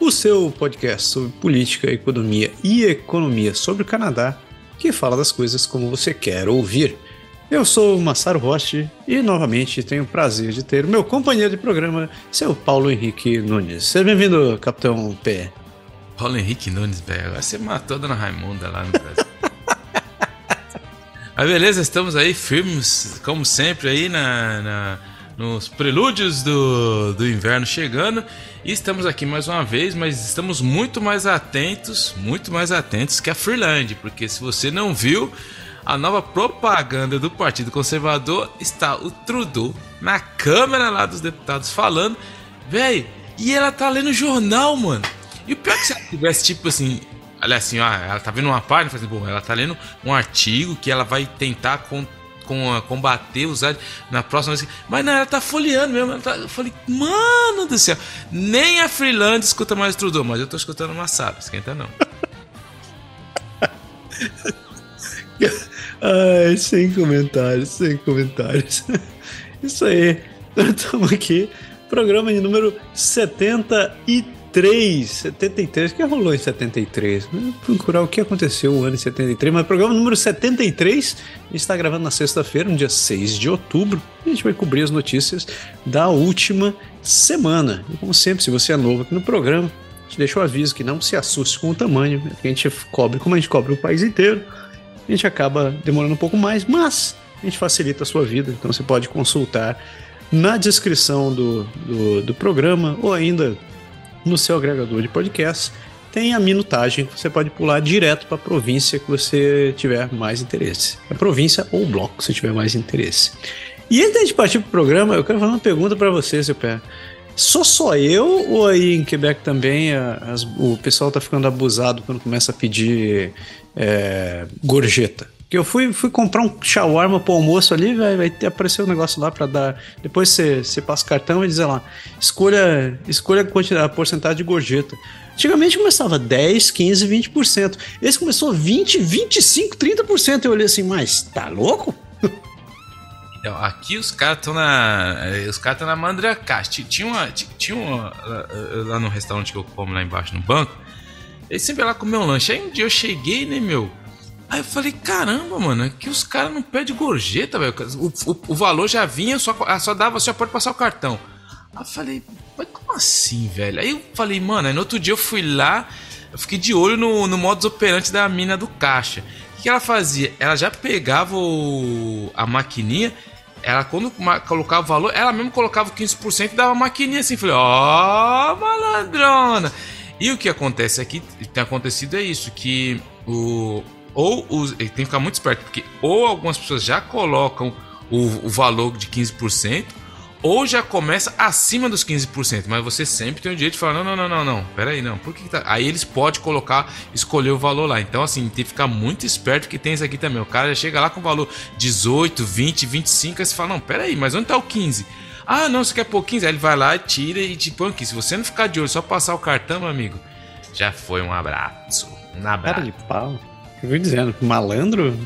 o seu podcast sobre política, economia e economia sobre o Canadá, que fala das coisas como você quer ouvir. Eu sou o Massaro Roche e novamente tenho o prazer de ter o meu companheiro de programa, seu Paulo Henrique Nunes. Seja bem-vindo, Capitão P. Paulo Henrique Nunes, velho. Você matou a Dona Raimunda lá no Brasil. Mas beleza, estamos aí firmes, como sempre, aí na, na nos prelúdios do, do inverno chegando. E estamos aqui mais uma vez, mas estamos muito mais atentos, muito mais atentos que a Freeland, porque se você não viu, a nova propaganda do Partido Conservador está o Trudeau na Câmara lá dos deputados falando, velho, e ela tá lendo jornal, mano. E o pior é que se ela tivesse, tipo assim, olha assim, ó, ela tá vendo uma página, fazendo, bom, ela tá lendo um artigo que ela vai tentar com a combater os na próxima vez. Mas não, ela tá folheando mesmo. Tá, eu falei, mano do céu, nem a Freeland escuta mais Trudeau, mas eu tô escutando uma sala, esquenta não. Ai, sem comentários, sem comentários. Isso aí, nós estamos aqui, programa de número 73 73, 73, o que rolou em 73? Vou procurar o que aconteceu no ano em 73, mas o programa número 73 está gravando na sexta-feira, no dia 6 de outubro. a gente vai cobrir as notícias da última semana. E como sempre, se você é novo aqui no programa, a gente deixa o aviso que não se assuste com o tamanho, né? a gente cobre como a gente cobre o país inteiro. A gente acaba demorando um pouco mais, mas a gente facilita a sua vida, então você pode consultar na descrição do, do, do programa ou ainda no seu agregador de podcast, tem a minutagem. Você pode pular direto para a província que você tiver mais interesse. A província ou o bloco você tiver mais interesse. E antes de partir para o programa, eu quero fazer uma pergunta para você, seu pé. Sou só eu ou aí em Quebec também as, o pessoal tá ficando abusado quando começa a pedir é, gorjeta? Porque eu fui, fui comprar um shawarma pro almoço ali, vai, aparecer um negócio lá para dar. Depois você, você passa o cartão e diz lá, escolha, escolha a, porcentagem de gorjeta. Antigamente começava 10, 15, 20%. Esse começou 20, 25, 30%. Eu olhei assim, mas tá louco? Então, aqui os caras estão na. Os caras na Mandracast. Tinha uma. Tinha uma. Lá no restaurante que eu como lá embaixo no banco. Ele sempre lá comer um lanche. Aí um dia eu cheguei, né, meu? Aí eu falei, caramba, mano, é que os caras não pedem gorjeta, velho. O, o, o, valor já vinha, só, ah, só dava, só pode passar o cartão. Aí eu falei, mas como assim, velho? Aí eu falei, mano, aí no outro dia eu fui lá, eu fiquei de olho no, no modus operandi da mina do caixa. O que ela fazia? Ela já pegava o, a maquininha, ela quando colocava o valor, ela mesmo colocava 15% e dava a maquininha assim. Falei, ó, oh, malandrona! E o que acontece aqui, tem acontecido é isso, que o, ou os, tem que ficar muito esperto, porque ou algumas pessoas já colocam o, o valor de 15%, ou já começa acima dos 15%, mas você sempre tem o direito de falar: não, não, não, não, não, peraí, não, por que, que tá? Aí eles podem colocar, escolher o valor lá. Então, assim, tem que ficar muito esperto que tem isso aqui também. O cara já chega lá com o valor 18, 20, 25, aí você fala: não, peraí, mas onde tá o 15? Ah, não, você quer pôr 15? Aí ele vai lá, tira e te põe aqui. Se você não ficar de olho, só passar o cartão, meu amigo, já foi um abraço. Um abraço. Cara de pau. Eu vou dizendo, malandro.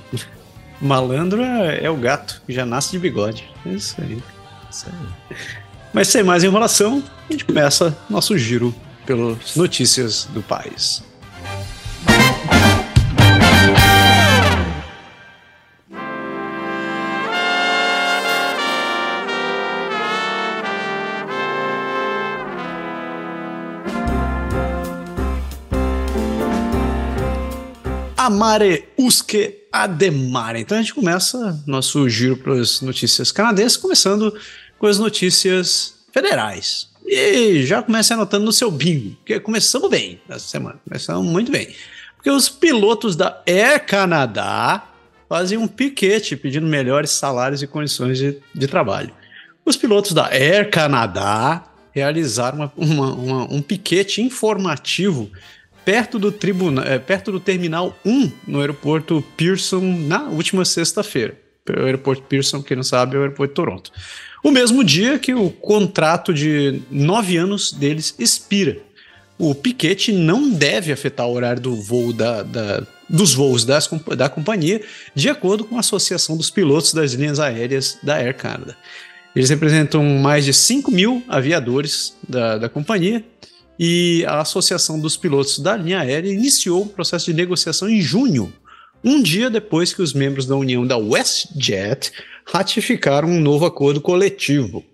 Malandro é, é, o gato que já nasce de bigode. É isso aí. Isso aí. Mas sem mais enrolação, a gente começa nosso giro pelas notícias do país. Amare usque ademare. Então a gente começa nosso giro para as notícias canadenses, começando com as notícias federais. E já comece anotando no seu bingo, porque começamos bem essa semana, começamos muito bem. Porque os pilotos da Air Canada fazem um piquete pedindo melhores salários e condições de, de trabalho. Os pilotos da Air Canada realizaram uma, uma, uma, um piquete informativo perto do tribunal, é, perto do terminal 1 no aeroporto Pearson na última sexta-feira. O aeroporto Pearson, quem não sabe, é o aeroporto de Toronto. O mesmo dia que o contrato de nove anos deles expira. O piquete não deve afetar o horário do voo da, da, dos voos das, da companhia, de acordo com a Associação dos Pilotos das Linhas Aéreas da Air Canada. Eles representam mais de 5 mil aviadores da, da companhia e a Associação dos Pilotos da Linha Aérea iniciou o processo de negociação em junho, um dia depois que os membros da união da WestJet ratificaram um novo acordo coletivo.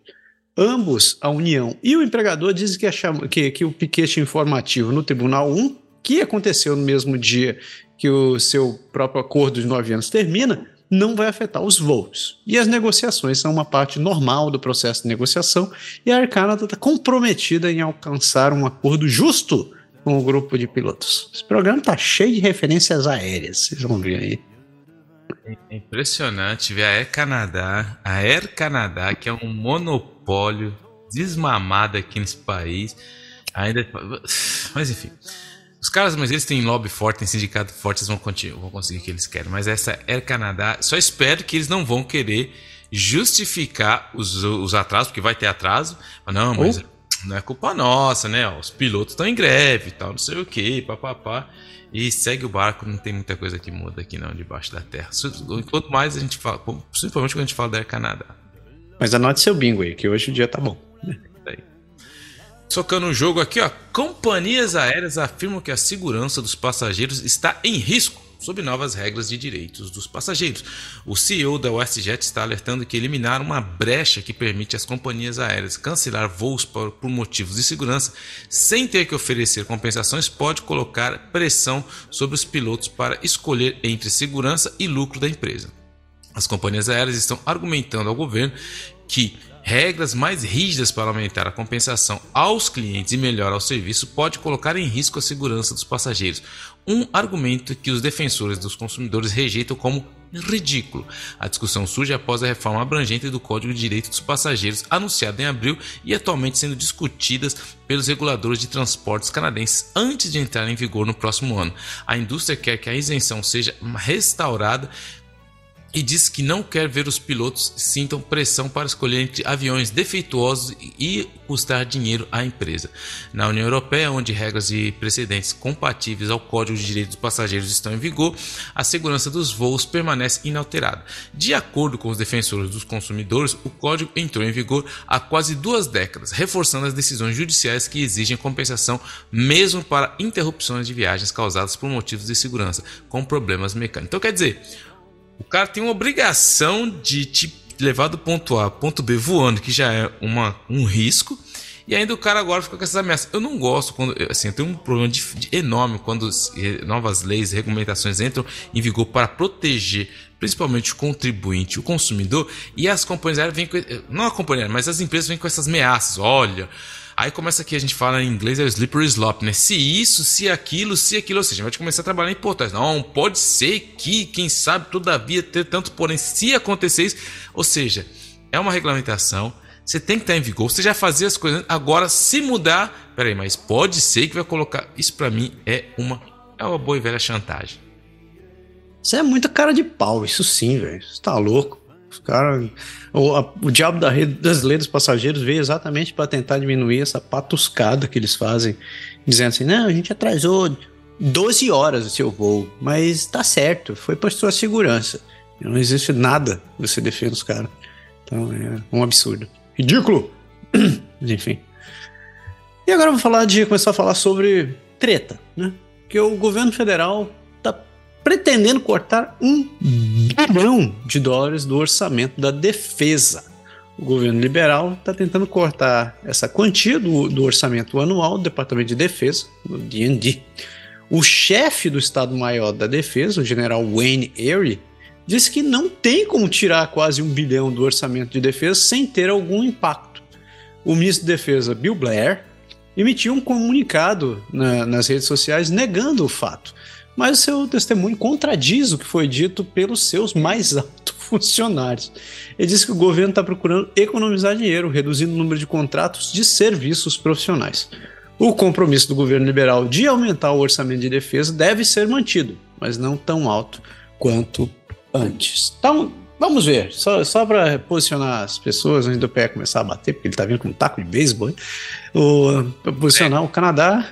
Ambos, a União e o empregador, dizem que, que, que o piquete informativo no Tribunal 1, que aconteceu no mesmo dia que o seu próprio acordo de nove anos termina, não vai afetar os voos. E as negociações são uma parte normal do processo de negociação e a Air Canada está comprometida em alcançar um acordo justo com o grupo de pilotos. Esse programa está cheio de referências aéreas, vocês vão ver aí. É impressionante ver a Air Canadá, a Air Canadá, que é um monopólio desmamado aqui nesse país, ainda. Mas enfim. Os caras, mas eles têm lobby forte, têm sindicato forte, eles vão, vão conseguir o que eles querem. Mas essa Air Canadá, só espero que eles não vão querer justificar os, os atrasos, porque vai ter atraso. Mas não, mas oh. não é culpa nossa, né? Os pilotos estão em greve e tal, não sei o que, papapá. E segue o barco, não tem muita coisa que muda aqui não, debaixo da terra. Quanto mais a gente fala, principalmente quando a gente fala da Air Canadá. Mas anote seu bingo aí, que hoje o dia tá bom. Socando o jogo aqui, ó. Companhias aéreas afirmam que a segurança dos passageiros está em risco sob novas regras de direitos dos passageiros. O CEO da WestJet está alertando que eliminar uma brecha que permite às companhias aéreas cancelar voos por, por, motivos de segurança sem ter que oferecer compensações pode colocar pressão sobre os pilotos para escolher entre segurança e lucro da empresa. As companhias aéreas estão argumentando ao governo que regras mais rígidas para aumentar a compensação aos clientes e melhorar o serviço pode colocar em risco a segurança dos passageiros. Um argumento que os defensores dos consumidores rejeitam como ridículo. A discussão surge após a reforma abrangente do Código de Direito dos Passageiros, anunciada em abril e atualmente sendo discutidas pelos reguladores de transportes canadenses antes de entrar em vigor no próximo ano. A indústria quer que a isenção seja restaurada e diz que não quer ver os pilotos sintam pressão para escolher entre aviões defeituosos e custar dinheiro à empresa. Na União Europeia, onde regras e precedentes compatíveis ao Código de Direitos dos Passageiros estão em vigor, a segurança dos voos permanece inalterada. De acordo com os defensores dos consumidores, o código entrou em vigor há quase duas décadas, reforçando as decisões judiciais que exigem compensação mesmo para interrupções de viagens causadas por motivos de segurança, com problemas mecânicos. Então quer dizer, o cara tem uma obrigação de te levar do ponto A ponto B voando, que já é uma, um risco. E ainda o cara agora fica com essas ameaças. Eu não gosto quando. Assim, eu tenho um problema de, de, enorme quando novas leis e regulamentações entram em vigor para proteger principalmente o contribuinte, o consumidor, e as companhias aéreas vêm com. Não a companhia, mas as empresas vêm com essas ameaças. Olha, Aí começa aqui, a gente fala em inglês, é o slippery slope, né? Se isso, se aquilo, se aquilo. Ou seja, a gente vai começar a trabalhar em hipótese. Não, pode ser que, quem sabe, todavia, ter tanto, porém, se acontecer isso. Ou seja, é uma regulamentação, você tem que estar em vigor, você já fazia as coisas. Agora, se mudar, peraí, mas pode ser que vai colocar. Isso para mim é uma, é uma boa e velha chantagem. Isso é muita cara de pau, isso sim, velho. Você tá louco. Os caras. O, o diabo da rede, das leis dos passageiros veio exatamente para tentar diminuir essa patuscada que eles fazem, dizendo assim: não, a gente atrasou 12 horas o seu voo, mas tá certo, foi para sua segurança. Não existe nada você defenda os caras. Então é um absurdo. Ridículo! Enfim. E agora eu vou falar de começar a falar sobre treta, né? Que o governo federal pretendendo cortar um bilhão de dólares do orçamento da defesa. O governo liberal está tentando cortar essa quantia do, do orçamento anual do Departamento de Defesa, o DND. O chefe do Estado-Maior da Defesa, o general Wayne Erie, disse que não tem como tirar quase um bilhão do orçamento de defesa sem ter algum impacto. O ministro de Defesa, Bill Blair, emitiu um comunicado na, nas redes sociais negando o fato mas o seu testemunho contradiz o que foi dito pelos seus mais altos funcionários. Ele diz que o governo está procurando economizar dinheiro, reduzindo o número de contratos de serviços profissionais. O compromisso do governo liberal de aumentar o orçamento de defesa deve ser mantido, mas não tão alto quanto antes. Então, vamos ver, só, só para posicionar as pessoas antes do pé começar a bater, porque ele está vindo com um taco de beisebol, para posicionar é. o Canadá.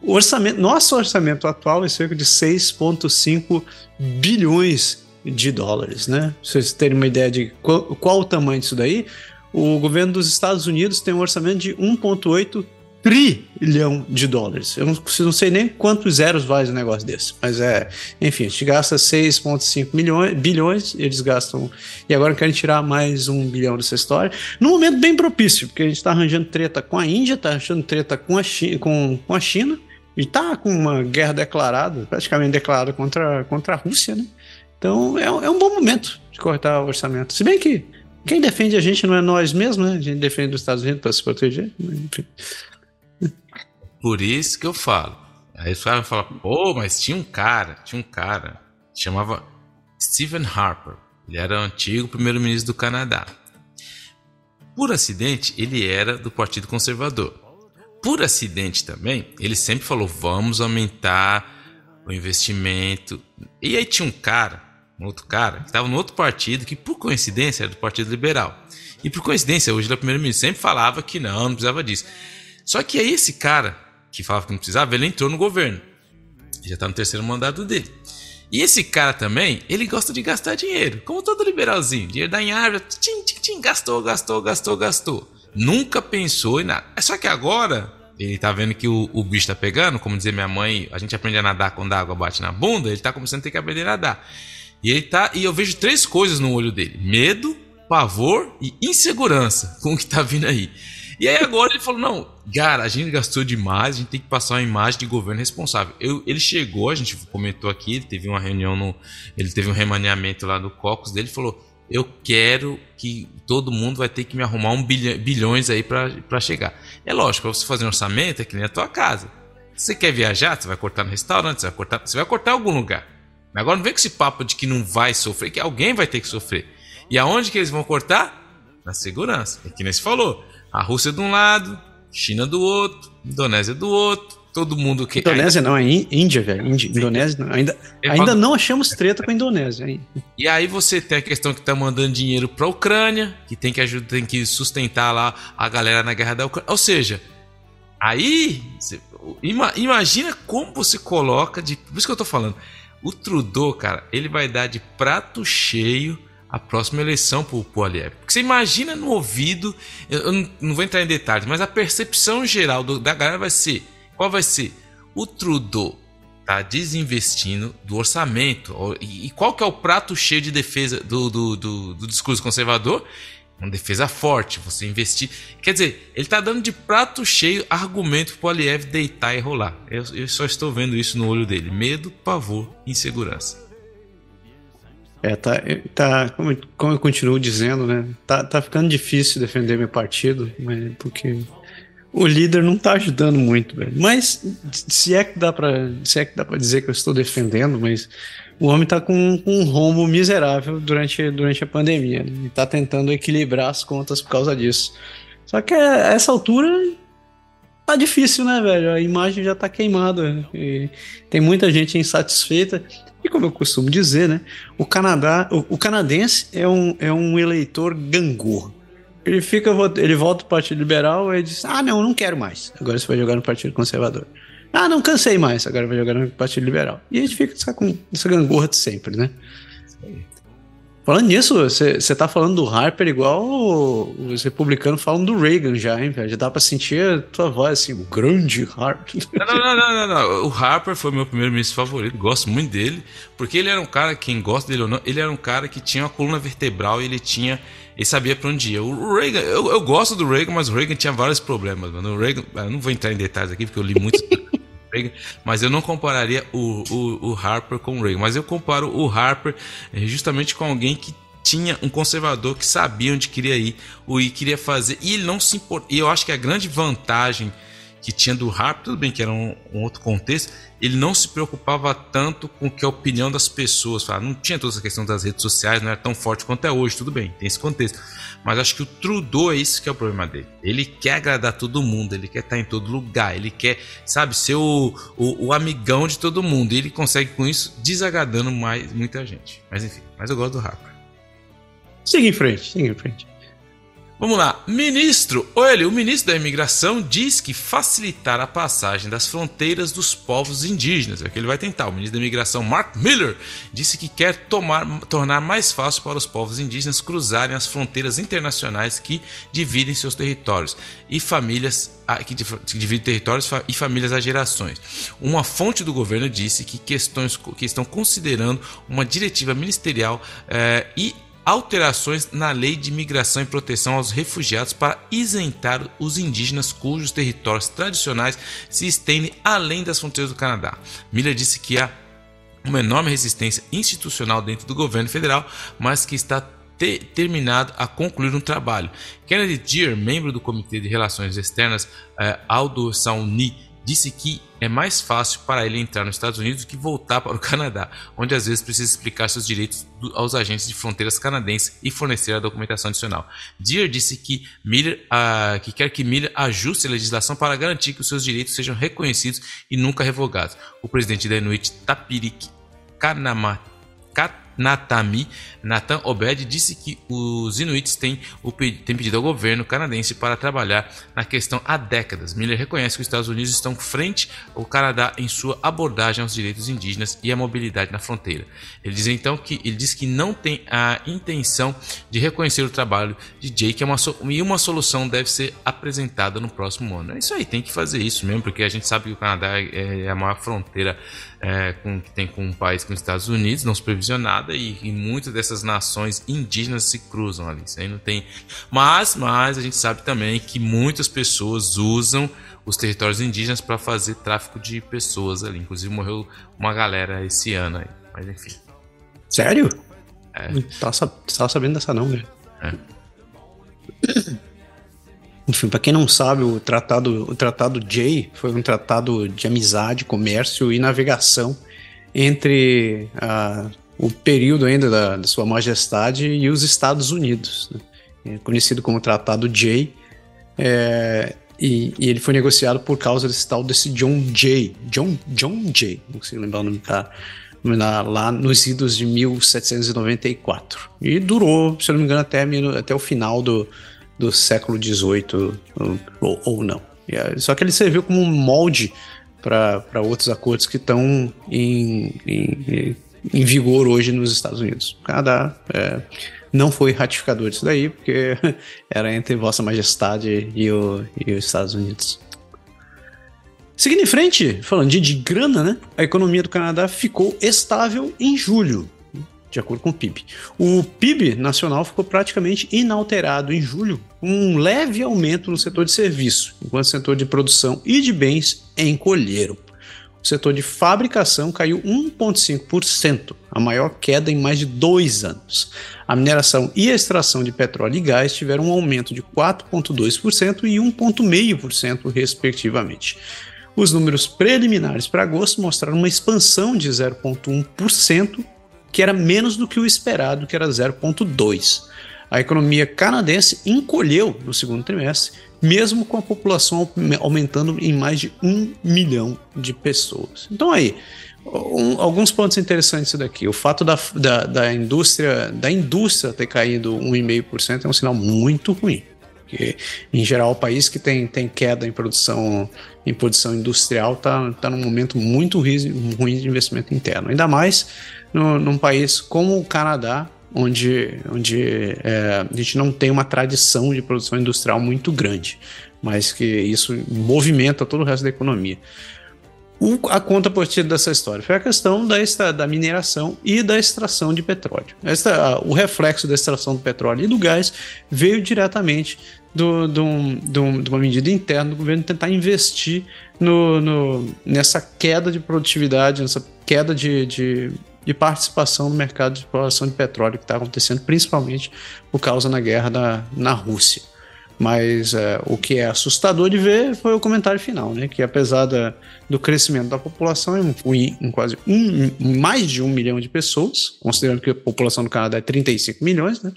O orçamento, nosso orçamento atual é cerca de 6,5 bilhões de dólares, né? Pra vocês terem uma ideia de qual, qual o tamanho disso daí, o governo dos Estados Unidos tem um orçamento de 1,8 trilhão de dólares. Eu não, não, sei nem quantos zeros vai um negócio desse, mas é, enfim, a gente gasta 6,5 milhões, bilhões, eles gastam, e agora querem tirar mais um bilhão dessa história, num momento bem propício, porque a gente está arranjando treta com a Índia, está arranjando treta com a, China, com, com a China, e está com uma guerra declarada, praticamente declarada contra, contra a Rússia, né? Então é, é um bom momento de cortar o orçamento. Se bem que quem defende a gente não é nós mesmos, né? A gente defende os Estados Unidos para se proteger. Enfim. Por isso que eu falo. Aí os caras falam, pô, mas tinha um cara, tinha um cara, chamava Stephen Harper. Ele era o antigo primeiro-ministro do Canadá. Por acidente, ele era do Partido Conservador. Por acidente também, ele sempre falou: vamos aumentar o investimento. E aí tinha um cara, um outro cara, que estava no outro partido, que por coincidência era do Partido Liberal. E por coincidência, hoje ele é primeiro-ministro, sempre falava que não, não precisava disso. Só que aí esse cara que falava que não precisava, ele entrou no governo. Já está no terceiro mandato dele. E esse cara também, ele gosta de gastar dinheiro, como todo liberalzinho. Dinheiro da em árvore, tchim, tchim, tchim, gastou, gastou, gastou, gastou. Nunca pensou em nada. É só que agora, ele tá vendo que o, o bicho tá pegando, como dizia minha mãe, a gente aprende a nadar quando a água bate na bunda, ele tá começando a ter que aprender a nadar. E ele tá, e eu vejo três coisas no olho dele: medo, pavor e insegurança com o que tá vindo aí. E aí agora ele falou: não, cara, a gente gastou demais, a gente tem que passar uma imagem de governo responsável. Eu, ele chegou, a gente comentou aqui, ele teve uma reunião no. Ele teve um remaneamento lá do Cocos dele falou: eu quero que todo mundo vai ter que me arrumar um bilhão, bilhões aí para chegar. É lógico, para você fazer um orçamento é que nem a tua casa. Você quer viajar, você vai cortar no restaurante, você vai cortar, você vai cortar em algum lugar. Mas agora não vem com esse papo de que não vai sofrer, que alguém vai ter que sofrer. E aonde que eles vão cortar? Na segurança. É que nem se falou. A Rússia de um lado, China do outro, Indonésia do outro, todo mundo que. Indonésia ainda... não, é Índia, velho. Índia, Indonésia não. Ainda, ainda não achamos treta com a Indonésia. Hein? E aí você tem a questão que tá mandando dinheiro pra Ucrânia, que tem que ajudar, tem que sustentar lá a galera na guerra da Ucrânia. Ou seja, aí. Você, imagina como você coloca. De, por isso que eu tô falando. O Trudeau, cara, ele vai dar de prato cheio a próxima eleição pro, Aliyev. Porque você imagina no ouvido, eu, eu não, não, vou entrar em detalhes, mas a percepção geral do, da galera vai ser, qual vai ser? O Trudeau tá desinvestindo do orçamento. E, qual que é o prato cheio de defesa do, do, do, do discurso conservador? Uma defesa forte, você investir. Quer dizer, ele tá dando de prato cheio argumento pro Aliev deitar e rolar. Eu, eu só estou vendo isso no olho dele. Medo, pavor, insegurança. É, tá, tá como, como eu continuo dizendo, né? Tá, tá ficando difícil defender meu partido, né, porque o líder não tá ajudando muito, velho. Mas se é que dá para, se é que dá para dizer que eu estou defendendo, mas o homem tá com, com um rombo miserável durante, durante a pandemia. Né? E tá tentando equilibrar as contas por causa disso. Só que a essa altura tá difícil, né, velho? A imagem já tá queimada. E tem muita gente insatisfeita. E como eu costumo dizer, né? O Canadá, o, o canadense é um, é um eleitor gangorra. Ele fica, ele volta pro Partido Liberal e diz: Ah, não, não quero mais. Agora você vai jogar no Partido Conservador. Ah, não cansei mais. Agora vai jogar no Partido Liberal. E a gente fica com essa gangorra de sempre, né? Falando nisso, você tá falando do Harper igual os republicanos falam do Reagan já, hein, velho? Já dá pra sentir a tua voz assim, o grande Harper. Não, não, não, não, não, O Harper foi meu primeiro ministro favorito, gosto muito dele, porque ele era um cara, quem gosta dele ou não, ele era um cara que tinha uma coluna vertebral e ele tinha. Ele sabia pra onde ia. O Reagan, eu, eu gosto do Reagan, mas o Reagan tinha vários problemas, mano. O Reagan, eu não vou entrar em detalhes aqui, porque eu li muito. Reagan, mas eu não compararia o, o, o, Harper com o Reagan, mas eu comparo o Harper eh, justamente com alguém que tinha um conservador que sabia onde queria ir, o que queria fazer, e ele não se importa. E eu acho que a grande vantagem que tinha do rap, tudo bem que era um, um, outro contexto, ele não se preocupava tanto com que a opinião das pessoas, não tinha toda essa questão das redes sociais, não era tão forte quanto é hoje, tudo bem, tem esse contexto. Mas acho que o Trudeau é isso que é o problema dele. Ele quer agradar todo mundo, ele quer estar em todo lugar, ele quer, sabe, ser o, o, o amigão de todo mundo. E ele consegue com isso desagradando mais muita gente. Mas enfim, mas eu gosto do rapper. Siga em frente, siga em frente. Vamos lá. Ministro, olha, o ministro da Imigração diz que facilitar a passagem das fronteiras dos povos indígenas. É o que ele vai tentar. O ministro da Imigração, Mark Miller, disse que quer tomar, tornar mais fácil para os povos indígenas cruzarem as fronteiras internacionais que dividem seus territórios e famílias que dividem territórios e famílias há gerações. Uma fonte do governo disse que questões que estão considerando uma diretiva ministerial eh, e alterações na lei de migração e proteção aos refugiados para isentar os indígenas cujos territórios tradicionais se estendem além das fronteiras do Canadá. Miller disse que há uma enorme resistência institucional dentro do governo federal, mas que está terminado a concluir um trabalho. Kennedy Deer, membro do Comitê de Relações Externas eh, Aldo Sauni, disse que é mais fácil para ele entrar nos Estados Unidos do que voltar para o Canadá, onde às vezes precisa explicar seus direitos aos agentes de fronteiras canadenses e fornecer a documentação adicional. Deere disse que, Miller, uh, que quer que Miller ajuste a legislação para garantir que os seus direitos sejam reconhecidos e nunca revogados. O presidente da Inuit Tapirik Kanama Natami, Nathan Obed, disse que os Inuits têm, têm pedido ao governo canadense para trabalhar na questão há décadas. Miller reconhece que os Estados Unidos estão frente ao Canadá em sua abordagem aos direitos indígenas e à mobilidade na fronteira. Ele diz então que ele diz que não tem a intenção de reconhecer o trabalho de Jake é uma, e uma solução deve ser apresentada no próximo ano. É isso aí, tem que fazer isso mesmo, porque a gente sabe que o Canadá é, é a maior fronteira é, com, que tem com um país como os Estados Unidos, não supervisionada, e, e muitas dessas nações indígenas se cruzam ali. Isso aí não tem. Mas, mas a gente sabe também que muitas pessoas usam os territórios indígenas para fazer tráfico de pessoas ali. Inclusive morreu uma galera esse ano aí. Mas enfim. Sério? É. Tava, tava sabendo dessa não, velho. É. Enfim, para quem não sabe, o tratado, o tratado J foi um tratado de amizade, comércio e navegação entre uh, o período ainda da, da, Sua Majestade e os Estados Unidos, né? é conhecido como Tratado J. É, e, e, ele foi negociado por causa desse tal desse John Jay, John John Jay, não consigo lembrar o nome tá lá nos idos de 1794 e durou, se não me engano, até, até o final do do século XVIII ou, ou não. Só que ele serviu como um molde para outros acordos que estão em, em, em, vigor hoje nos Estados Unidos. O Canadá é, não foi ratificador disso daí, porque era entre Vossa Majestade e, o, e os Estados Unidos. Seguindo em frente, falando de, de grana, né? A economia do Canadá ficou estável em julho de acordo com o PIB. O PIB nacional ficou praticamente inalterado em julho, com um leve aumento no setor de serviço, enquanto o setor de produção e de bens encolheram. O setor de fabricação caiu 1,5%, a maior queda em mais de dois anos. A mineração e a extração de petróleo e gás tiveram um aumento de 4,2% e 1,5%, respectivamente. Os números preliminares para agosto mostraram uma expansão de 0,1% que era menos do que o esperado, que era 0,2. A economia canadense encolheu no segundo trimestre, mesmo com a população aumentando em mais de um milhão de pessoas. Então aí, um, alguns pontos interessantes daqui. O fato da, da, da, indústria da indústria ter caído 1,5% é um sinal muito ruim. Porque, em geral, o país que tem, tem queda em produção, em produção industrial está tá num momento muito ruim de investimento interno. Ainda mais no, num país como o Canadá, onde, onde é, a gente não tem uma tradição de produção industrial muito grande, mas que isso movimenta todo o resto da economia. O, a contrapartida dessa história foi a questão da, da mineração e da extração de petróleo. Esta, o reflexo da extração do petróleo e do gás veio diretamente do, do, do, de uma medida interna do governo tentar investir no, no, nessa queda de produtividade, nessa queda de, de de participação no mercado de exploração de petróleo que está acontecendo, principalmente por causa da guerra da, na Rússia. Mas é, o que é assustador de ver foi o comentário final, né? Que apesar da, do crescimento da população em, em quase um, mais de um milhão de pessoas, considerando que a população do Canadá é 35 milhões, né?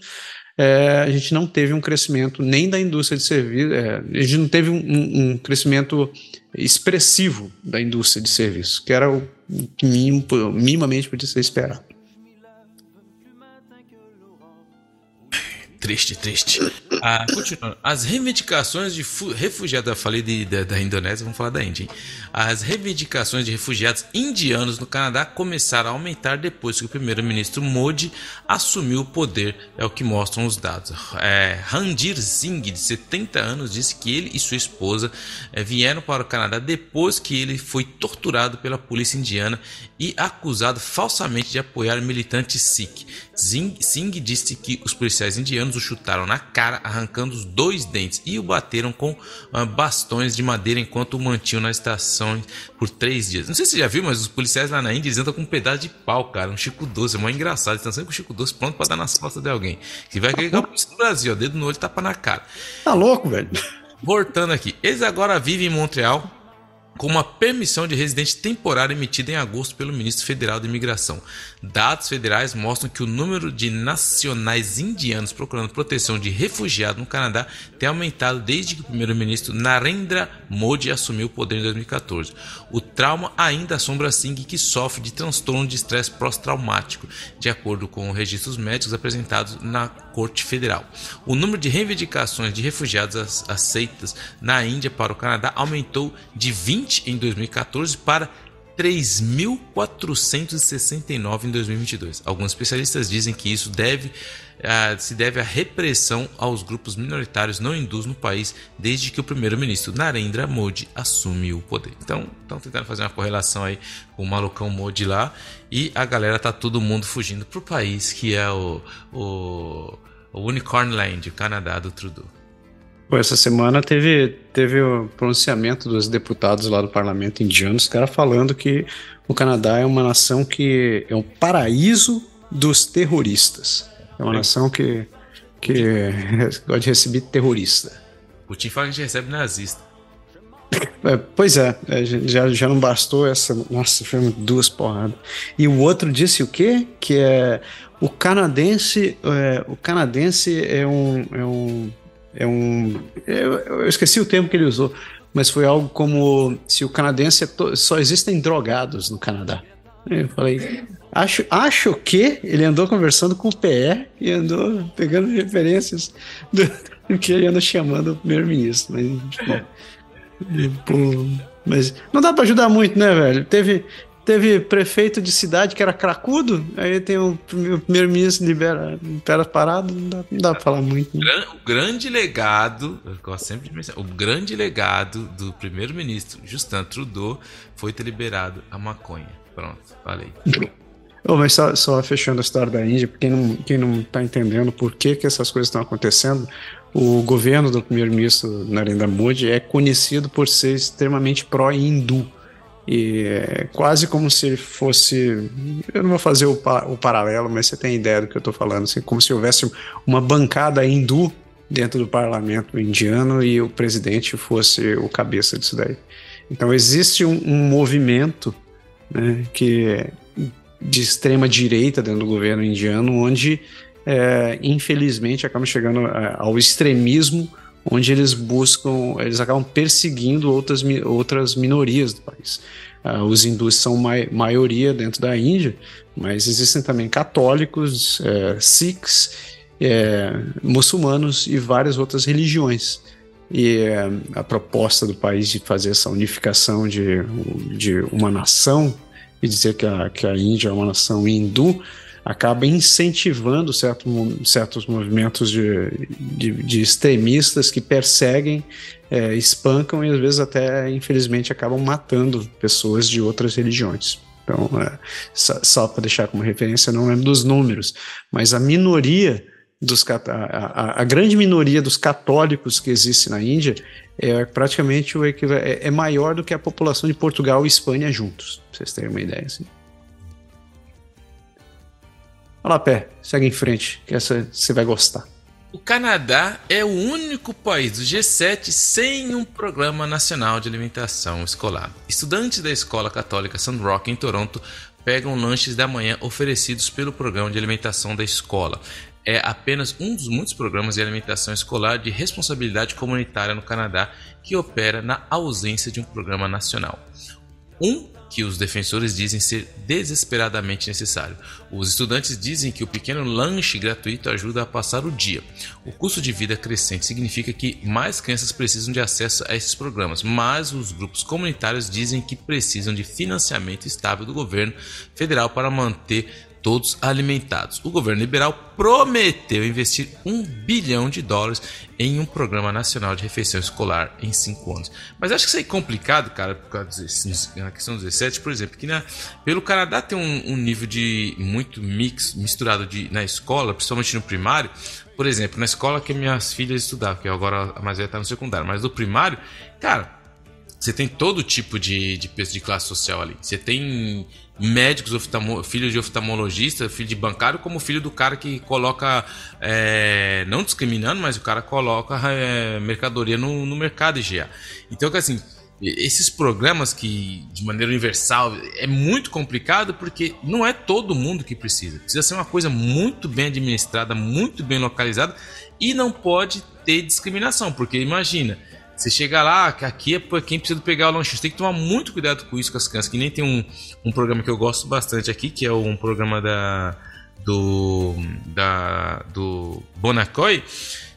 É, a gente não teve um crescimento nem da indústria de serviços, é, a gente não teve um, um, crescimento expressivo da indústria de serviços, que era o que minimamente podia ser esperado. Triste, triste. Ah, continuando. As reivindicações de refugiados, eu falei de, de, da Indonésia, vamos falar da Índia. Hein? As reivindicações de refugiados indianos no Canadá começaram a aumentar depois que o primeiro-ministro Modi assumiu o poder, é o que mostram os dados. É, Randir Singh, de 70 anos, disse que ele e sua esposa é, vieram para o Canadá depois que ele foi torturado pela polícia indiana e acusado falsamente de apoiar militantes Sikh. Singh disse que os policiais indianos o chutaram na cara, arrancando os dois dentes e o bateram com uh, bastões de madeira enquanto o mantinham na estação por três dias. Não sei se você já viu, mas os policiais lá na Índia eles andam com um pedaço de pau, cara, um Chico Doce, é mó engraçado. Eles estão sempre com o Chico Doce pronto pra dar nas costas de alguém. Que vai querer o polícia do Brasil, ó, dedo no olho tapa na cara. Tá louco, velho? Voltando aqui, eles agora vivem em Montreal com uma permissão de residente temporária emitida em agosto pelo ministro federal de Imigração. Dados federais mostram que o número de nacionais indianos procurando proteção de refugiado no Canadá tem aumentado desde que o primeiro-ministro Narendra Modi assumiu o poder em 2014. O trauma ainda assombra Singh, que sofre de transtorno de estresse pós-traumático, de acordo com registros médicos apresentados na Corte Federal. O número de reivindicações de refugiados aceitas na Índia para o Canadá aumentou de 20 em 2014 para 3.469 em 2022. Alguns especialistas dizem que isso deve, uh, se deve à repressão aos grupos minoritários não hindus no país desde que o primeiro-ministro Narendra Modi assumiu o poder. Então, estão tentando fazer uma correlação aí com o malucão Modi lá e a galera tá todo mundo fugindo pro país que é o, o, o Unicorn Land, o Canadá do Trudeau. Pô, essa semana teve, teve o pronunciamento dos deputados lá do parlamento indiano, os caras falando que o Canadá é uma nação que é um paraíso dos terroristas. É uma nação que, que gosta de receber terrorista. Putin fala que a gente recebe nazista. É, pois é, é, já, já não bastou essa. Nossa, foi duas porradas. E o outro disse o quê? Que é o canadense. É, o canadense é um, é um é um. Eu, eu, esqueci o termo que ele usou, mas foi algo como se o canadense é só existem drogados no Canadá. Eu falei, acho, acho que ele andou conversando com o PR e andou pegando referências do, do que ele anda chamando o primeiro-ministro. Mas, mas não dá para ajudar muito, né, velho? Teve, teve prefeito de cidade que era cracudo, aí tem o, primeiro-ministro libera, libera parado, não dá, não dá pra falar muito. Né? O grande legado, eu gosto sempre de mencionar, o grande legado do primeiro-ministro Justin Trudeau foi ter liberado a maconha. Pronto, falei. Oh, mas só, só, fechando a história da Índia, quem não, quem não tá entendendo por que, que essas coisas estão acontecendo, o governo do primeiro-ministro Narendra Modi é conhecido por ser extremamente pró-hindu. E é quase como se fosse. Eu não vou fazer o, o paralelo, mas você tem ideia do que eu estou falando. Assim, como se houvesse uma bancada hindu dentro do parlamento indiano e o presidente fosse o cabeça disso daí. Então existe um, um movimento né, que é de extrema direita dentro do governo indiano, onde é, infelizmente acaba chegando é, ao extremismo onde eles buscam, eles acabam perseguindo outras, outras minorias do país. Uh, os hindus são mai, maioria dentro da Índia, mas existem também católicos, é, sikhs, é, muçulmanos e várias outras religiões. E é, a proposta do país de fazer essa unificação de, de uma nação e dizer que a, que a Índia é uma nação hindu acaba incentivando certo, certos movimentos de, de, de, extremistas que perseguem, é, espancam e às vezes até, infelizmente, acabam matando pessoas de outras religiões. Então, é, só, só para deixar como referência, não lembro dos números, mas a minoria dos a, a, a, grande minoria dos católicos que existe na Índia é praticamente o é, é maior do que a população de Portugal e Espanha juntos, pra vocês terem uma ideia. Assim. Olha lá, pé, segue em frente, que essa você vai gostar. O Canadá é o único país do G7 sem um programa nacional de alimentação escolar. Estudantes da escola católica Sandrock em Toronto pegam lanches da manhã oferecidos pelo programa de alimentação da escola. É apenas um dos muitos programas de alimentação escolar de responsabilidade comunitária no Canadá que opera na ausência de um programa nacional. Um que os defensores dizem ser desesperadamente necessário. Os estudantes dizem que o pequeno lanche gratuito ajuda a passar o dia. O custo de vida crescente significa que mais crianças precisam de acesso a esses programas, mas os grupos comunitários dizem que precisam de financiamento estável do governo federal para manter todos alimentados. O governo liberal prometeu investir um bilhão de dólares em um programa nacional de refeição escolar em cinco anos. Mas acho que isso é complicado, cara, por causa na questão dos 17, por exemplo, que na, pelo Canadá tem um, um, nível de muito mix, misturado de, na escola, principalmente no primário. Por exemplo, na escola que minhas filhas estudavam, que agora a mais velha está no secundário, mas no primário, cara, você tem todo tipo de, de, de classe social ali. Você tem médicos, filho de oftalmologista, filho de bancário, como filho do cara que coloca, é, não discriminando, mas o cara coloca é, mercadoria no, no mercado IGA. Então, assim, esses programas que, de maneira universal, é muito complicado porque não é todo mundo que precisa. Precisa ser uma coisa muito bem administrada, muito bem localizada e não pode ter discriminação, porque imagina você chega lá, que aqui é para quem precisa pegar o lanche. Você tem que tomar muito cuidado com isso com as crianças. Que nem tem um, um programa que eu gosto bastante aqui, que é um programa da do da do Bonacoy. O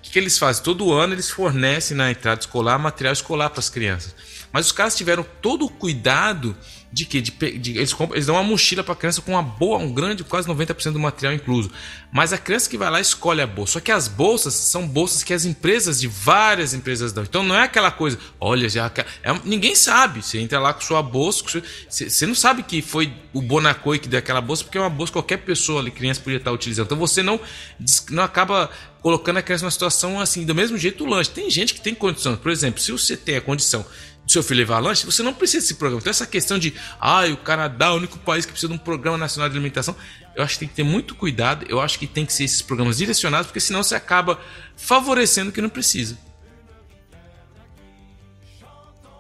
que, que eles fazem? Todo ano eles fornecem na entrada escolar material escolar para as crianças. Mas os caras tiveram todo o cuidado de que? De, de, eles, eles dão uma mochila para a criança com uma boa, um grande, quase 90% do material incluso. Mas a criança que vai lá escolhe a bolsa. Só que as bolsas são bolsas que as empresas de várias empresas dão. Então não é aquela coisa, olha, já é, ninguém sabe. Você entra lá com sua bolsa, com você, você, não sabe que foi o Bonacoi que deu aquela bolsa, porque é uma bolsa que qualquer pessoa ali, criança, podia estar utilizando. Então você não, não acaba colocando a criança numa situação assim, do mesmo jeito o lanche. Tem gente que tem condição. Por exemplo, se você tem a condição seu filho levar lanche, você não precisa desse programa. Então, essa questão de, ah, o Canadá é o único país que precisa de um programa nacional de alimentação, eu acho que tem que ter muito cuidado. Eu acho que tem que ser esses programas direcionados, porque senão você acaba favorecendo o que não precisa.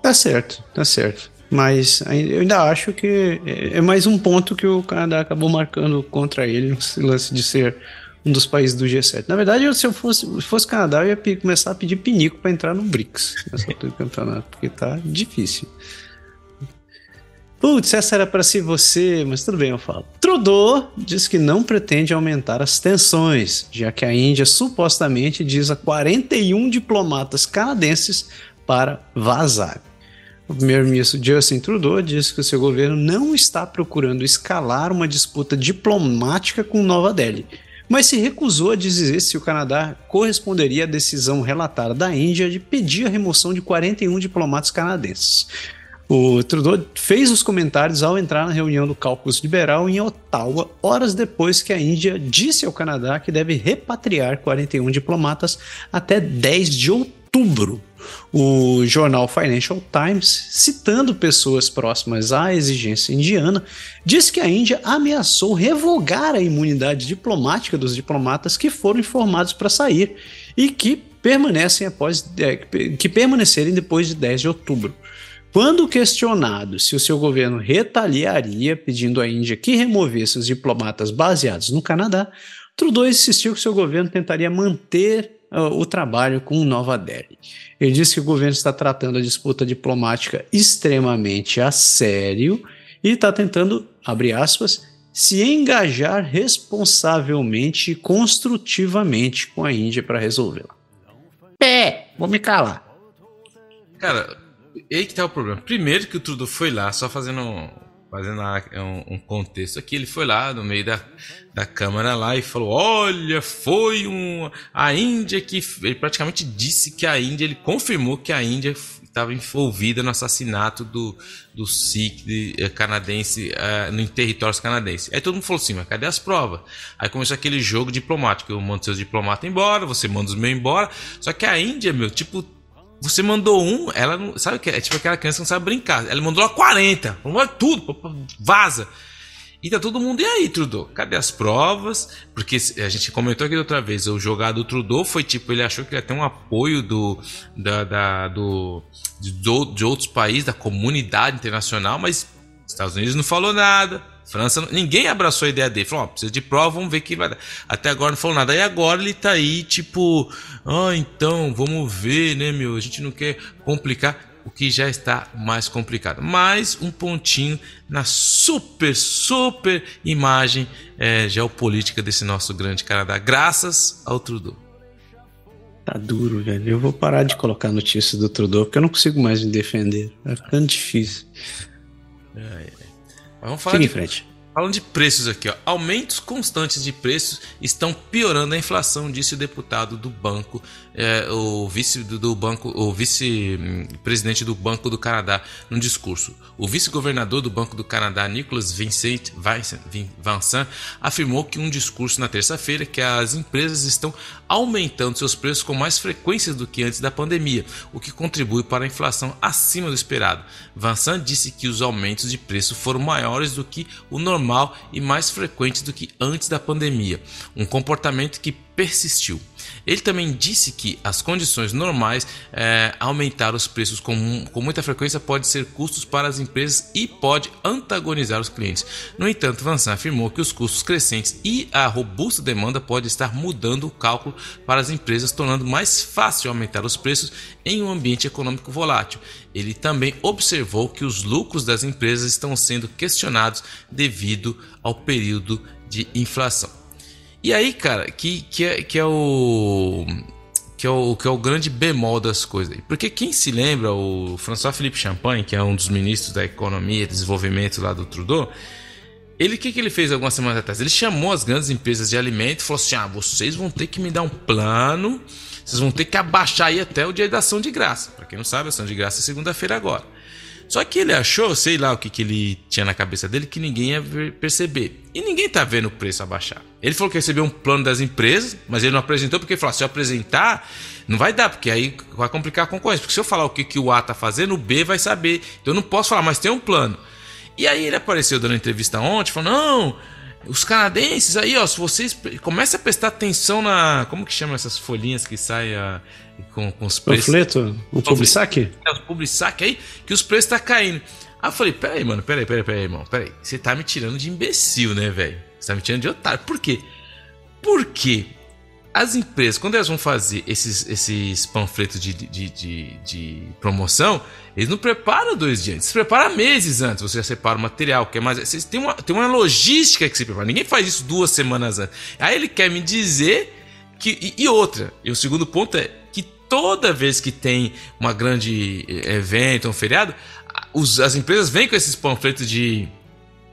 Tá certo, tá certo. Mas eu ainda acho que é mais um ponto que o Canadá acabou marcando contra ele, esse lance de ser um dos países do G7. Na verdade, se eu fosse, fosse Canadá, eu ia começar a pedir pinico para entrar no BRICS nessa altura do campeonato, porque tá difícil. Putz, essa era para ser você, mas tudo bem, eu falo. Trudeau diz que não pretende aumentar as tensões, já que a Índia supostamente diz a 41 diplomatas canadenses para vazar. O primeiro-ministro Justin Trudeau disse que o seu governo não está procurando escalar uma disputa diplomática com Nova Delhi, mas se recusou a dizer se o Canadá corresponderia à decisão relatada da Índia de pedir a remoção de 41 diplomatas canadenses. O Trudeau fez os comentários ao entrar na reunião do Cálculo Liberal em Ottawa, horas depois que a Índia disse ao Canadá que deve repatriar 41 diplomatas até 10 de outubro o jornal Financial Times, citando pessoas próximas à exigência indiana, diz que a Índia ameaçou revogar a imunidade diplomática dos diplomatas que foram informados para sair e que permanecem após é, que permanecerem depois de 10 de outubro. Quando questionado se o seu governo retaliaria pedindo à Índia que removesse os diplomatas baseados no Canadá, Trudeau insistiu que seu governo tentaria manter o trabalho com Nova Delhi. Ele disse que o governo está tratando a disputa diplomática extremamente a sério e está tentando, abre aspas, se engajar responsavelmente e construtivamente com a Índia para resolvê-la. É, vou me calar. Cara, aí que tá o problema. Primeiro que o Trudeau foi lá só fazendo fazendo um, um, contexto aqui, ele foi lá no meio da, da Câmara lá e falou: Olha, foi um. A Índia que. Ele praticamente disse que a Índia, ele confirmou que a Índia estava envolvida no assassinato do, do Sikh eh, canadense uh, no território canadense. Aí todo mundo falou assim: Mas cadê as provas? Aí começou aquele jogo diplomático: eu mando seus diplomatas embora, você manda os meus embora. Só que a Índia, meu, tipo, você mandou um, ela não. Sabe que é tipo aquela criança que não sabe brincar. Ela mandou lá 40. Mandou tudo, vaza. E tá todo mundo, e aí, Trudeau? Cadê as provas? Porque a gente comentou aqui outra vez, o jogado do Trudeau foi tipo, ele achou que ia ter um apoio do, da, da do, de, de outros países, da comunidade internacional, mas Estados Unidos não falou nada, França, ninguém abraçou a ideia dele. Falou, ó, precisa de prova, vamos ver que vai dar. Até agora não falou nada. E agora ele tá aí, tipo, ah, então, vamos ver, né, meu? A gente não quer complicar o que já está mais complicado. Mais um pontinho na super, super imagem é, geopolítica desse nosso grande Canadá, graças ao Trudeau. Tá duro, velho. Eu vou parar de colocar notícias do Trudeau, porque eu não consigo mais me defender. Vai ficando difícil. É, é. Vamos falar Siga de... em frente. Falando de preços aqui, ó. aumentos constantes de preços estão piorando a inflação, disse o deputado do banco, é, o vice do, do banco, o vice-presidente do Banco do Canadá, no discurso. O vice-governador do Banco do Canadá, Nicolas Vincent, Vincent, afirmou que um discurso na terça-feira que as empresas estão aumentando seus preços com mais frequência do que antes da pandemia, o que contribui para a inflação acima do esperado. Vincent disse que os aumentos de preço foram maiores do que o normal e mais frequentes do que antes da pandemia, um comportamento que persistiu. Ele também disse que as condições normais é, aumentar os preços com, com muita frequência pode ser custos para as empresas e pode antagonizar os clientes. No entanto, Vansan afirmou que os custos crescentes e a robusta demanda pode estar mudando o cálculo para as empresas, tornando mais fácil aumentar os preços em um ambiente econômico volátil. Ele também observou que os lucros das empresas estão sendo questionados devido ao período de inflação. E aí, cara, que, que, é, que é o. Que é, o, que é o grande bemol das coisas. Porque quem se lembra, o François Philippe Champagne, que é um dos ministros da Economia e Desenvolvimento lá do Trudeau, ele que, que ele fez algumas semanas atrás? Ele chamou as grandes empresas de alimento e falou assim: ah, vocês vão ter que me dar um plano, vocês vão ter que abaixar aí até o dia da ação de graça. Para quem não sabe, ação de graça é segunda-feira agora. Só que ele achou, sei lá o que, que ele tinha na cabeça dele, que ninguém ia perceber. E ninguém tá vendo o preço abaixar. Ele falou que recebeu um plano das empresas, mas ele não apresentou porque ele falou: se eu apresentar, não vai dar, porque aí vai complicar a concorrência. Porque se eu falar o que, que o A tá fazendo, o B vai saber. Então eu não posso falar, mas tem um plano. E aí ele apareceu dando entrevista ontem, falou: não, os canadenses aí, ó, se vocês comecem a prestar atenção na. Como que chama essas folhinhas que saem a, com, com os preços? Panfleto? O publisac? É, o publisac aí, que os preços tá caindo. Aí eu falei, peraí, mano, peraí, peraí, peraí, irmão, peraí. Você tá me tirando de imbecil, né, velho? Você tá me tirando de otário. Por quê? Porque as empresas, quando elas vão fazer esses, esses panfletos de, de, de, de, promoção, eles não preparam dois dias antes, eles preparam meses antes. Você já separa o material, que é mais. Vocês tem uma, tem uma logística que se prepara. Ninguém faz isso duas semanas antes. Aí ele quer me dizer que. E, e outra, e o segundo ponto é que toda vez que tem uma grande eh, evento, um feriado, os, as empresas vêm com esses panfletos de,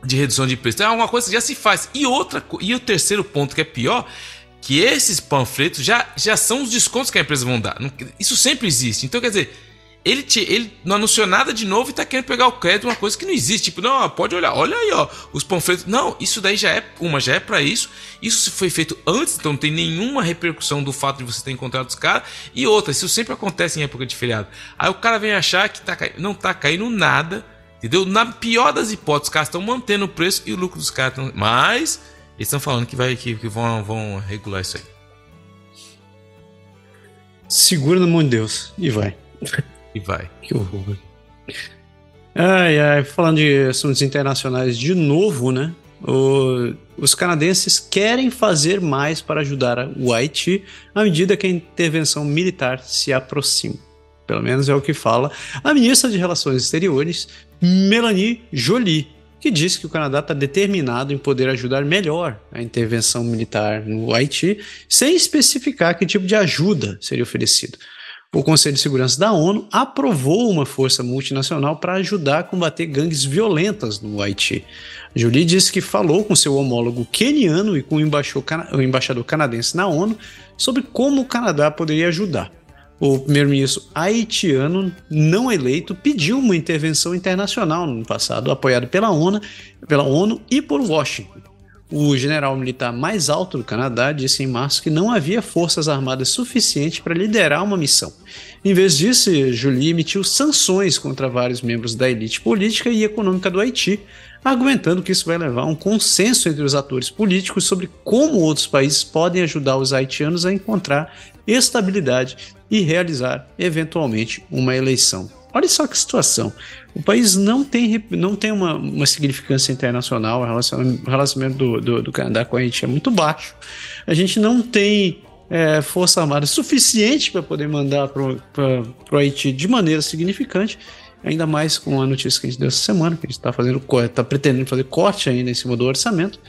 de redução de preço. Então é uma coisa que já se faz. E outra e o terceiro ponto que é pior que esses panfletos já, já são os descontos que a empresa vão dar. Isso sempre existe. Então, quer dizer, ele, te, ele não anunciou nada de novo e tá querendo pegar o crédito uma coisa que não existe. Tipo, não, pode olhar, olha aí, ó, os panfletos. Não, isso daí já é uma, já é para isso. Isso foi feito antes, então não tem nenhuma repercussão do fato de você ter encontrado os caras. E outra, isso sempre acontece em época de feriado. Aí o cara vem achar que tá. Não tá caindo nada. Entendeu? Na pior das hipóteses, os caras estão mantendo o preço e o lucro dos caras estão. Mas eles estão falando que, vai, que, que vão, vão regular isso aí. Segura na mão de Deus e vai. E vai. Que horror. Ai, ai, falando de assuntos internacionais de novo, né? O, os canadenses querem fazer mais para ajudar o Haiti à medida que a intervenção militar se aproxima. Pelo menos é o que fala a ministra de Relações Exteriores, Melanie Joly, que diz que o Canadá está determinado em poder ajudar melhor a intervenção militar no Haiti, sem especificar que tipo de ajuda seria oferecido. O Conselho de Segurança da ONU aprovou uma força multinacional para ajudar a combater gangues violentas no Haiti. Julie disse que falou com seu homólogo queniano e com o embaixador canadense na ONU sobre como o Canadá poderia ajudar o primeiro-ministro haitiano não eleito pediu uma intervenção internacional no passado, apoiado pela ONU, pela ONU e por Washington. O general militar mais alto do Canadá disse em março que não havia forças armadas suficientes para liderar uma missão. Em vez disso, Julie emitiu sanções contra vários membros da elite política e econômica do Haiti, argumentando que isso vai levar a um consenso entre os atores políticos sobre como outros países podem ajudar os haitianos a encontrar estabilidade e realizar, eventualmente, uma eleição. Olha só que situação. O país não tem, não tem uma, uma significância internacional, o relacionamento, relacionamento do, do, do, Canadá com a Haiti é muito baixo. A gente não tem é, força armada suficiente para poder mandar para o Haiti de maneira significante, ainda mais com a notícia que a gente deu essa semana, que a gente está fazendo está pretendendo fazer corte ainda em cima do orçamento.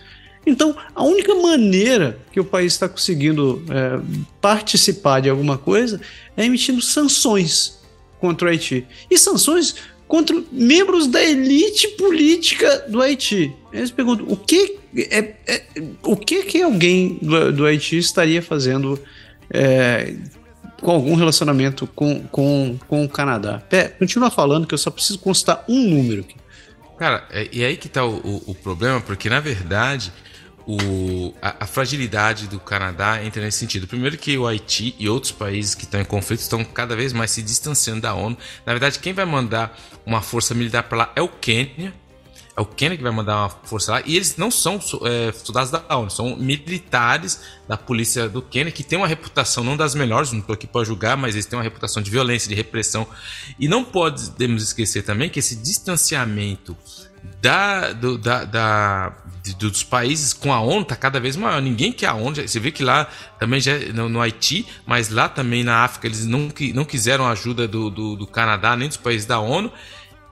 Então, a única maneira que o país está conseguindo é, participar de alguma coisa é emitindo sanções contra o Haiti. E sanções contra membros da elite política do Haiti. Eles perguntam o que é, é o que que alguém do, do Haiti estaria fazendo é, com algum relacionamento com, com, com o Canadá. Pé, continua falando que eu só preciso constar um número aqui. Cara, é, e aí que tá o, o, o problema, porque na verdade o, a, a, fragilidade do Canadá entra nesse sentido. Primeiro que o Haiti e outros países que estão em conflito estão cada vez mais se distanciando da ONU. Na verdade, quem vai mandar uma força militar para lá é o Quênia. É o Quênia que vai mandar uma força lá. E eles não são é, soldados da ONU, são militares da polícia do Quênia, que tem uma reputação não das melhores, não estou aqui para julgar, mas eles têm uma reputação de violência, de repressão. E não podemos esquecer também que esse distanciamento da, do, da, da dos países com a ONU está cada vez maior. Ninguém quer a ONU. Você vê que lá também já no, no Haiti, mas lá também na África eles não, não quiseram ajuda do, do, do Canadá nem dos países da ONU.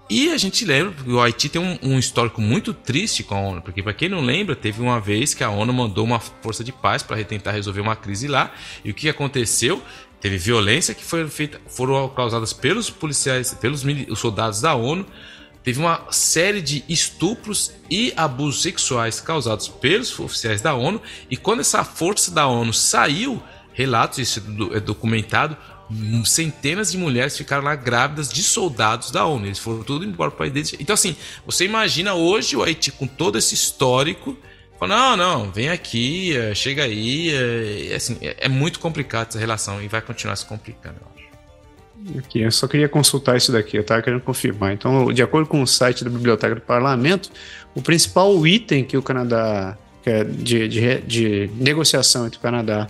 E a gente lembra que o Haiti tem um, um histórico muito triste com a ONU, porque para quem não lembra, teve uma vez que a ONU mandou uma força de paz para tentar resolver uma crise lá. E o que aconteceu? Teve violência que foi feita, foram causadas pelos policiais, pelos soldados da ONU teve uma série de estupros e abusos sexuais causados pelos oficiais da ONU. E quando essa força da ONU saiu, relatos, isso é documentado, centenas de mulheres ficaram lá grávidas de soldados da ONU. Eles foram tudo embora para o país. Então, assim, você imagina hoje o Haiti com todo esse histórico. Fala, não, não, vem aqui, eh, chega aí. É, assim, é, é muito complicado essa relação e vai continuar se complicando. Aqui, eu só queria consultar isso daqui, eu estava querendo confirmar. Então, de acordo com o site da Biblioteca do Parlamento, o principal item que o Canadá, que é de, de, de negociação entre o Canadá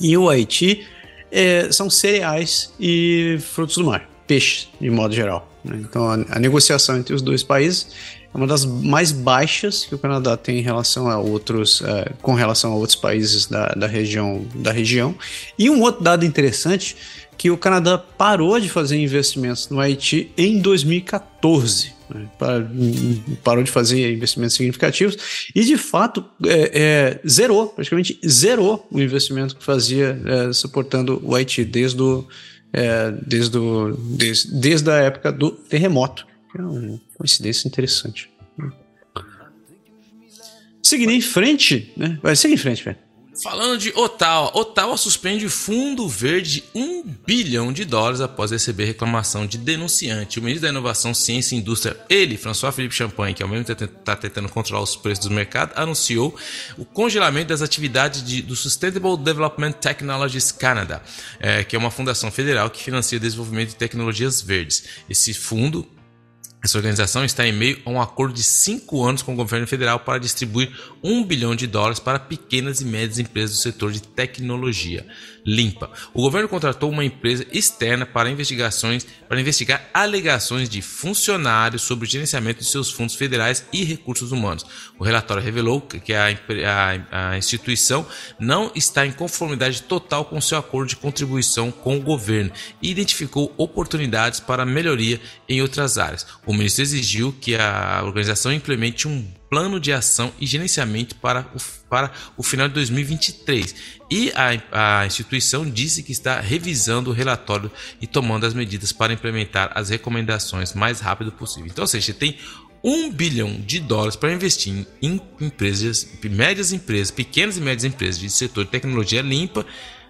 e o Haiti, é, são cereais e frutos do mar, peixe, de modo geral. Né? Então, a, a negociação entre os dois países é uma das mais baixas que o Canadá tem em relação a outros, é, com relação a outros países da, da, região, da região. E um outro dado interessante que o Canadá parou de fazer investimentos no Haiti em 2014. Né? Parou de fazer investimentos significativos e, de fato, é, é, zerou, praticamente zerou o investimento que fazia é, suportando o Haiti desde, o, é, desde, o, desde, desde a época do terremoto. É uma coincidência interessante. Seguindo em frente, né? Vai, seguir em frente, velho. Falando de Ottawa, Ottawa suspende fundo verde de 1 bilhão de dólares após receber reclamação de denunciante. O ministro da Inovação, Ciência e Indústria, ele, François Philippe Champagne, que ao mesmo tempo está tentando controlar os preços do mercado, anunciou o congelamento das atividades de, do Sustainable Development Technologies Canada, é, que é uma fundação federal que financia o desenvolvimento de tecnologias verdes. Esse fundo essa organização está em meio a um acordo de cinco anos com o governo federal para distribuir um bilhão de dólares para pequenas e médias empresas do setor de tecnologia limpa. O governo contratou uma empresa externa para investigações para investigar alegações de funcionários sobre o gerenciamento de seus fundos federais e recursos humanos. O relatório revelou que a, a, a instituição não está em conformidade total com seu acordo de contribuição com o governo e identificou oportunidades para melhoria em outras áreas. O ministro exigiu que a organização implemente um plano de ação e gerenciamento para o, para o final de 2023. E a, a instituição disse que está revisando o relatório e tomando as medidas para implementar as recomendações mais rápido possível. Então, ou seja, tem um bilhão de dólares para investir em empresas, médias empresas, pequenas e médias empresas de setor de tecnologia limpa,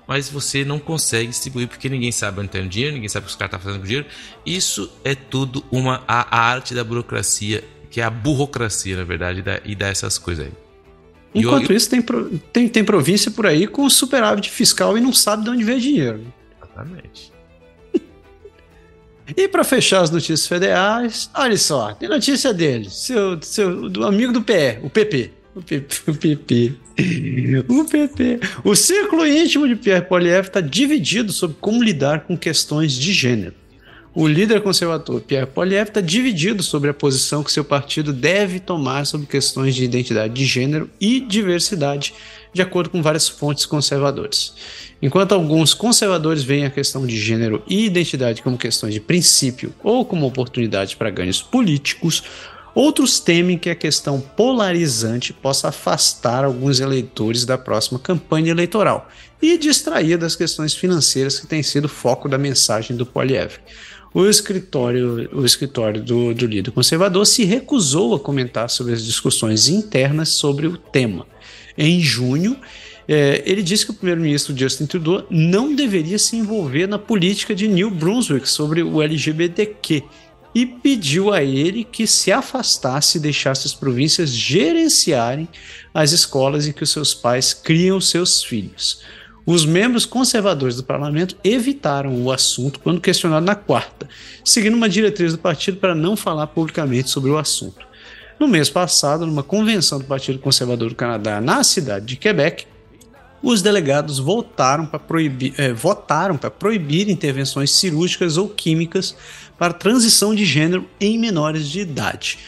mas você não consegue distribuir porque ninguém sabe onde está o dinheiro, ninguém sabe o que os caras estão tá fazendo com o dinheiro. Isso é tudo uma a arte da burocracia que é a burocracia, na verdade, e dá essas coisas aí. Enquanto eu, isso, tem, tem, tem província por aí com superávit fiscal e não sabe de onde veio dinheiro. Exatamente. E para fechar as notícias federais, olha só, tem notícia dele, seu, seu do amigo do PE, o PP. O PP. O PP. O PP. O círculo íntimo de Pierre Poilievre está dividido sobre como lidar com questões de gênero. O líder conservador Pierre Poilievre está dividido sobre a posição que seu partido deve tomar sobre questões de identidade de gênero e diversidade, de acordo com várias fontes conservadoras. Enquanto alguns conservadores veem a questão de gênero e identidade como questões de princípio ou como oportunidade para ganhos políticos, Outros temem que a questão polarizante possa afastar alguns eleitores da próxima campanha eleitoral e distrair das questões financeiras que têm sido foco da mensagem do Polievre. O escritório, o escritório do, do líder conservador se recusou a comentar sobre as discussões internas sobre o tema. Em junho, é, ele disse que o primeiro-ministro Justin Trudeau não deveria se envolver na política de New Brunswick sobre o LGBTQ e pediu a ele que se afastasse e deixasse as províncias gerenciarem as escolas em que os seus pais criam seus filhos. Os membros conservadores do parlamento evitaram o assunto quando questionado na quarta, seguindo uma diretriz do partido para não falar publicamente sobre o assunto. No mês passado, numa convenção do Partido Conservador do Canadá na cidade de Quebec, os delegados votaram para proibir, eh, votaram para proibir intervenções cirúrgicas ou químicas para transição de gênero em menores de idade.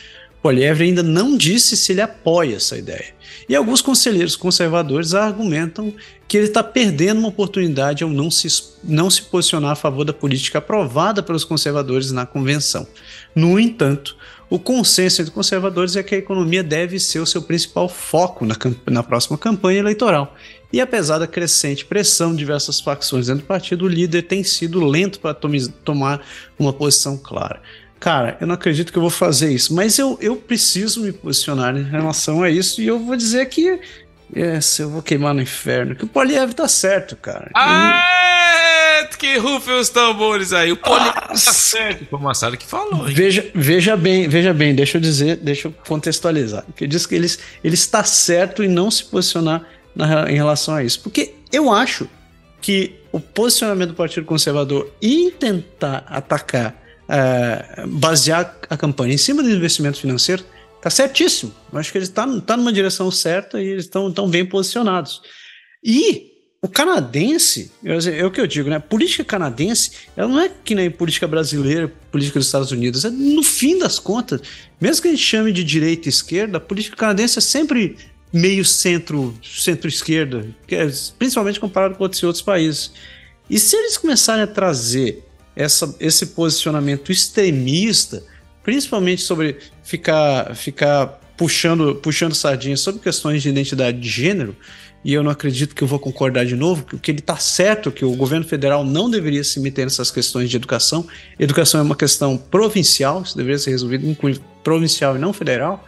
Polievre ainda não disse se ele apoia essa ideia. E alguns conselheiros conservadores argumentam que ele está perdendo uma oportunidade ao não se, não se posicionar a favor da política aprovada pelos conservadores na convenção. No entanto, o consenso entre conservadores é que a economia deve ser o seu principal foco na, na próxima campanha eleitoral. E apesar da crescente pressão de diversas facções dentro do partido, o líder tem sido lento para tomar uma posição clara. Cara, eu não acredito que eu vou fazer isso, mas eu, eu preciso me posicionar em relação a isso e eu vou dizer que essa, eu vou queimar no inferno. Que o Poliev tá certo, cara. Ah, que rufem os tambores aí. O Poliev tá certo. Foi o Massaro que falou, hein? Veja, veja bem, veja bem, deixa eu dizer, deixa eu contextualizar. Que diz que ele, ele está certo em não se posicionar na, em relação a isso. Porque eu acho que o posicionamento do Partido Conservador em tentar atacar, uh, basear a campanha em cima do investimento financeiro Tá certíssimo. Eu acho que ele está tá numa direção certa e eles estão tão bem posicionados. E o canadense, é o que eu digo, né? A política canadense, ela não é que nem política brasileira, política dos Estados Unidos. É, no fim das contas, mesmo que a gente chame de direita e esquerda, a política canadense é sempre meio centro, centro-esquerda, é, principalmente comparado com outros, outros países. E se eles começarem a trazer essa, esse posicionamento extremista, principalmente sobre ficar, ficar puxando, puxando sardinha sobre questões de identidade de gênero, e eu não acredito que eu vou concordar de novo, que ele está certo que o governo federal não deveria se meter nessas questões de educação. Educação é uma questão provincial, isso deveria ser resolvido em provincial e não federal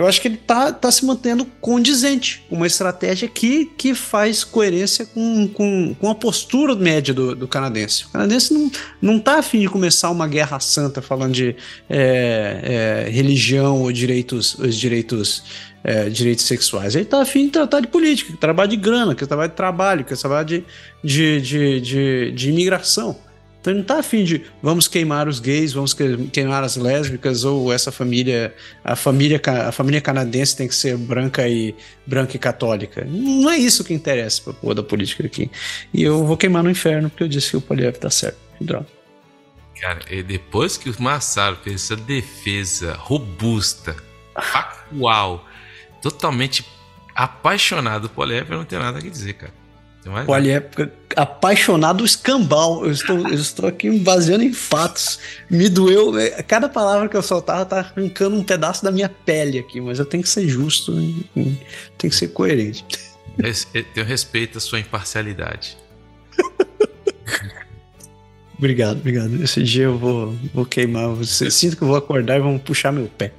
eu acho que ele tá, tá se mantendo condizente. Uma estratégia que, que faz coerência com, com, com a postura média do, do canadense. O canadense não, não tá afim de começar uma guerra santa falando de é, é, religião ou direitos, os direitos, é, direitos sexuais. Ele tá afim de tratar de política, trabalho de grana, que trabalho de trabalho, que trabalho de, de, de, de, de imigração. Então ele não tá afim de vamos queimar os gays, vamos queimar as lésbicas, ou essa família, a família, a família canadense tem que ser branca e branca e católica. Não é isso que interessa pra porra da política aqui. E eu vou queimar no inferno porque eu disse que o Poliev tá certo. Droga. Cara, e depois que o Massaro fez essa defesa robusta, factual, totalmente apaixonado por Poliev, eu não tenho nada a dizer, cara. Olha, época apaixonado escambau. Eu estou, eu estou aqui baseando em fatos. Me doeu. É, cada palavra que eu soltava tá arrancando um pedaço da minha pele aqui, mas eu tenho que ser justo, tenho que ser coerente. Eu respeito a sua imparcialidade. obrigado, obrigado. Esse dia eu vou, vou queimar. Você sinto que eu vou acordar e vão puxar meu pé.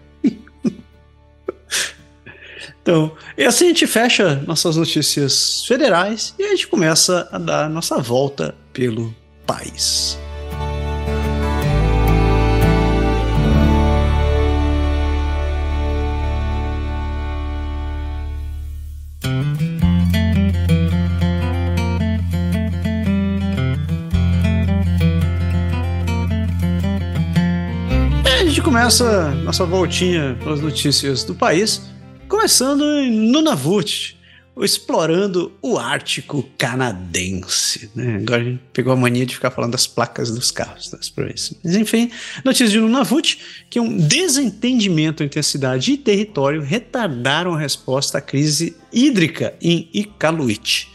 Então, e assim a gente fecha nossas notícias federais e a gente começa a dar nossa volta pelo país. começa nossa voltinha pelas notícias do país, começando em Nunavut, explorando o Ártico canadense. Né? Agora a gente pegou a mania de ficar falando das placas dos carros das províncias. Mas enfim, notícia de Nunavut, que um desentendimento entre a cidade e território retardaram a resposta à crise hídrica em Iqaluit.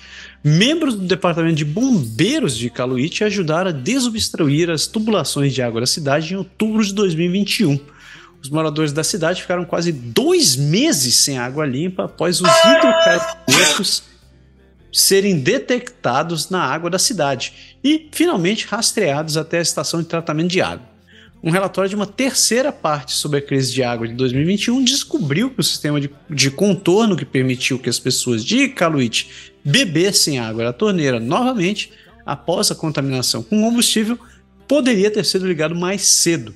Membros do Departamento de Bombeiros de Iqaluit ajudaram a desobstruir as tubulações de água da cidade em outubro de 2021. Os moradores da cidade ficaram quase dois meses sem água limpa após os hidrocarburos serem detectados na água da cidade e finalmente rastreados até a estação de tratamento de água. Um relatório de uma terceira parte sobre a crise de água de 2021 descobriu que o sistema de, de contorno que permitiu que as pessoas de Caluit bebessem água da torneira novamente após a contaminação com combustível poderia ter sido ligado mais cedo.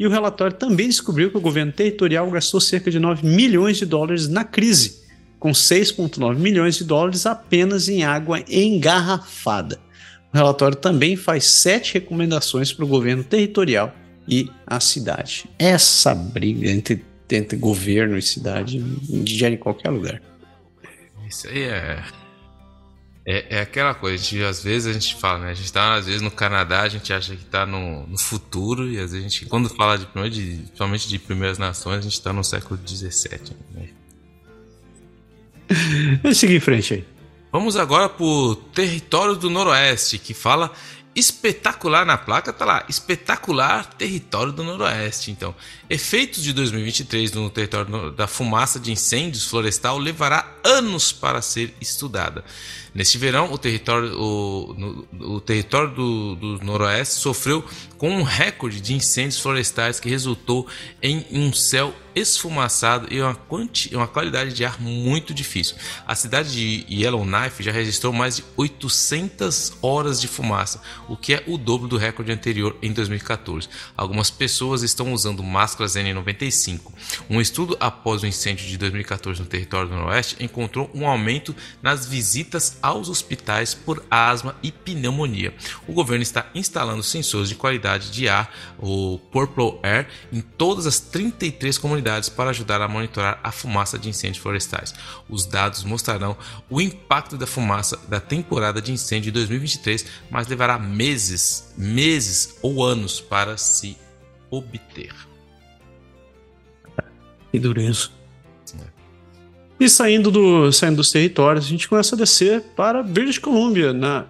E o relatório também descobriu que o governo territorial gastou cerca de 9 milhões de dólares na crise, com 6,9 milhões de dólares apenas em água engarrafada. O relatório também faz sete recomendações para o governo territorial e a cidade. Essa briga entre, entre governo e cidade gera em qualquer lugar. Isso aí é é, é aquela coisa, gente, às vezes a gente fala, né? A gente tá às vezes no Canadá, a gente acha que tá no, no futuro, e às vezes a gente, quando fala de, de principalmente de primeiras nações, a gente tá no século XVII. Né? Vamos seguir em frente aí. Vamos agora pro território do Noroeste, que fala espetacular na placa, tá lá, espetacular território do Noroeste. Então, efeitos de 2023 no território da fumaça de incêndios florestal levará anos para ser estudada. Neste verão, o território, o, no, o território do, do, Noroeste sofreu com um recorde de incêndios florestais que resultou em um céu esfumaçado e uma, quanti, uma qualidade de ar muito difícil. A cidade de Yellowknife já registrou mais de 800 horas de fumaça, o que é o dobro do recorde anterior em 2014. Algumas pessoas estão usando máscaras N95. Um estudo após o incêndio de 2014 no território do Noroeste encontrou um aumento nas visitas aos hospitais por asma e pneumonia. O governo está instalando sensores de qualidade de ar, o Purple Air, em todas as 33 comunidades para ajudar a monitorar a fumaça de incêndios florestais. Os dados mostrarão o impacto da fumaça da temporada de incêndio de 2023, mas levará meses, meses ou anos para se obter. Que dureza. E saindo, do, saindo dos territórios, a gente começa a descer para British Columbia, na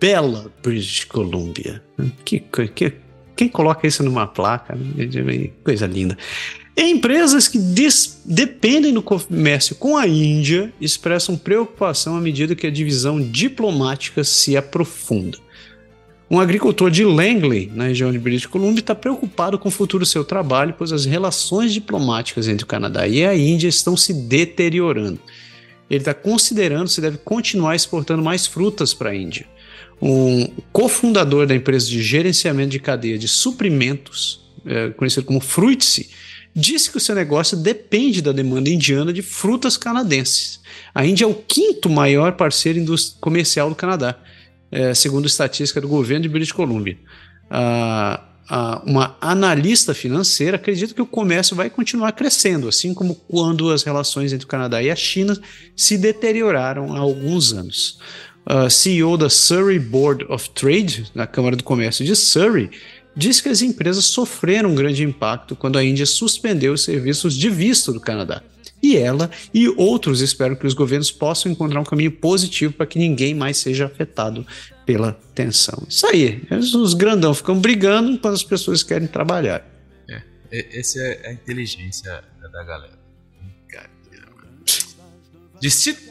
bela British Columbia. Que, que, quem coloca isso numa placa? Né? Coisa linda. Empresas que des, dependem do comércio com a Índia expressam preocupação à medida que a divisão diplomática se aprofunda. Um agricultor de Langley, na região de British Columbia, está preocupado com o futuro do seu trabalho, pois as relações diplomáticas entre o Canadá e a Índia estão se deteriorando. Ele está considerando se deve continuar exportando mais frutas para a Índia. Um cofundador da empresa de gerenciamento de cadeia de suprimentos, é, conhecido como Fruitse, disse que o seu negócio depende da demanda indiana de frutas canadenses. A Índia é o quinto maior parceiro comercial do Canadá é, segundo estatística do governo de British Columbia. Uma analista financeira acredita que o comércio vai continuar crescendo, assim como quando as relações entre o Canadá e a China se deterioraram há alguns anos. Uh, CEO da Surrey Board of Trade, na Câmara do Comércio de Surrey, disse que as empresas sofreram um grande impacto quando a Índia suspendeu os serviços de visto do Canadá. E ela e outros esperam que os governos possam encontrar um caminho positivo para que ninguém mais seja afetado pela tensão. Isso aí, os grandão ficam brigando enquanto as pessoas querem trabalhar. É, essa é a inteligência da galera.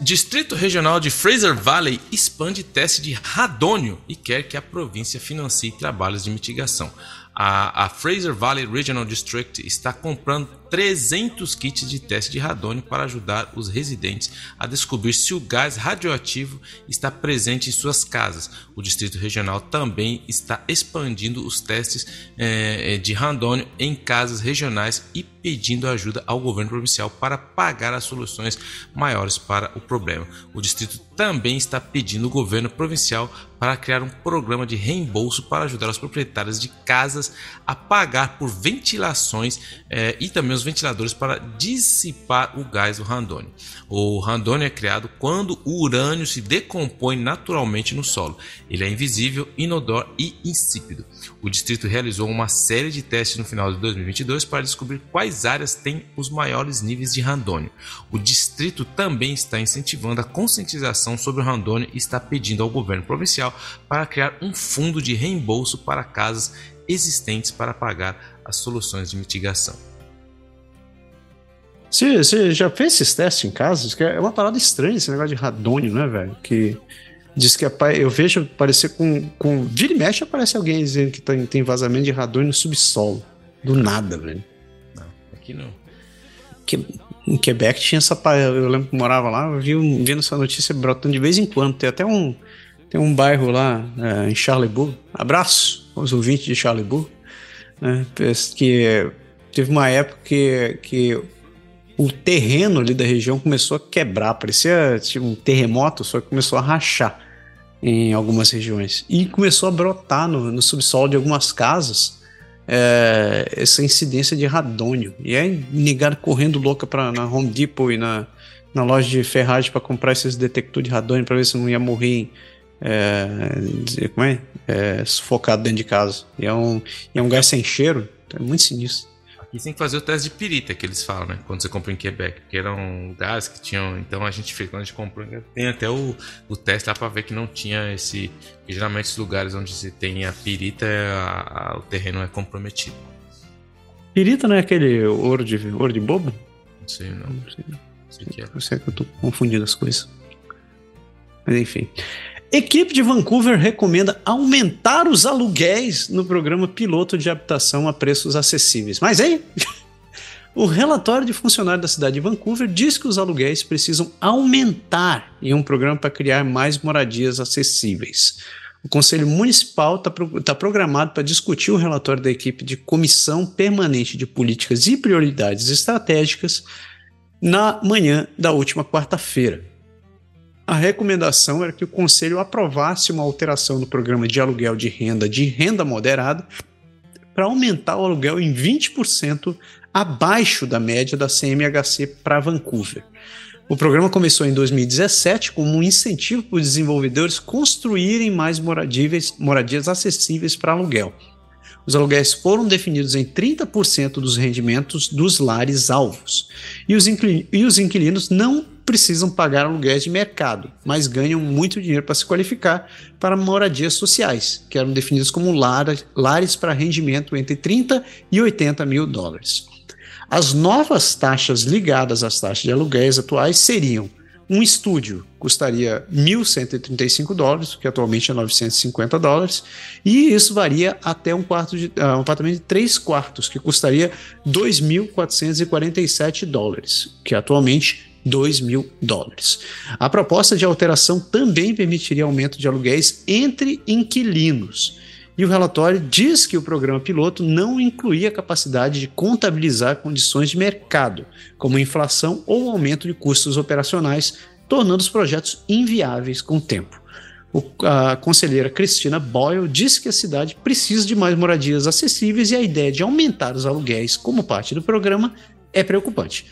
Distrito Regional de Fraser Valley expande teste de radônio e quer que a província financie trabalhos de mitigação. A, a Fraser Valley Regional District está comprando 300 kits de teste de radônio para ajudar os residentes a descobrir se o gás radioativo está presente em suas casas. O Distrito Regional também está expandindo os testes eh, de radônio em casas regionais e pedindo ajuda ao governo provincial para pagar as soluções maiores para o problema. O distrito também está pedindo ao governo provincial para criar um programa de reembolso para ajudar os proprietários de casas a pagar por ventilações é, e também os ventiladores para dissipar o gás do randônio. O randônio é criado quando o urânio se decompõe naturalmente no solo. Ele é invisível, inodor e insípido. O distrito realizou uma série de testes no final de 2022 para descobrir quais áreas têm os maiores níveis de randônio. O distrito também está incentivando a conscientização sobre o randônio e está pedindo ao governo provincial para criar um fundo de reembolso para casas existentes para pagar as soluções de mitigação. Você, você já fez esses testes em casa? É uma parada estranha esse negócio de radônio, né, velho? Que diz que eu vejo aparecer com, com. Vira e mexe aparece alguém dizendo que tem, tem vazamento de radônio no subsolo. Do nada, velho. Não, aqui não. Que, em Quebec tinha essa. Eu lembro que morava lá, eu vi, vendo essa notícia brotando de vez em quando. Tem até um. Tem um bairro lá é, em Charlebourg. Abraço aos ouvintes de Charlebourg. Né, que teve uma época que, que o terreno ali da região começou a quebrar, parecia tipo, um terremoto, só que começou a rachar em algumas regiões. E começou a brotar no, no subsolo de algumas casas é, essa incidência de radônio. E aí, negado correndo louca pra, na Home Depot e na, na loja de ferragem para comprar esses detectores de radônio para ver se não ia morrer. É, como é? é? Sufocado dentro de casa. E é um, é um gás sem cheiro. É muito sinistro. E tem que fazer o teste de pirita que eles falam, né? Quando você compra em Quebec, porque eram gás que tinham. Então a gente fez, quando a gente comprou, tem até o, o teste lá para ver que não tinha esse. geralmente os lugares onde se tem a pirita, a, a, o terreno é comprometido. Pirita não é aquele ouro de, ouro de bobo? Não sei, não. Não sei, não sei que é. Eu sei que eu tô confundindo as coisas. Mas enfim. Equipe de Vancouver recomenda aumentar os aluguéis no programa piloto de habitação a preços acessíveis. Mas hein? O relatório de funcionário da cidade de Vancouver diz que os aluguéis precisam aumentar em um programa para criar mais moradias acessíveis. O Conselho Municipal está tá programado para discutir o relatório da equipe de Comissão Permanente de Políticas e Prioridades Estratégicas na manhã da última quarta-feira a recomendação era que o conselho aprovasse uma alteração no programa de aluguel de renda de renda moderada para aumentar o aluguel em 20% abaixo da média da CMHC para Vancouver. O programa começou em 2017 como um incentivo para os desenvolvedores construírem mais moradias, moradias acessíveis para aluguel. Os aluguéis foram definidos em 30% dos rendimentos dos lares alvos, e os, e os inquilinos não precisam pagar aluguéis de mercado, mas ganham muito dinheiro para se qualificar para moradias sociais, que eram definidas como lares para rendimento entre 30 e 80 mil dólares. As novas taxas ligadas às taxas de aluguéis atuais seriam um estúdio custaria 1.135 dólares, que atualmente é 950 dólares, e isso varia até um quarto de uh, um apartamento de 3 quartos, que custaria 2.447 dólares, que atualmente 2 mil dólares. A proposta de alteração também permitiria aumento de aluguéis entre inquilinos. E o relatório diz que o programa piloto não incluía a capacidade de contabilizar condições de mercado, como inflação ou aumento de custos operacionais, tornando os projetos inviáveis com o tempo. a conselheira Cristina Boyle disse que a cidade precisa de mais moradias acessíveis e a ideia de aumentar os aluguéis como parte do programa é preocupante.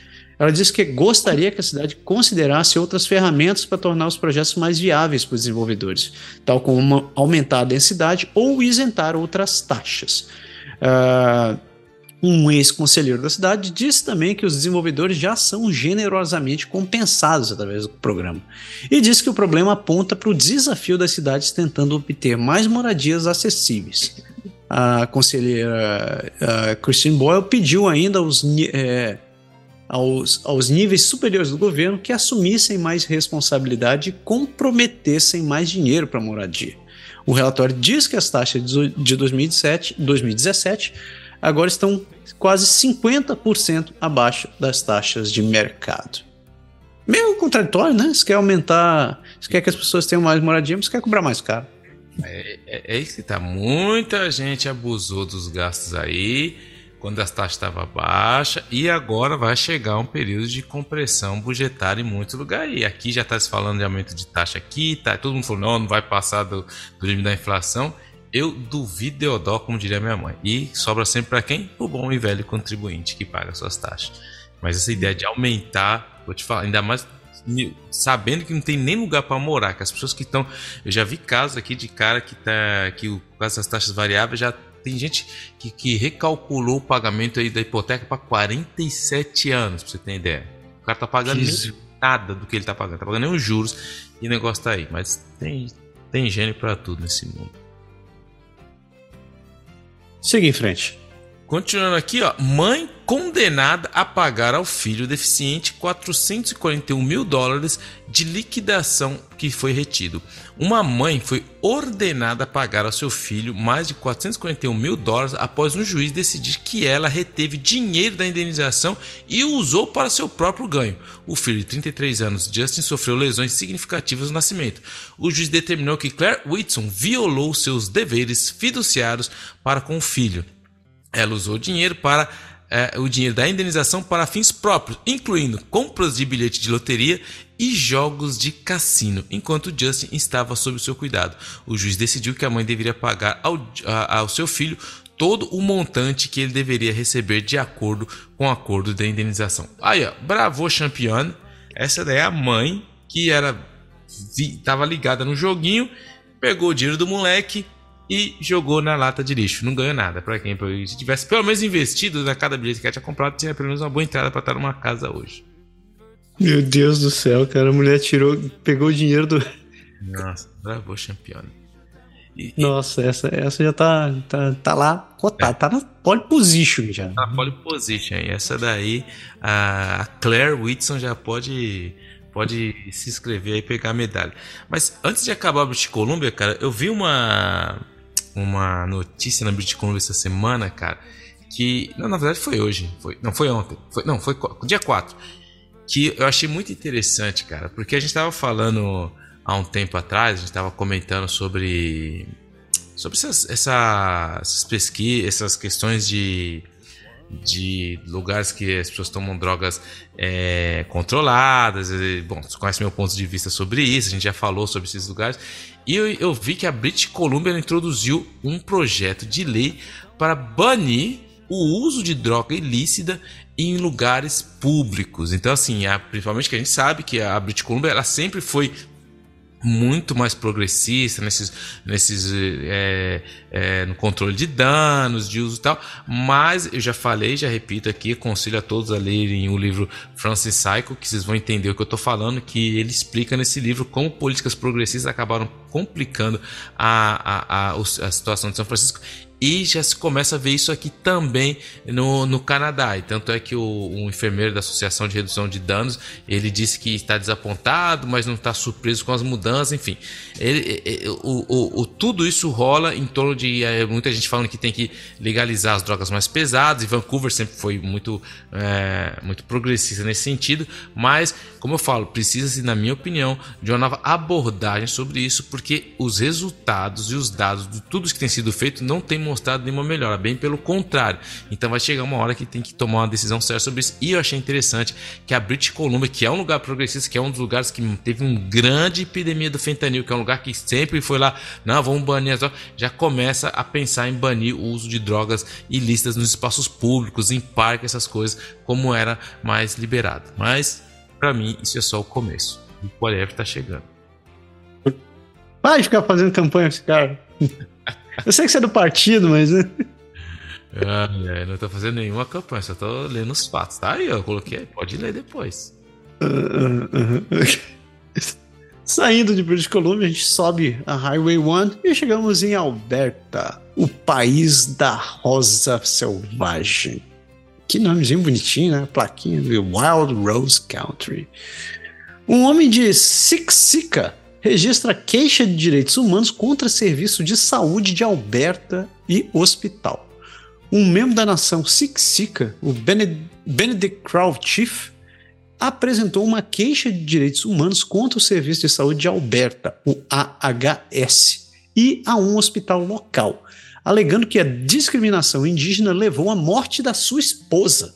Ela disse que gostaria que a cidade considerasse outras ferramentas para tornar os projetos mais viáveis para os desenvolvedores, tal como aumentar a densidade ou isentar outras taxas. Uh, um ex-conselheiro da cidade disse também que os desenvolvedores já são generosamente compensados através do programa. E disse que o problema aponta para o desafio das cidades tentando obter mais moradias acessíveis. A conselheira uh, Christine Boyle pediu ainda aos, eh, aos, aos níveis superiores do governo que assumissem mais responsabilidade e comprometessem mais dinheiro para a moradia. O relatório diz que as taxas de 2017, 2017 agora estão quase 50% abaixo das taxas de mercado. Meio contraditório, né? Você quer aumentar, você quer que as pessoas tenham mais moradia, mas você quer cobrar mais caro. É, é, é isso que tá. Muita gente abusou dos gastos aí quando as taxas estavam baixas, e agora vai chegar um período de compressão budgetária em muitos lugares. E aqui já está se falando de aumento de taxa aqui, tá? todo mundo falou, não, não vai passar do, do limite da inflação. Eu duvido Deodó, como diria minha mãe. E sobra sempre para quem? O bom e velho contribuinte que paga suas taxas. Mas essa ideia de aumentar, vou te falar, ainda mais sabendo que não tem nem lugar para morar, que as pessoas que estão, eu já vi casos aqui de cara que tá que o caso das taxas variáveis já tem gente que, que recalculou o pagamento aí da hipoteca para 47 anos, para você ter ideia. O cara tá pagando nada do que ele tá pagando, tá pagando nem os juros e o negócio tá aí, mas tem tem gênio para tudo nesse mundo. Siga em frente. Continuando aqui, ó, mãe condenada a pagar ao filho deficiente 441 mil dólares de liquidação que foi retido. Uma mãe foi ordenada a pagar ao seu filho mais de 441 mil dólares após um juiz decidir que ela reteve dinheiro da indenização e o usou para seu próprio ganho. O filho de 33 anos, Justin, sofreu lesões significativas no nascimento. O juiz determinou que Claire Whitson violou seus deveres fiduciários para com o filho ela usou dinheiro para é, o dinheiro da indenização para fins próprios, incluindo compras de bilhete de loteria e jogos de cassino, enquanto Justin estava sob seu cuidado. O juiz decidiu que a mãe deveria pagar ao, a, ao seu filho todo o montante que ele deveria receber de acordo com o acordo da indenização. Aí, ó, bravo campeão. Essa daí é a mãe que era estava ligada no joguinho, pegou o dinheiro do moleque, e jogou na lata de lixo. Não ganhou nada. Para quem? Se tivesse pelo menos investido na cada bilhete que ela tinha comprado, tinha pelo menos uma boa entrada para estar numa casa hoje. Meu Deus do céu, cara. A mulher tirou, pegou o dinheiro do. Nossa, bravo campeão. Nossa, essa, essa já tá, tá, tá lá cotada, é. tá na pole position já. Na pole position. E essa daí, a Claire Whitson já pode pode se inscrever e pegar a medalha. Mas antes de acabar a British Columbia, cara, eu vi uma uma notícia na Columbia essa semana, cara, que não, na verdade foi hoje, foi, não foi ontem, foi, não, foi dia 4, que eu achei muito interessante, cara, porque a gente estava falando há um tempo atrás, a gente estava comentando sobre sobre essas, essa, essas pesquisas, essas questões de de lugares que as pessoas tomam drogas é, controladas. E, bom, você conhece meu ponto de vista sobre isso, a gente já falou sobre esses lugares. E eu, eu vi que a British Columbia introduziu um projeto de lei para banir o uso de droga ilícita em lugares públicos. Então, assim, a, principalmente que a gente sabe que a British Columbia ela sempre foi muito mais progressista nesses, nesses é, é, no controle de danos, de uso e tal. Mas eu já falei, já repito aqui, aconselho a todos a lerem o livro Francis Psycho, que vocês vão entender o que eu estou falando, que ele explica nesse livro como políticas progressistas acabaram complicando a, a, a, a situação de São Francisco e já se começa a ver isso aqui também no, no Canadá. E tanto é que o, enfermeiro da Associação de Redução de Danos ele disse que está desapontado, mas não está surpreso com as mudanças. Enfim, ele, o, o, o, tudo isso rola em torno de é, muita gente falando que tem que legalizar as drogas mais pesadas. E Vancouver sempre foi muito, é, muito progressista nesse sentido. Mas, como eu falo, precisa-se, na minha opinião, de uma nova abordagem sobre isso, porque os resultados e os dados de tudo que tem sido feito não tem nenhuma melhora, bem pelo contrário. Então vai chegar uma hora que tem que tomar uma decisão certa sobre isso. E eu achei interessante que a British Columbia, que é um lugar progressista, que é um dos lugares que teve uma grande epidemia do fentanil, que é um lugar que sempre foi lá, não, vamos banir as drogas, já começa a pensar em banir o uso de drogas ilícitas nos espaços públicos, em parques, essas coisas, como era mais liberado. Mas, para mim, isso é só o começo. O whatever está chegando. Vai ficar fazendo campanha esse cara. Eu sei que você é do partido, mas. Né? Ah, é, não tô fazendo nenhuma campanha, só tô lendo os fatos. Tá aí, eu coloquei, pode ler depois. Uh, uh, uh, Saindo de British Columbia, a gente sobe a Highway 1 e chegamos em Alberta, o país da rosa selvagem. Que nomezinho bonitinho, né? Plaquinha de Wild Rose Country. Um homem de Siksika registra queixa de direitos humanos contra Serviço de Saúde de Alberta e hospital. Um membro da nação Siksika, o Benedict Chief, apresentou uma queixa de direitos humanos contra o Serviço de Saúde de Alberta, o AHS, e a um hospital local, alegando que a discriminação indígena levou à morte da sua esposa.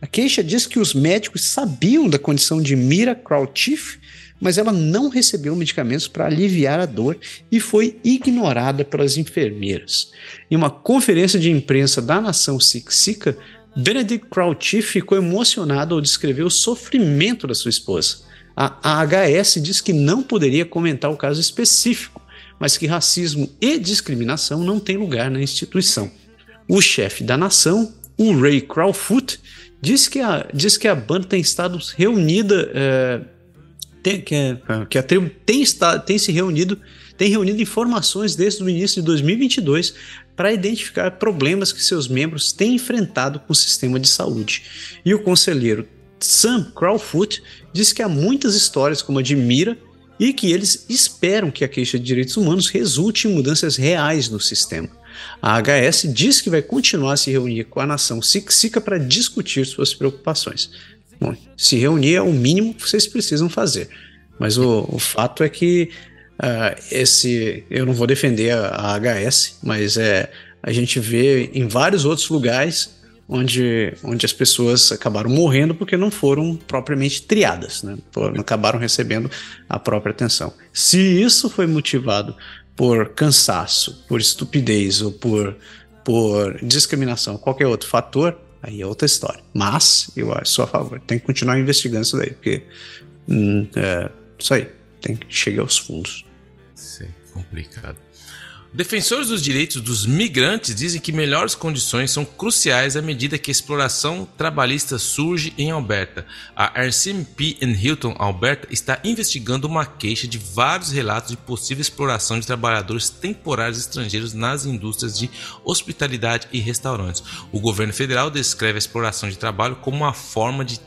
A queixa diz que os médicos sabiam da condição de Mira Chief mas ela não recebeu medicamentos para aliviar a dor e foi ignorada pelas enfermeiras. Em uma conferência de imprensa da nação Sixica, Benedict Crouchy ficou emocionado ao descrever o sofrimento da sua esposa. A AHS diz que não poderia comentar o caso específico, mas que racismo e discriminação não têm lugar na instituição. O chefe da nação, o Ray Crowfoot, diz que a, diz que a banda tem estado reunida, é, tem, que, é, que a tribo tem, está, tem se reunido, tem reunido informações desde o início de 2022 para identificar problemas que seus membros têm enfrentado com o sistema de saúde. E o conselheiro Sam Crowfoot diz que há muitas histórias como a de Mira e que eles esperam que a queixa de direitos humanos resulte em mudanças reais no sistema. A HS diz que vai continuar a se reunir com a nação Sixica para discutir suas preocupações. Bom, se reunir é o mínimo que vocês precisam fazer. Mas o, o fato é que uh, esse. Eu não vou defender a, a HS, mas é, a gente vê em vários outros lugares onde, onde as pessoas acabaram morrendo porque não foram propriamente triadas, né? não acabaram recebendo a própria atenção. Se isso foi motivado por cansaço, por estupidez ou por, por discriminação, qualquer outro fator, aí é outra história. Mas eu sou a favor, tem que continuar investigando isso daí, porque hum, é, isso aí, tem que chegar aos fundos. É complicado. Defensores dos direitos dos migrantes dizem que melhores condições são cruciais à medida que a exploração trabalhista surge em Alberta. A RCMP em Hilton, Alberta, está investigando uma queixa de vários relatos de possível exploração de trabalhadores temporários estrangeiros nas indústrias de hospitalidade e restaurantes. O governo federal descreve a exploração de trabalho como uma forma de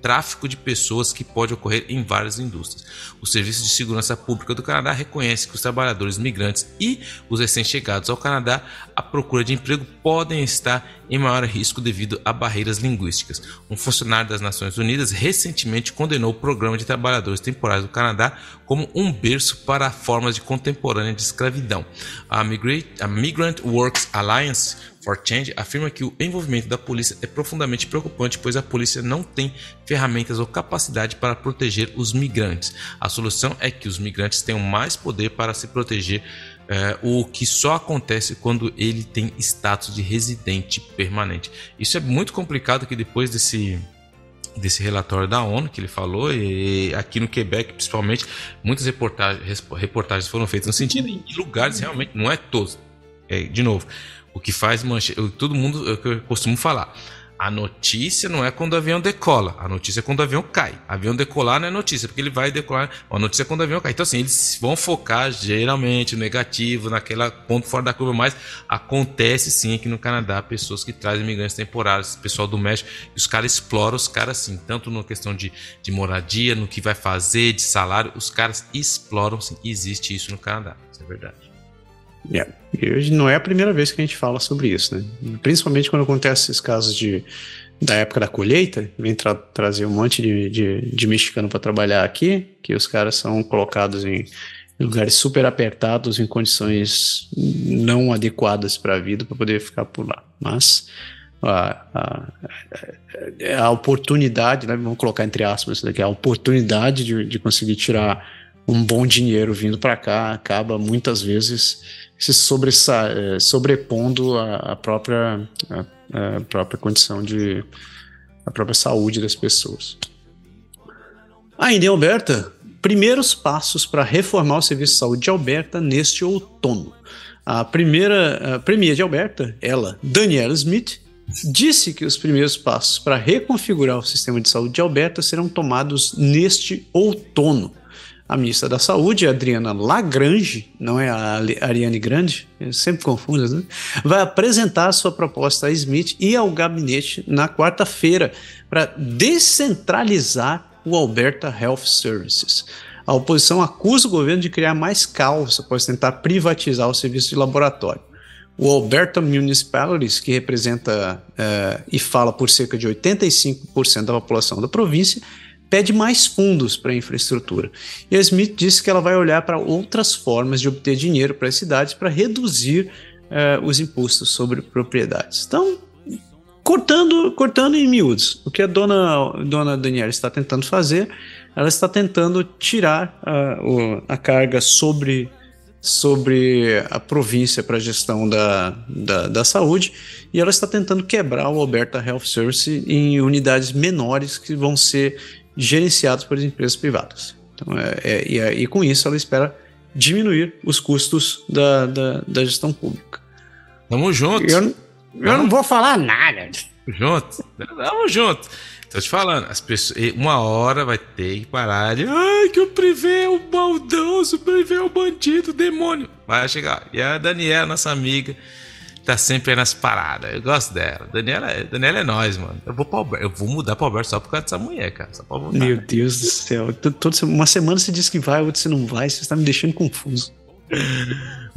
tráfico de pessoas que pode ocorrer em várias indústrias. O Serviço de Segurança Pública do Canadá reconhece que os trabalhadores migrantes e os recém-chegados ao Canadá à procura de emprego podem estar em maior risco devido a barreiras linguísticas. Um funcionário das Nações Unidas recentemente condenou o programa de trabalhadores temporários do Canadá como um berço para formas de contemporânea de escravidão. A Migrant Works Alliance for Change afirma que o envolvimento da polícia é profundamente preocupante, pois a polícia não tem ferramentas ou capacidade para proteger os migrantes. A solução é que os migrantes tenham mais poder para se proteger, é, o que só acontece quando ele tem status de residente permanente. Isso é muito complicado que depois desse desse relatório da ONU que ele falou e aqui no Quebec principalmente muitas reportagens, reportagens foram feitas no sentido em lugares realmente não é todos é, de novo o que faz manchete. Todo mundo, é o que eu costumo falar. A notícia não é quando o avião decola, a notícia é quando o avião cai. Avião decolar não é notícia, porque ele vai decolar. A notícia é quando o avião cai. Então, assim, eles vão focar geralmente no negativo, naquela ponto fora da curva, mas acontece sim aqui no Canadá pessoas que trazem imigrantes temporários, pessoal do México, os caras exploram os caras assim, tanto na questão de, de moradia, no que vai fazer, de salário, os caras exploram sim. Existe isso no Canadá, isso é verdade. Yeah. E hoje não é a primeira vez que a gente fala sobre isso, né? Principalmente quando acontece esses casos de, da época da colheita, vem tra trazer um monte de, de, de mexicano para trabalhar aqui, que os caras são colocados em lugares super apertados, em condições não adequadas para a vida, para poder ficar por lá. Mas a, a, a, oportunidade, né, vamos colocar entre aspas isso daqui, a oportunidade de, de conseguir tirar um bom dinheiro vindo para cá acaba muitas vezes se eh, sobrepondo à, própria, à, à própria condição de a própria saúde das pessoas. Ainda em Alberta, primeiros passos para reformar o serviço de saúde de Alberta neste outono. A primeira a Premier de Alberta, ela, Daniela Smith, disse que os primeiros passos para reconfigurar o sistema de saúde de Alberta serão tomados neste outono. A ministra da Saúde, Adriana Lagrange, não é a Ariane Grande, eu sempre confundo, né? vai apresentar sua proposta a Smith e ao gabinete na quarta-feira para descentralizar o Alberta Health Services. A oposição acusa o governo de criar mais caos após tentar privatizar o serviço de laboratório. O Alberta Municipalities, que representa uh, e fala por cerca de 85% da população da província, pede mais fundos para a infraestrutura. E a Smith disse que ela vai olhar para outras formas de obter dinheiro para as cidades para reduzir uh, os impostos sobre propriedades. Então, cortando, cortando em miúdos. O que a dona, dona Daniela está tentando fazer ela está tentando tirar a, o, a carga sobre, sobre a província para a gestão da, da, da, saúde e ela está tentando quebrar o Alberta Health Service em unidades menores que vão ser gerenciadas por empresas privadas. Então, é, é, e, e, com isso ela espera diminuir os custos da, da, da gestão pública. Tamo junto. Eu, eu não vou falar nada. Junto. Tamo junto. Tô te falando, as pessoas, uma hora vai ter que parar de. Ai, que o privê é o maldoso, o privê é o bandido, o demônio. Vai chegar. E a Daniela, nossa amiga, tá sempre aí nas paradas. Eu gosto dela. Daniela, é, Daniela é nós, mano. Eu vou, pra Alberto, eu vou mudar pra Alberto só por causa dessa mulher, cara. Só pra voltar. Meu Deus do céu. Toda uma semana você diz que vai, outra você não vai. Você está me deixando confuso.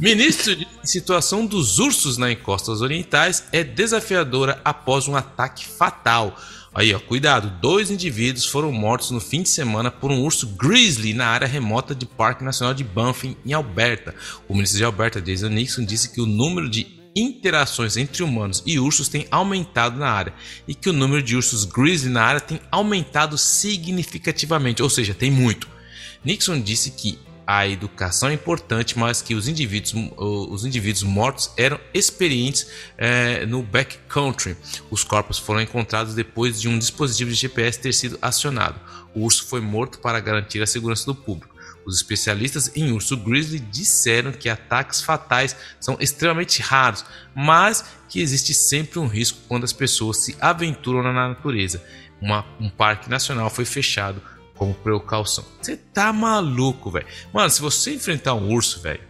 Ministro de situação dos ursos na encostas orientais é desafiadora após um ataque fatal. Aí, ó, cuidado. Dois indivíduos foram mortos no fim de semana por um urso grizzly na área remota de Parque Nacional de Banff, em Alberta. O ministro de Alberta, Jason Nixon, disse que o número de interações entre humanos e ursos tem aumentado na área e que o número de ursos grizzly na área tem aumentado significativamente, ou seja, tem muito. Nixon disse que a educação é importante, mas que os indivíduos, os indivíduos mortos eram experientes é, no backcountry. Os corpos foram encontrados depois de um dispositivo de GPS ter sido acionado. O urso foi morto para garantir a segurança do público. Os especialistas em urso grizzly disseram que ataques fatais são extremamente raros, mas que existe sempre um risco quando as pessoas se aventuram na natureza. Uma, um parque nacional foi fechado como precaução. Você tá maluco, velho. Mano, se você enfrentar um urso, velho,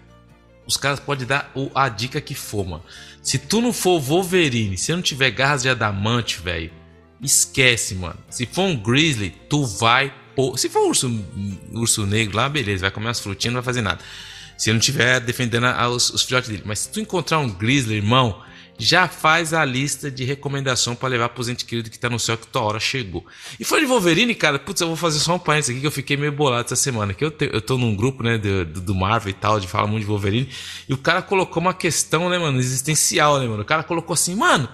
os caras podem dar a dica que for, mano. Se tu não for Wolverine, se não tiver garras de adamante, velho, esquece, mano. Se for um grizzly, tu vai pôr. Se for urso, urso negro lá, beleza, vai comer umas frutinhas, não vai fazer nada. Se não tiver defendendo os, os filhotes dele. Mas se tu encontrar um grizzly, irmão, já faz a lista de recomendação para levar pro ente querido que tá no céu que tua hora chegou. E foi de Wolverine, cara, putz, eu vou fazer só um parênteses aqui que eu fiquei meio bolado essa semana. Que eu, te, eu tô num grupo, né, do, do Marvel e tal, de falar muito de Wolverine, e o cara colocou uma questão, né, mano, existencial, né, mano? O cara colocou assim, mano.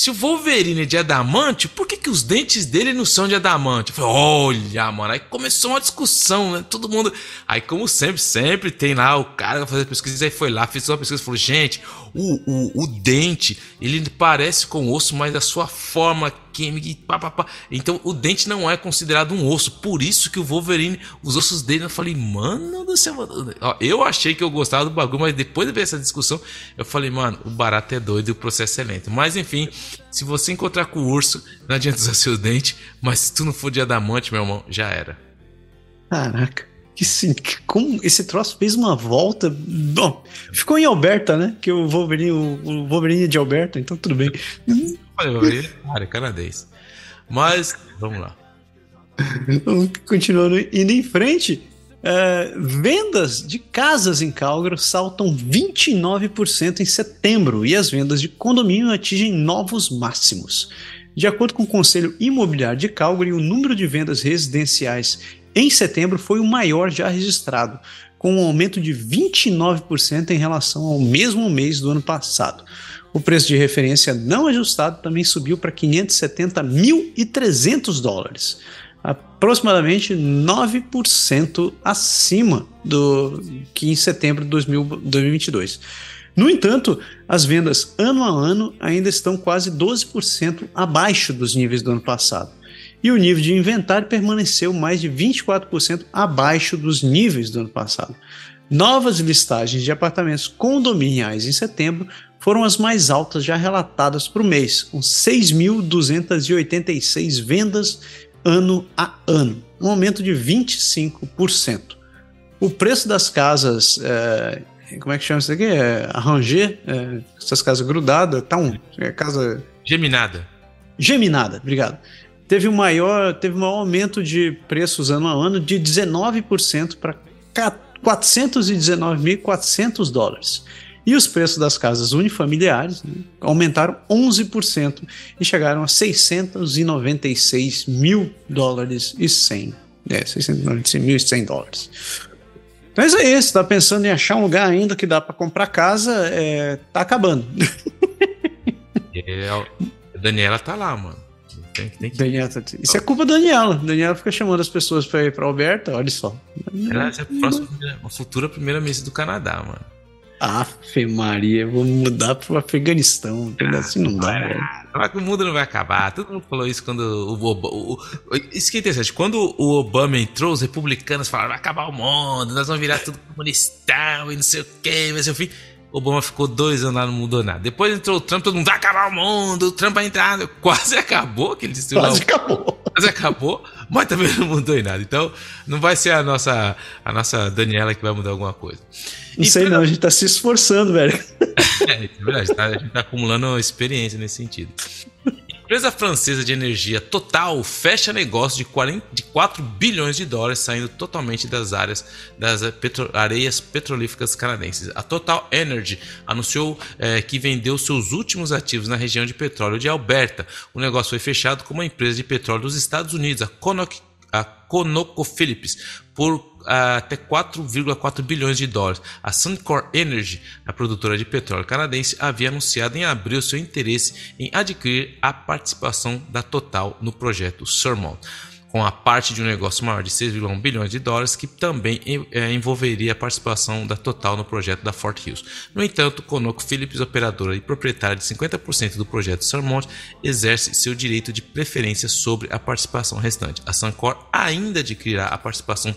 Se o Wolverine é de adamante, por que, que os dentes dele não são de adamante? Falei, olha, mano, aí começou uma discussão, né? Todo mundo. Aí, como sempre, sempre tem lá o cara fazer pesquisa, aí foi lá, fez uma pesquisa falou: gente, o, o, o dente, ele parece com osso, mas a sua forma química pá, pá, pá. Então o dente não é considerado um osso. Por isso que o Wolverine, os ossos dele, eu falei, mano do céu. Eu achei que eu gostava do bagulho, mas depois de ver essa discussão, eu falei, mano, o barato é doido e o processo é lento. Mas enfim, se você encontrar com o urso, não adianta usar seu dente, mas se tu não for de adamante, meu irmão, já era. Caraca que sim, como esse troço fez uma volta. Bom, ficou em Alberta, né? Que o Wolverine, o, Wolverine é de Alberta, então tudo bem. Wolverine é canadense. Mas, vamos lá. Continuando indo em frente, é, vendas de casas em Calgary saltam 29% em setembro e as vendas de condomínio atingem novos máximos. De acordo com o Conselho Imobiliário de Calgary, o número de vendas residenciais em setembro foi o maior já registrado, com um aumento de 29% em relação ao mesmo mês do ano passado. O preço de referência não ajustado também subiu para 570.300 dólares, aproximadamente 9% acima do que em setembro de 2022. No entanto, as vendas ano a ano ainda estão quase 12% abaixo dos níveis do ano passado e o nível de inventário permaneceu mais de 24% abaixo dos níveis do ano passado. Novas listagens de apartamentos condominiais em setembro foram as mais altas já relatadas para o mês, com 6.286 vendas ano a ano, um aumento de 25%. O preço das casas, é, como é que chama isso aqui? É, arranger, é, essas casas grudadas, tá um, é casa... Geminada. Geminada, obrigado teve um maior, teve um maior aumento de preços ano a ano de 19% para 419.400 dólares. E os preços das casas unifamiliares né, aumentaram 11% e chegaram a 696 mil dólares e 100. É, 696 mil e 100 dólares. Então é isso está pensando em achar um lugar ainda que dá para comprar casa, é, tá acabando. É, a Daniela tá lá, mano. Tem, tem que... Daniela, tá- isso é culpa da Daniela. Daniela fica chamando as pessoas pra ir pra Alberta, olha só. Ela é a próxima, uma futura primeira ministra do Canadá, mano. Afe Maria, vou mudar pro Afeganistão. Assim não dá, velho. Falar que o mundo não vai acabar. Todo mundo falou isso quando o Obama. isso que é interessante. Quando o Obama entrou, os republicanos falaram: vai acabar o mundo, nós vamos virar tudo comunistão e não sei o que, vai ser o fim. Obama ficou dois anos lá, não mudou nada. Depois entrou o Trump, todo mundo vai acabar o mundo, o Trump vai entrar. Quase acabou, que ele destruiu Quase acabou. Quase acabou, mas também não mudou em nada. Então, não vai ser a nossa, a nossa Daniela que vai mudar alguma coisa. Não sei não, a gente tá se esforçando, velho. É, é verdade, tá, a gente tá acumulando experiência nesse sentido. Empresa francesa de energia Total fecha negócio de, 40, de 4 bilhões de dólares, saindo totalmente das áreas das petro, areias petrolíferas canadenses. A Total Energy anunciou é, que vendeu seus últimos ativos na região de petróleo de Alberta. O negócio foi fechado com uma empresa de petróleo dos Estados Unidos, a a ConocoPhillips por até 4,4 bilhões de dólares. A Suncor Energy, a produtora de petróleo canadense, havia anunciado em abril seu interesse em adquirir a participação da Total no projeto Surmont com a parte de um negócio maior de 6,1 bilhões de dólares, que também é, envolveria a participação da Total no projeto da Fort Hills. No entanto, ConocoPhillips, operadora e proprietária de 50% do projeto Surmont, exerce seu direito de preferência sobre a participação restante. A Suncor ainda adquirirá a participação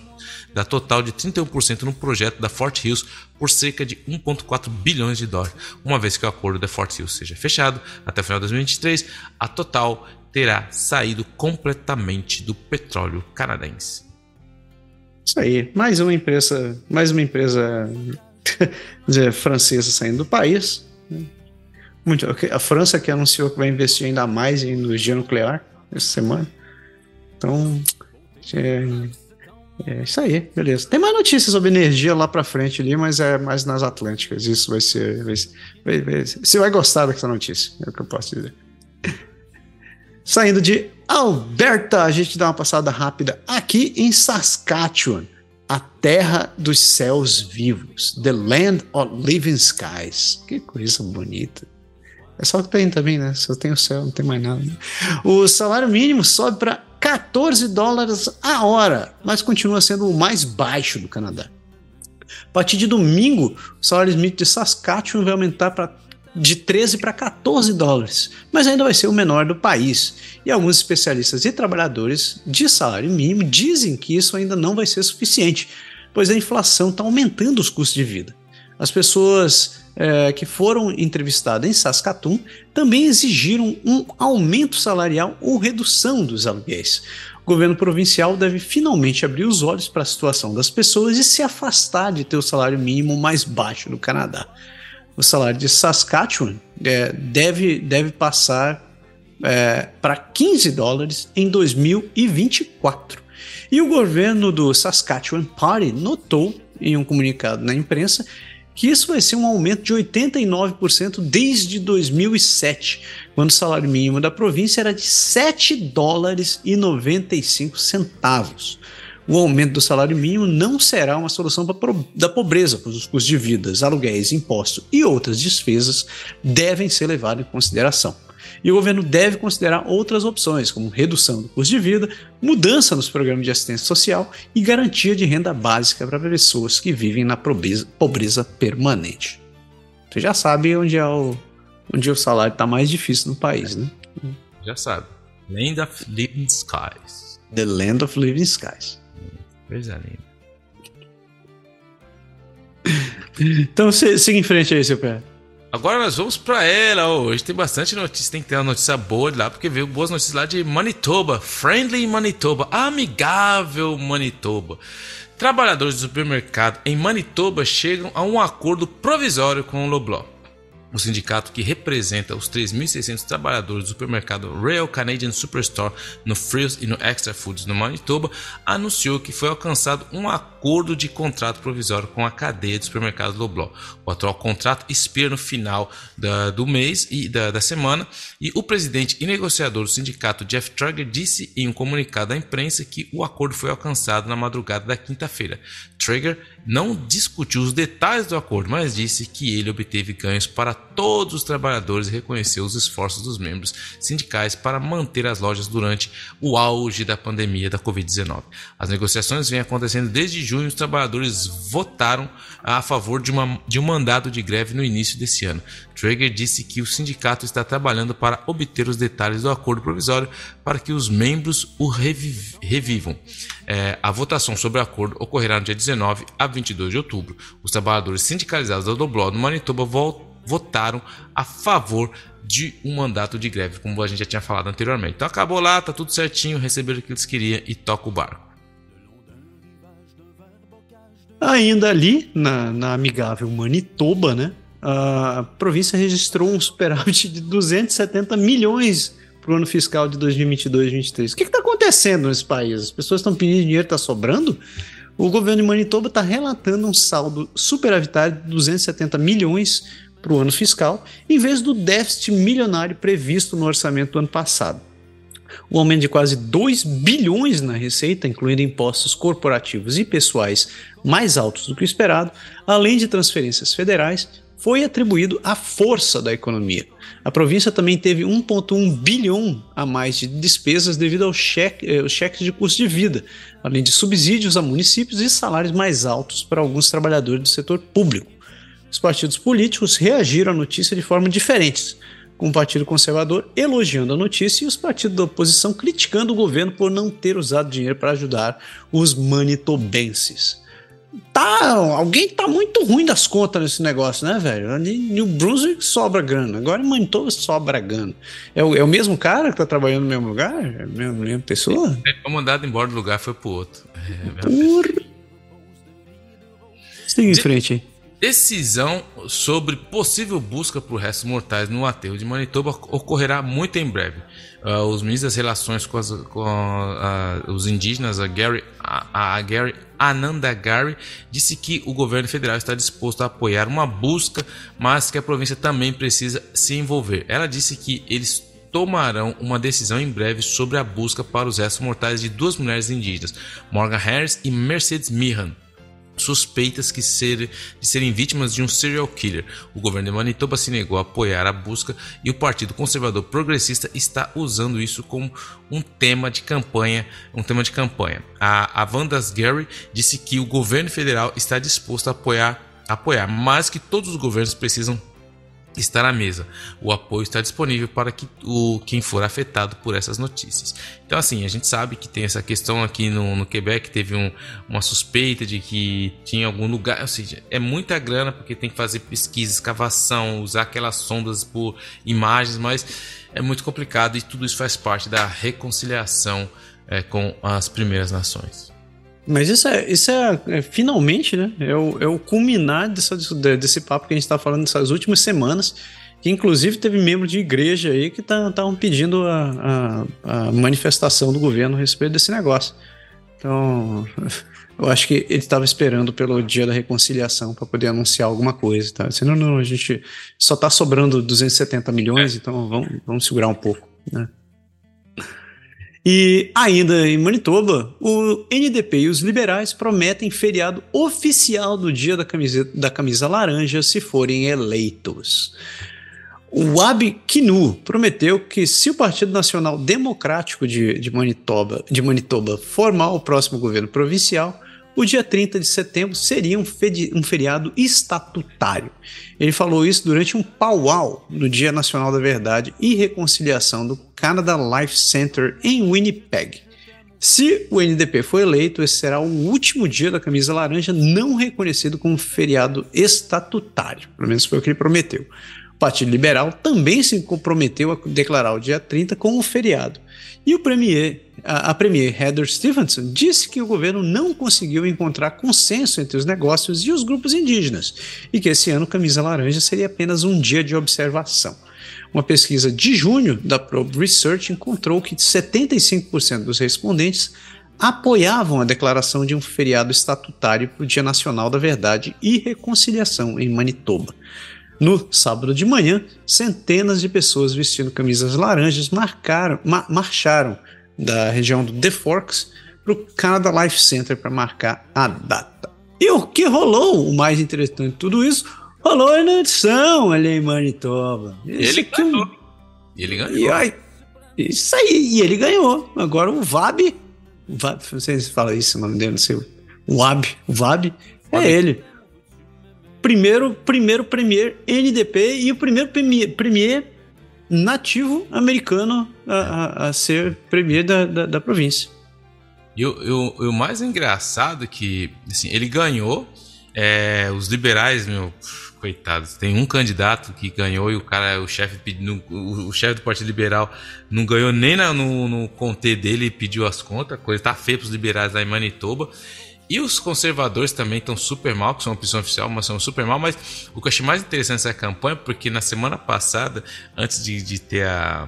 da Total de 31% no projeto da Fort Hills por cerca de 1,4 bilhões de dólares. Uma vez que o acordo da Fort Hills seja fechado até o final de 2023, a Total terá saído completamente do petróleo canadense. Isso aí, mais uma empresa, mais uma empresa dizer, francesa saindo do país. Né? Muito, a França que anunciou que vai investir ainda mais em energia nuclear essa semana. Então, é, é isso aí, beleza. Tem mais notícias sobre energia lá para frente ali, mas é mais nas Atlânticas. Isso vai ser, vai, vai, vai, você vai gostar dessa notícia, é o que eu posso dizer. Saindo de Alberta, a gente dá uma passada rápida aqui em Saskatchewan, a terra dos céus vivos, the land of living skies. Que coisa bonita. É só que tem também, né? Só tem o céu, não tem mais nada. Né? O salário mínimo sobe para 14 dólares a hora, mas continua sendo o mais baixo do Canadá. A partir de domingo, o salário mínimo de Saskatchewan vai aumentar para de 13 para 14 dólares, mas ainda vai ser o menor do país. E alguns especialistas e trabalhadores de salário mínimo dizem que isso ainda não vai ser suficiente, pois a inflação está aumentando os custos de vida. As pessoas é, que foram entrevistadas em Saskatoon também exigiram um aumento salarial ou redução dos aluguéis. O governo provincial deve finalmente abrir os olhos para a situação das pessoas e se afastar de ter o salário mínimo mais baixo do Canadá o salário de Saskatchewan é, deve, deve passar é, para 15 dólares em 2024. E o governo do Saskatchewan Party notou em um comunicado na imprensa que isso vai ser um aumento de 89% desde 2007, quando o salário mínimo da província era de 7 dólares e 95 centavos o aumento do salário mínimo não será uma solução da pobreza, pois os custos de vida, aluguéis, impostos e outras despesas devem ser levados em consideração. E o governo deve considerar outras opções, como redução do custo de vida, mudança nos programas de assistência social e garantia de renda básica para pessoas que vivem na pobreza, pobreza permanente. Você já sabe onde é o, onde o salário está mais difícil no país, né? Já sabe. Land of Living Skies. The Land of Living Skies. Coisa linda. Então siga em frente aí, seu pé. Agora nós vamos para ela. Hoje tem bastante notícia. Tem que ter uma notícia boa de lá, porque veio boas notícias lá de Manitoba. Friendly Manitoba. Amigável Manitoba. Trabalhadores do supermercado em Manitoba chegam a um acordo provisório com o Loblaw. O sindicato que representa os 3.600 trabalhadores do supermercado Royal Canadian Superstore no Frills e no Extra Foods no Manitoba anunciou que foi alcançado um acordo de contrato provisório com a cadeia de supermercados Loblaw. O atual contrato expira no final da, do mês e da, da, semana e o presidente e negociador do sindicato Jeff Trager disse em um comunicado à imprensa que o acordo foi alcançado na madrugada da quinta-feira. Traeger não discutiu os detalhes do acordo, mas disse que ele obteve ganhos para todos os trabalhadores e reconheceu os esforços dos membros sindicais para manter as lojas durante o auge da pandemia da Covid-19. As negociações vêm acontecendo desde junho. Os trabalhadores votaram a favor de, uma, de um mandato de greve no início desse ano. Traeger disse que o sindicato está trabalhando para obter os detalhes do acordo provisório para que os membros o reviv revivam. É, a votação sobre o acordo ocorrerá no dia 19 a 22 de outubro. Os trabalhadores sindicalizados da Dobló no Manitoba votaram a favor de um mandato de greve, como a gente já tinha falado anteriormente. Então acabou lá, tá tudo certinho, receberam o que eles queriam e toca o barco. Ainda ali, na, na amigável Manitoba, né? A província registrou um superávit de 270 milhões para o ano fiscal de 2022-2023. O que está acontecendo nesse país? As pessoas estão pedindo dinheiro, está sobrando? O governo de Manitoba está relatando um saldo superavitário de 270 milhões para o ano fiscal, em vez do déficit milionário previsto no orçamento do ano passado. O aumento de quase 2 bilhões na receita, incluindo impostos corporativos e pessoais mais altos do que o esperado, além de transferências federais, foi atribuído à força da economia. A província também teve 1,1 bilhão a mais de despesas devido aos cheque, eh, cheques de custo de vida, além de subsídios a municípios e salários mais altos para alguns trabalhadores do setor público. Os partidos políticos reagiram à notícia de forma diferentes, com o Partido Conservador elogiando a notícia e os partidos da oposição criticando o governo por não ter usado dinheiro para ajudar os manitobenses tá. Alguém tá muito ruim das contas nesse negócio, né, velho? New Brunswick sobra grana. Agora em Manitoba sobra grana. É o, é o mesmo cara que tá trabalhando no mesmo lugar? É a mesma, mesma pessoa? É, foi mandado embora do lugar, foi pro outro. É, Por... Siga em frente aí. Decisão sobre possível busca por restos mortais no aterro de Manitoba ocorrerá muito em breve. Uh, os ministros das relações com, as, com uh, os indígenas, a Gary, a, a Gary Ananda Gary, disse que o governo federal está disposto a apoiar uma busca, mas que a província também precisa se envolver. Ela disse que eles tomarão uma decisão em breve sobre a busca para os restos mortais de duas mulheres indígenas, Morgan Harris e Mercedes Mihan suspeitas que ser, de serem vítimas de um serial killer. O governo de Manitoba se negou a apoiar a busca e o Partido Conservador Progressista está usando isso como um tema de campanha, um tema de campanha. A, a Vandas Gary disse que o governo federal está disposto a apoiar, apoiar, mas que todos os governos precisam estar à mesa. O apoio está disponível para que o, quem for afetado por essas notícias. Então, assim, a gente sabe que tem essa questão aqui no, no Quebec, teve um, uma suspeita de que tinha algum lugar, ou seja, é muita grana porque tem que fazer pesquisa, escavação, usar aquelas sondas por imagens, mas é muito complicado e tudo isso faz parte da reconciliação é, com as primeiras nações. Mas isso é, isso é, é finalmente, né? É o, é o culminar dessa, desse papo que a gente está falando nessas últimas semanas. Que inclusive teve membros de igreja aí que estavam tá, pedindo a, a, a, manifestação do governo a respeito desse negócio. Então, eu acho que ele estava esperando pelo dia da reconciliação para poder anunciar alguma coisa. Tá? Senão, não, a gente só está sobrando 270 milhões, então vamos, vamos segurar um pouco. Né? E ainda em Manitoba, o NDP e os liberais prometem feriado oficial do dia da camisa, da camisa laranja se forem eleitos. O Ab Kinu prometeu que se o Partido Nacional Democrático de, de, Manitoba, de Manitoba formar o próximo governo provincial, o dia 30 de setembro seria um, um feriado estatutário. Ele falou isso durante um powwow no Dia Nacional da Verdade e Reconciliação do Canada Life Center em Winnipeg. Se o NDP for eleito, esse será o último dia da camisa laranja não reconhecido como feriado estatutário. Pelo menos foi o que ele prometeu. O Partido Liberal também se comprometeu a declarar o dia 30 como feriado. E o premier, a, premier Heather Stevenson disse que o governo não conseguiu encontrar consenso entre os negócios e os grupos indígenas e que esse ano Camisa Laranja seria apenas um dia de observação. Uma pesquisa de junho da Probe Research encontrou que 75% dos respondentes apoiavam a declaração de um feriado estatutário para o Dia Nacional da Verdade e Reconciliação em Manitoba. No sábado de manhã, centenas de pessoas vestindo camisas laranjas marcaram, ma marcharam da região do The Forks para o Canada Life Center para marcar a data. E o que rolou, o mais interessante de tudo isso, rolou na edição ali em Manitoba. Ele ganhou. E ele ganhou. E, aí, isso aí, e ele ganhou. Agora o VAB, o VAB não sei se fala isso, o nome dele, não sei. O VAB, o VAB é ele. Primeiro, primeiro Premier NDP e o primeiro Premier, premier nativo americano a, a, a ser Premier da, da, da província. E o, o, mais engraçado é que assim, ele ganhou, é, os liberais, meu, coitados, tem um candidato que ganhou e o cara, o chefe o, o chefe do Partido Liberal não ganhou nem na, no, no conté dele e pediu as contas, coisa tá feia pros liberais lá em Manitoba. E os conservadores também estão super mal, que são opção oficial, mas são super mal. Mas o que eu achei mais interessante dessa campanha, porque na semana passada, antes de, de ter a,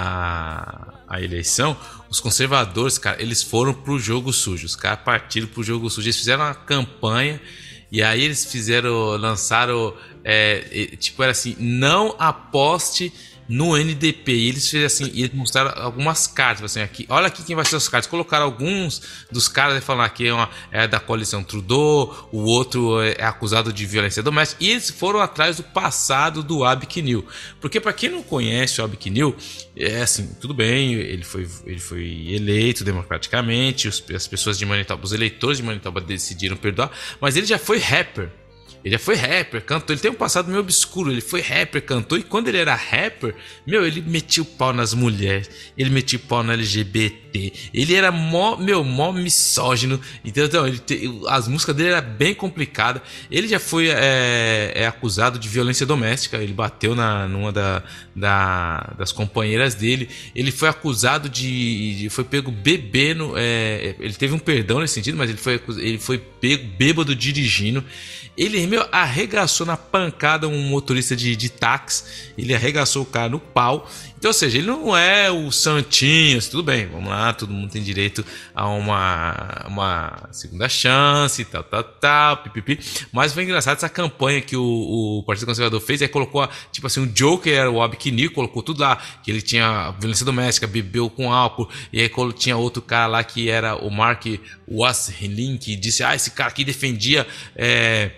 a, a, eleição, os conservadores, cara, eles foram pro jogo sujo. Os caras partiram pro jogo sujo. Eles fizeram uma campanha e aí eles fizeram, lançaram, é, tipo, era assim: não aposte no NDP. E eles fizeram assim, eles mostraram algumas cartas, assim, aqui, olha aqui quem vai ser os cartas. Colocaram alguns dos caras e falaram aqui é, uma, é da coalição Trudeau, o outro é, é acusado de violência doméstica. E eles foram atrás do passado do Abknil. Porque para quem não conhece o Abknil, é assim, tudo bem, ele foi, ele foi eleito democraticamente, os, as pessoas de Manitoba, os eleitores de Manitoba decidiram perdoar, mas ele já foi rapper. Ele já foi rapper, cantou. Ele tem um passado meio obscuro. Ele foi rapper, cantou. E quando ele era rapper, meu, ele metia o pau nas mulheres. Ele metia o pau no LGBT. Ele era mó, meu, mó misógino. Então, ele te, as músicas dele eram bem complicadas. Ele já foi é, é, acusado de violência doméstica. Ele bateu na, numa da, da, das companheiras dele. Ele foi acusado de. de foi pego bebendo. É, ele teve um perdão nesse sentido, mas ele foi, ele foi pego bêbado dirigindo. Ele, meu, arregaçou na pancada um motorista de, de táxi. Ele arregaçou o cara no pau. Então, ou seja, ele não é o Santinho. Tudo bem, vamos lá, todo mundo tem direito a uma, uma segunda chance, tal, tal, tal, pipipi. Mas foi engraçado essa campanha que o, o Partido Conservador fez. Aí colocou, tipo assim, o Joker era o Abkini, colocou tudo lá. Que ele tinha violência doméstica, bebeu com álcool. E aí tinha outro cara lá que era o Mark Wasselin, que disse: Ah, esse cara aqui defendia. É,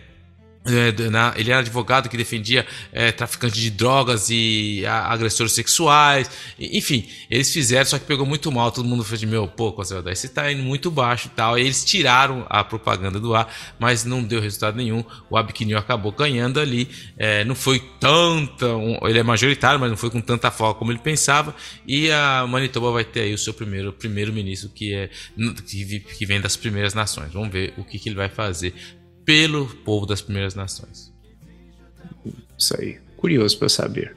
ele era advogado que defendia é, traficantes de drogas e agressores sexuais, enfim, eles fizeram, só que pegou muito mal. Todo mundo fez de meu, pô, conservador, esse tá indo muito baixo e tal. E eles tiraram a propaganda do ar, mas não deu resultado nenhum. O Abquinil acabou ganhando ali, é, não foi tanta, um, ele é majoritário, mas não foi com tanta folga como ele pensava. E a Manitoba vai ter aí o seu primeiro primeiro-ministro que é que, que vem das primeiras nações. Vamos ver o que, que ele vai fazer pelo povo das primeiras nações. Isso aí. Curioso para saber.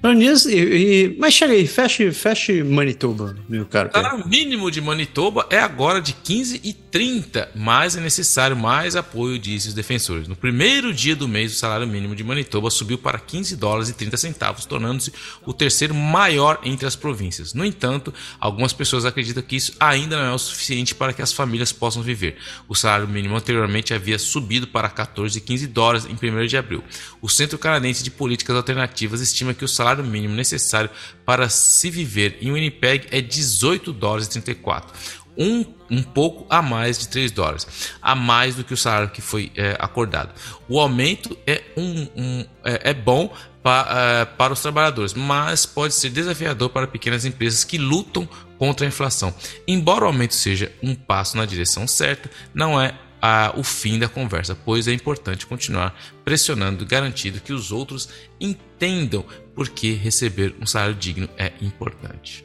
E, e, mas chega aí, feche, feche Manitoba, meu caro. O salário mínimo de Manitoba é agora de 15 e 30, mas é necessário mais apoio, dizem os defensores. No primeiro dia do mês, o salário mínimo de Manitoba subiu para 15 dólares e 30 centavos, tornando-se o terceiro maior entre as províncias. No entanto, algumas pessoas acreditam que isso ainda não é o suficiente para que as famílias possam viver. O salário mínimo anteriormente havia subido para 14 e 15 dólares em 1 de abril. O Centro Canadense de Políticas Alternativas estima que o salário salário mínimo necessário para se viver em Winnipeg é 18 dólares e 34. Um, um pouco a mais de 3 dólares, a mais do que o salário que foi é, acordado. O aumento é, um, um é, é bom pa, é, para os trabalhadores, mas pode ser desafiador para pequenas empresas que lutam contra a inflação. Embora o aumento seja um passo na direção certa, não é a, o fim da conversa, pois é importante continuar pressionando garantindo que os outros entendam por que receber um salário digno é importante.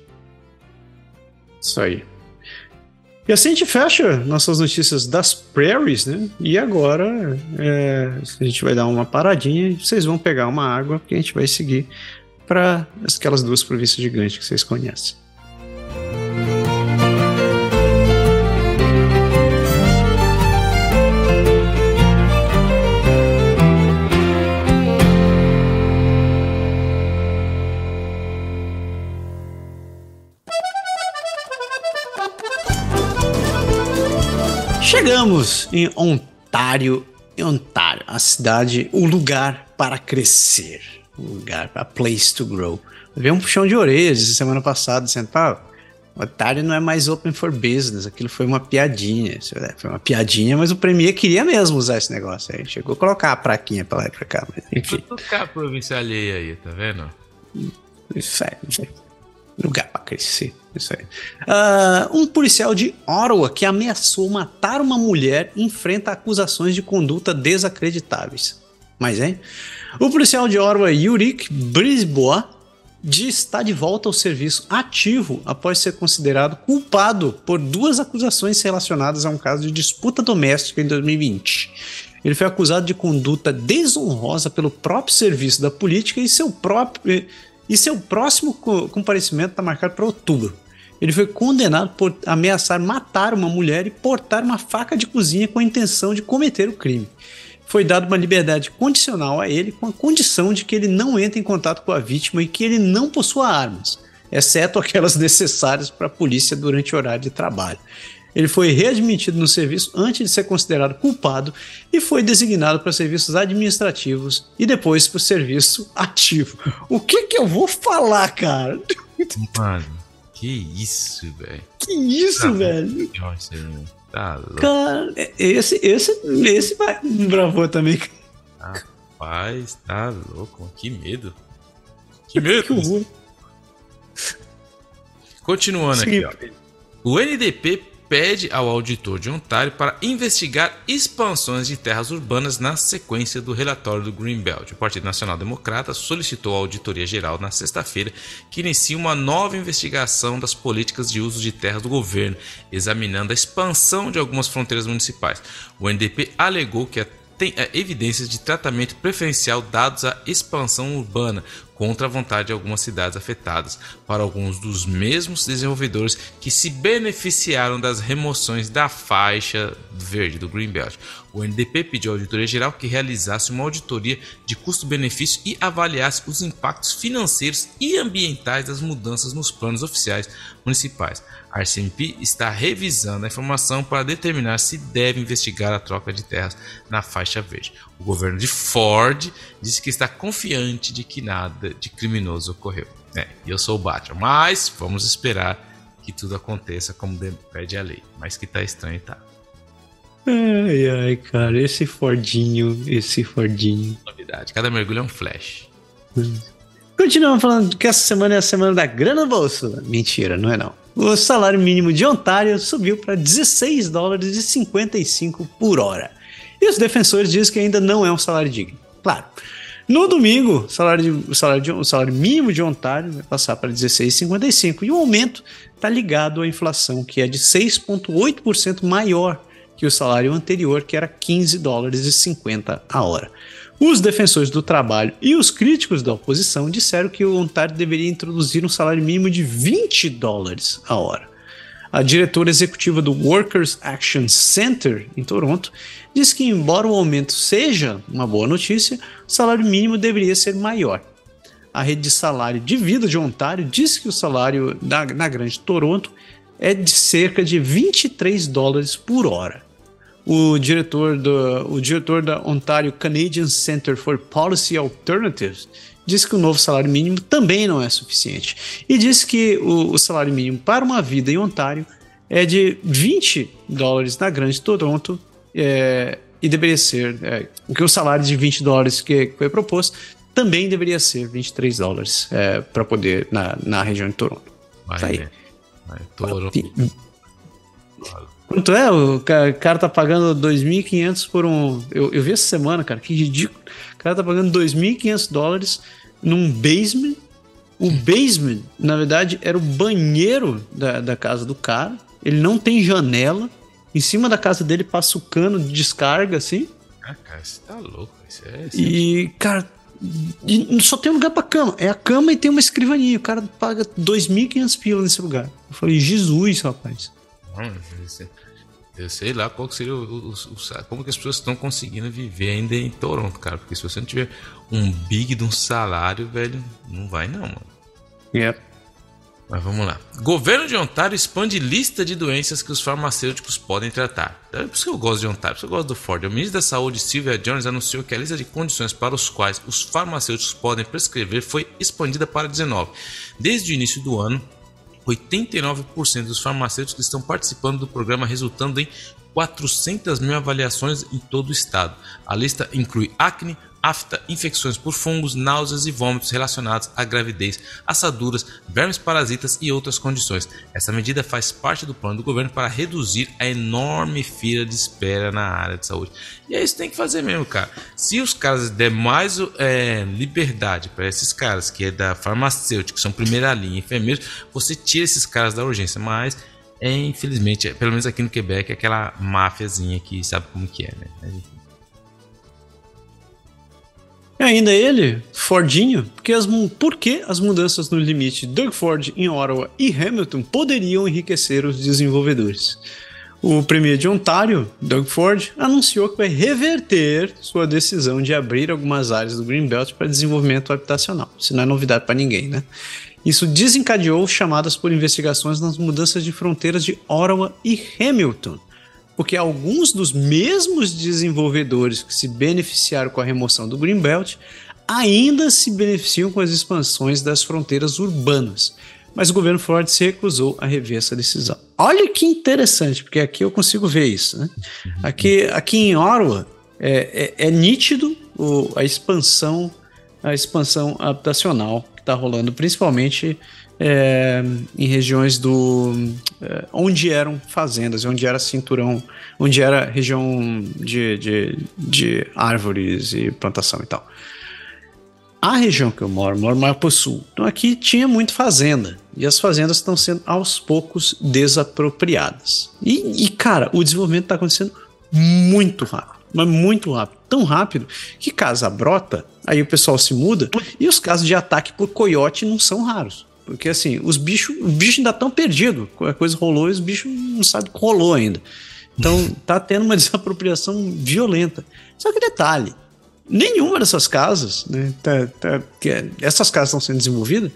Isso aí. E assim a gente fecha nossas notícias das prairies, né? E agora é, a gente vai dar uma paradinha e vocês vão pegar uma água, porque a gente vai seguir para aquelas duas províncias gigantes que vocês conhecem. Chegamos em Ontário, em Ontário, a cidade, o lugar para crescer, o lugar, a place to grow. Veio um puxão de orelhas semana passada, dizendo, pá, Otário não é mais open for business, aquilo foi uma piadinha. É, foi uma piadinha, mas o Premier queria mesmo usar esse negócio aí. Chegou a colocar a praquinha pra lá e pra cá, mas enfim. Tocar província alheia aí, tá vendo? Isso aí. Lugar pra crescer. Isso aí. Uh, um policial de Ottawa que ameaçou matar uma mulher enfrenta acusações de conduta desacreditáveis. Mas, hein? O policial de Ottawa, Yurik Brisbois, está de volta ao serviço ativo após ser considerado culpado por duas acusações relacionadas a um caso de disputa doméstica em 2020. Ele foi acusado de conduta desonrosa pelo próprio serviço da política e seu próprio e seu próximo comparecimento está marcado para outubro. Ele foi condenado por ameaçar matar uma mulher e portar uma faca de cozinha com a intenção de cometer o crime foi dada uma liberdade condicional a ele com a condição de que ele não entre em contato com a vítima e que ele não possua armas, exceto aquelas necessárias para a polícia durante o horário de trabalho. Ele foi readmitido no serviço antes de ser considerado culpado e foi designado para serviços administrativos e depois para o serviço ativo. O que que eu vou falar, cara? Mano, que isso, velho? Que isso, ah, velho? Nossa, Tá louco. Cara, esse, esse, esse vai bravou também. Rapaz, tá louco. Que medo. Que medo. que horror. Continuando Sim. aqui, ó. O NDP pede ao auditor de Ontário para investigar expansões de terras urbanas na sequência do relatório do Greenbelt. O Partido Nacional Democrata solicitou à Auditoria Geral na sexta-feira que inicie uma nova investigação das políticas de uso de terras do governo, examinando a expansão de algumas fronteiras municipais. O NDP alegou que a tem é, evidências de tratamento preferencial dados à expansão urbana contra a vontade de algumas cidades afetadas, para alguns dos mesmos desenvolvedores que se beneficiaram das remoções da faixa verde do Greenbelt. O NDP pediu à Auditoria Geral que realizasse uma auditoria de custo-benefício e avaliasse os impactos financeiros e ambientais das mudanças nos planos oficiais municipais. A RCMP está revisando a informação para determinar se deve investigar a troca de terras na faixa verde. O governo de Ford disse que está confiante de que nada de criminoso ocorreu. É, eu sou o Batman, mas vamos esperar que tudo aconteça como pede a lei. Mas que tá estranho, tá. Ai, ai, cara, esse Fordinho, esse Fordinho. Novidade, cada mergulho é um flash. Continuamos falando que essa semana é a semana da grana bolsa. Mentira, não é não o salário mínimo de Ontário subiu para 16 dólares e 55 por hora. E os defensores dizem que ainda não é um salário digno. Claro. No domingo, o salário, o salário, de, o salário mínimo de Ontário vai passar para 16,55 e o aumento está ligado à inflação, que é de 6,8% maior que o salário anterior, que era 15 dólares e 50 a hora. Os defensores do trabalho e os críticos da oposição disseram que o Ontário deveria introduzir um salário mínimo de 20 dólares a hora. A diretora executiva do Workers Action Center em Toronto diz que, embora o aumento seja uma boa notícia, o salário mínimo deveria ser maior. A rede de salário de vida de Ontário diz que o salário da, na Grande Toronto é de cerca de 23 dólares por hora o diretor, do, o diretor da Ontario Canadian Center for Policy Alternatives disse que o novo salário mínimo também não é suficiente e disse que o, o salário mínimo para uma vida em Ontário é de 20 dólares na Grande Toronto é, e deveria ser é, que o salário de 20 dólares que, que foi proposto também deveria ser 23 dólares é, para poder na, na região de Toronto. Vai, tá aí. Vai, Toronto. Quanto é? O cara tá pagando 2.500 por um. Eu, eu vi essa semana, cara, que ridículo. O cara tá pagando 2.500 dólares num basement. O basement, na verdade, era o banheiro da, da casa do cara. Ele não tem janela. Em cima da casa dele passa o cano de descarga, assim. Ah, cara, você tá louco. Isso é, isso e, cara, só tem um lugar pra cama. É a cama e tem uma escrivaninha. O cara paga 2.500 pila nesse lugar. Eu falei, Jesus, rapaz. Hum, eu sei lá qual seria o, o, o, como que as pessoas estão conseguindo viver ainda em Toronto, cara. Porque se você não tiver um big de um salário, velho, não vai não, mano. Yep. Mas vamos lá. Governo de Ontário expande lista de doenças que os farmacêuticos podem tratar. É por isso que eu gosto de Ontário, por isso que eu gosto do Ford. O ministro da Saúde, Sylvia Jones, anunciou que a lista de condições para os quais os farmacêuticos podem prescrever foi expandida para 19. Desde o início do ano, 89% dos farmacêuticos estão participando do programa, resultando em 400 mil avaliações em todo o estado. A lista inclui acne, afta, infecções por fungos, náuseas e vômitos relacionados à gravidez, assaduras, vermes parasitas e outras condições. Essa medida faz parte do plano do governo para reduzir a enorme fila de espera na área de saúde. E é isso que tem que fazer mesmo, cara. Se os caras der mais é, liberdade para esses caras que é da farmacêutica, que são primeira linha, enfermeiros, você tira esses caras da urgência, mas é, infelizmente, pelo menos aqui no Quebec, é aquela máfiazinha que sabe como que é, né? E ainda ele, Fordinho, porque as, por que as mudanças no limite Doug Ford em Ottawa e Hamilton poderiam enriquecer os desenvolvedores. O premier de Ontário, Doug Ford, anunciou que vai reverter sua decisão de abrir algumas áreas do Greenbelt para desenvolvimento habitacional. Isso não é novidade para ninguém, né? Isso desencadeou chamadas por investigações nas mudanças de fronteiras de Ottawa e Hamilton, porque alguns dos mesmos desenvolvedores que se beneficiaram com a remoção do Greenbelt ainda se beneficiam com as expansões das fronteiras urbanas. Mas o governo Ford se recusou a rever essa decisão. Olha que interessante, porque aqui eu consigo ver isso. Né? Aqui, aqui em Ottawa é, é, é nítido o, a expansão a expansão habitacional que está rolando, principalmente é, em regiões do é, onde eram fazendas, onde era cinturão, onde era região de, de, de árvores e plantação e tal. A região que eu moro, moro mais para o sul. Então aqui tinha muito fazenda. E as fazendas estão sendo aos poucos desapropriadas. E, e cara, o desenvolvimento está acontecendo muito rápido. Mas muito rápido. Tão rápido que casa brota, aí o pessoal se muda e os casos de ataque por coiote não são raros. Porque assim, os bichos, os bichos ainda estão perdidos. A coisa rolou e os bichos não sabem que rolou ainda. Então tá tendo uma desapropriação violenta. Só que detalhe, nenhuma dessas casas, né, tá, tá, que é, essas casas estão sendo desenvolvidas,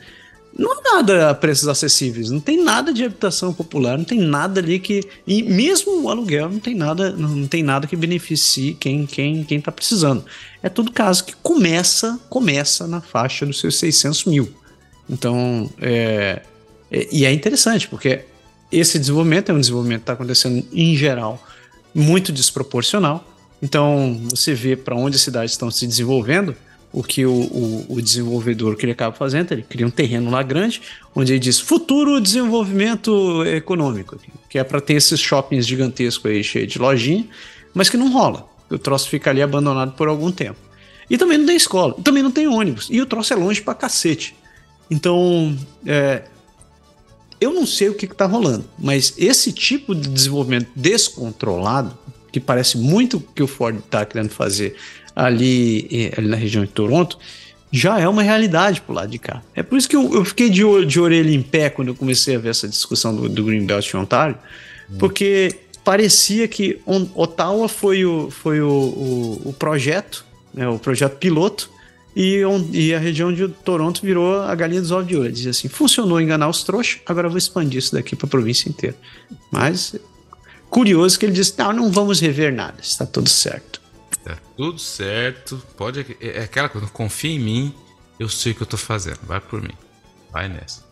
não há nada a preços acessíveis, não tem nada de habitação popular, não tem nada ali que. E mesmo o aluguel não tem nada, não tem nada que beneficie quem quem quem está precisando. É todo caso que começa começa na faixa dos seus 600 mil. Então, é, é, e é interessante, porque esse desenvolvimento é um desenvolvimento que está acontecendo em geral muito desproporcional. Então, você vê para onde as cidades estão se desenvolvendo, o que o, o, o, desenvolvedor que ele acaba fazendo, ele cria um terreno lá grande, onde ele diz futuro desenvolvimento econômico, que é para ter esses shoppings gigantescos aí, cheios de lojinha, mas que não rola. O troço fica ali abandonado por algum tempo. E também não tem escola, também não tem ônibus, e o troço é longe pra cacete. Então, é, eu não sei o que está rolando, mas esse tipo de desenvolvimento descontrolado, que parece muito que o Ford está querendo fazer ali, é, ali, na região de Toronto, já é uma realidade pro lado de cá. É por isso que eu, eu fiquei de, de, orelha em pé quando eu comecei a ver essa discussão do, do Greenbelt em Ontário, hum. porque parecia que Ottawa foi o, foi o, o, o projeto, né, o projeto piloto, e, e, a região de Toronto virou a galinha dos ovos de ouro. Dizia assim: funcionou enganar os trouxas, agora eu vou expandir isso daqui para a província inteira. Mas curioso que ele disse: não, não vamos rever nada, está tudo certo. Tá tudo certo, pode. É, é aquela coisa, confia em mim, eu sei o que eu estou fazendo, vai por mim, vai nessa.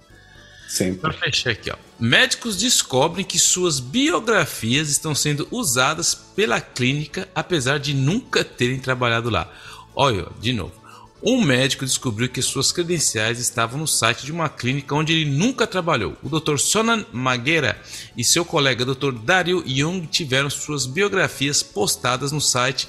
Sempre. Para fechar aqui, ó. Médicos descobrem que suas biografias estão sendo usadas pela clínica, apesar de nunca terem trabalhado lá. Olha, de novo. Um médico descobriu que suas credenciais estavam no site de uma clínica onde ele nunca trabalhou. O Dr. Sonan Magueira e seu colega Dr. Dario Young tiveram suas biografias postadas no site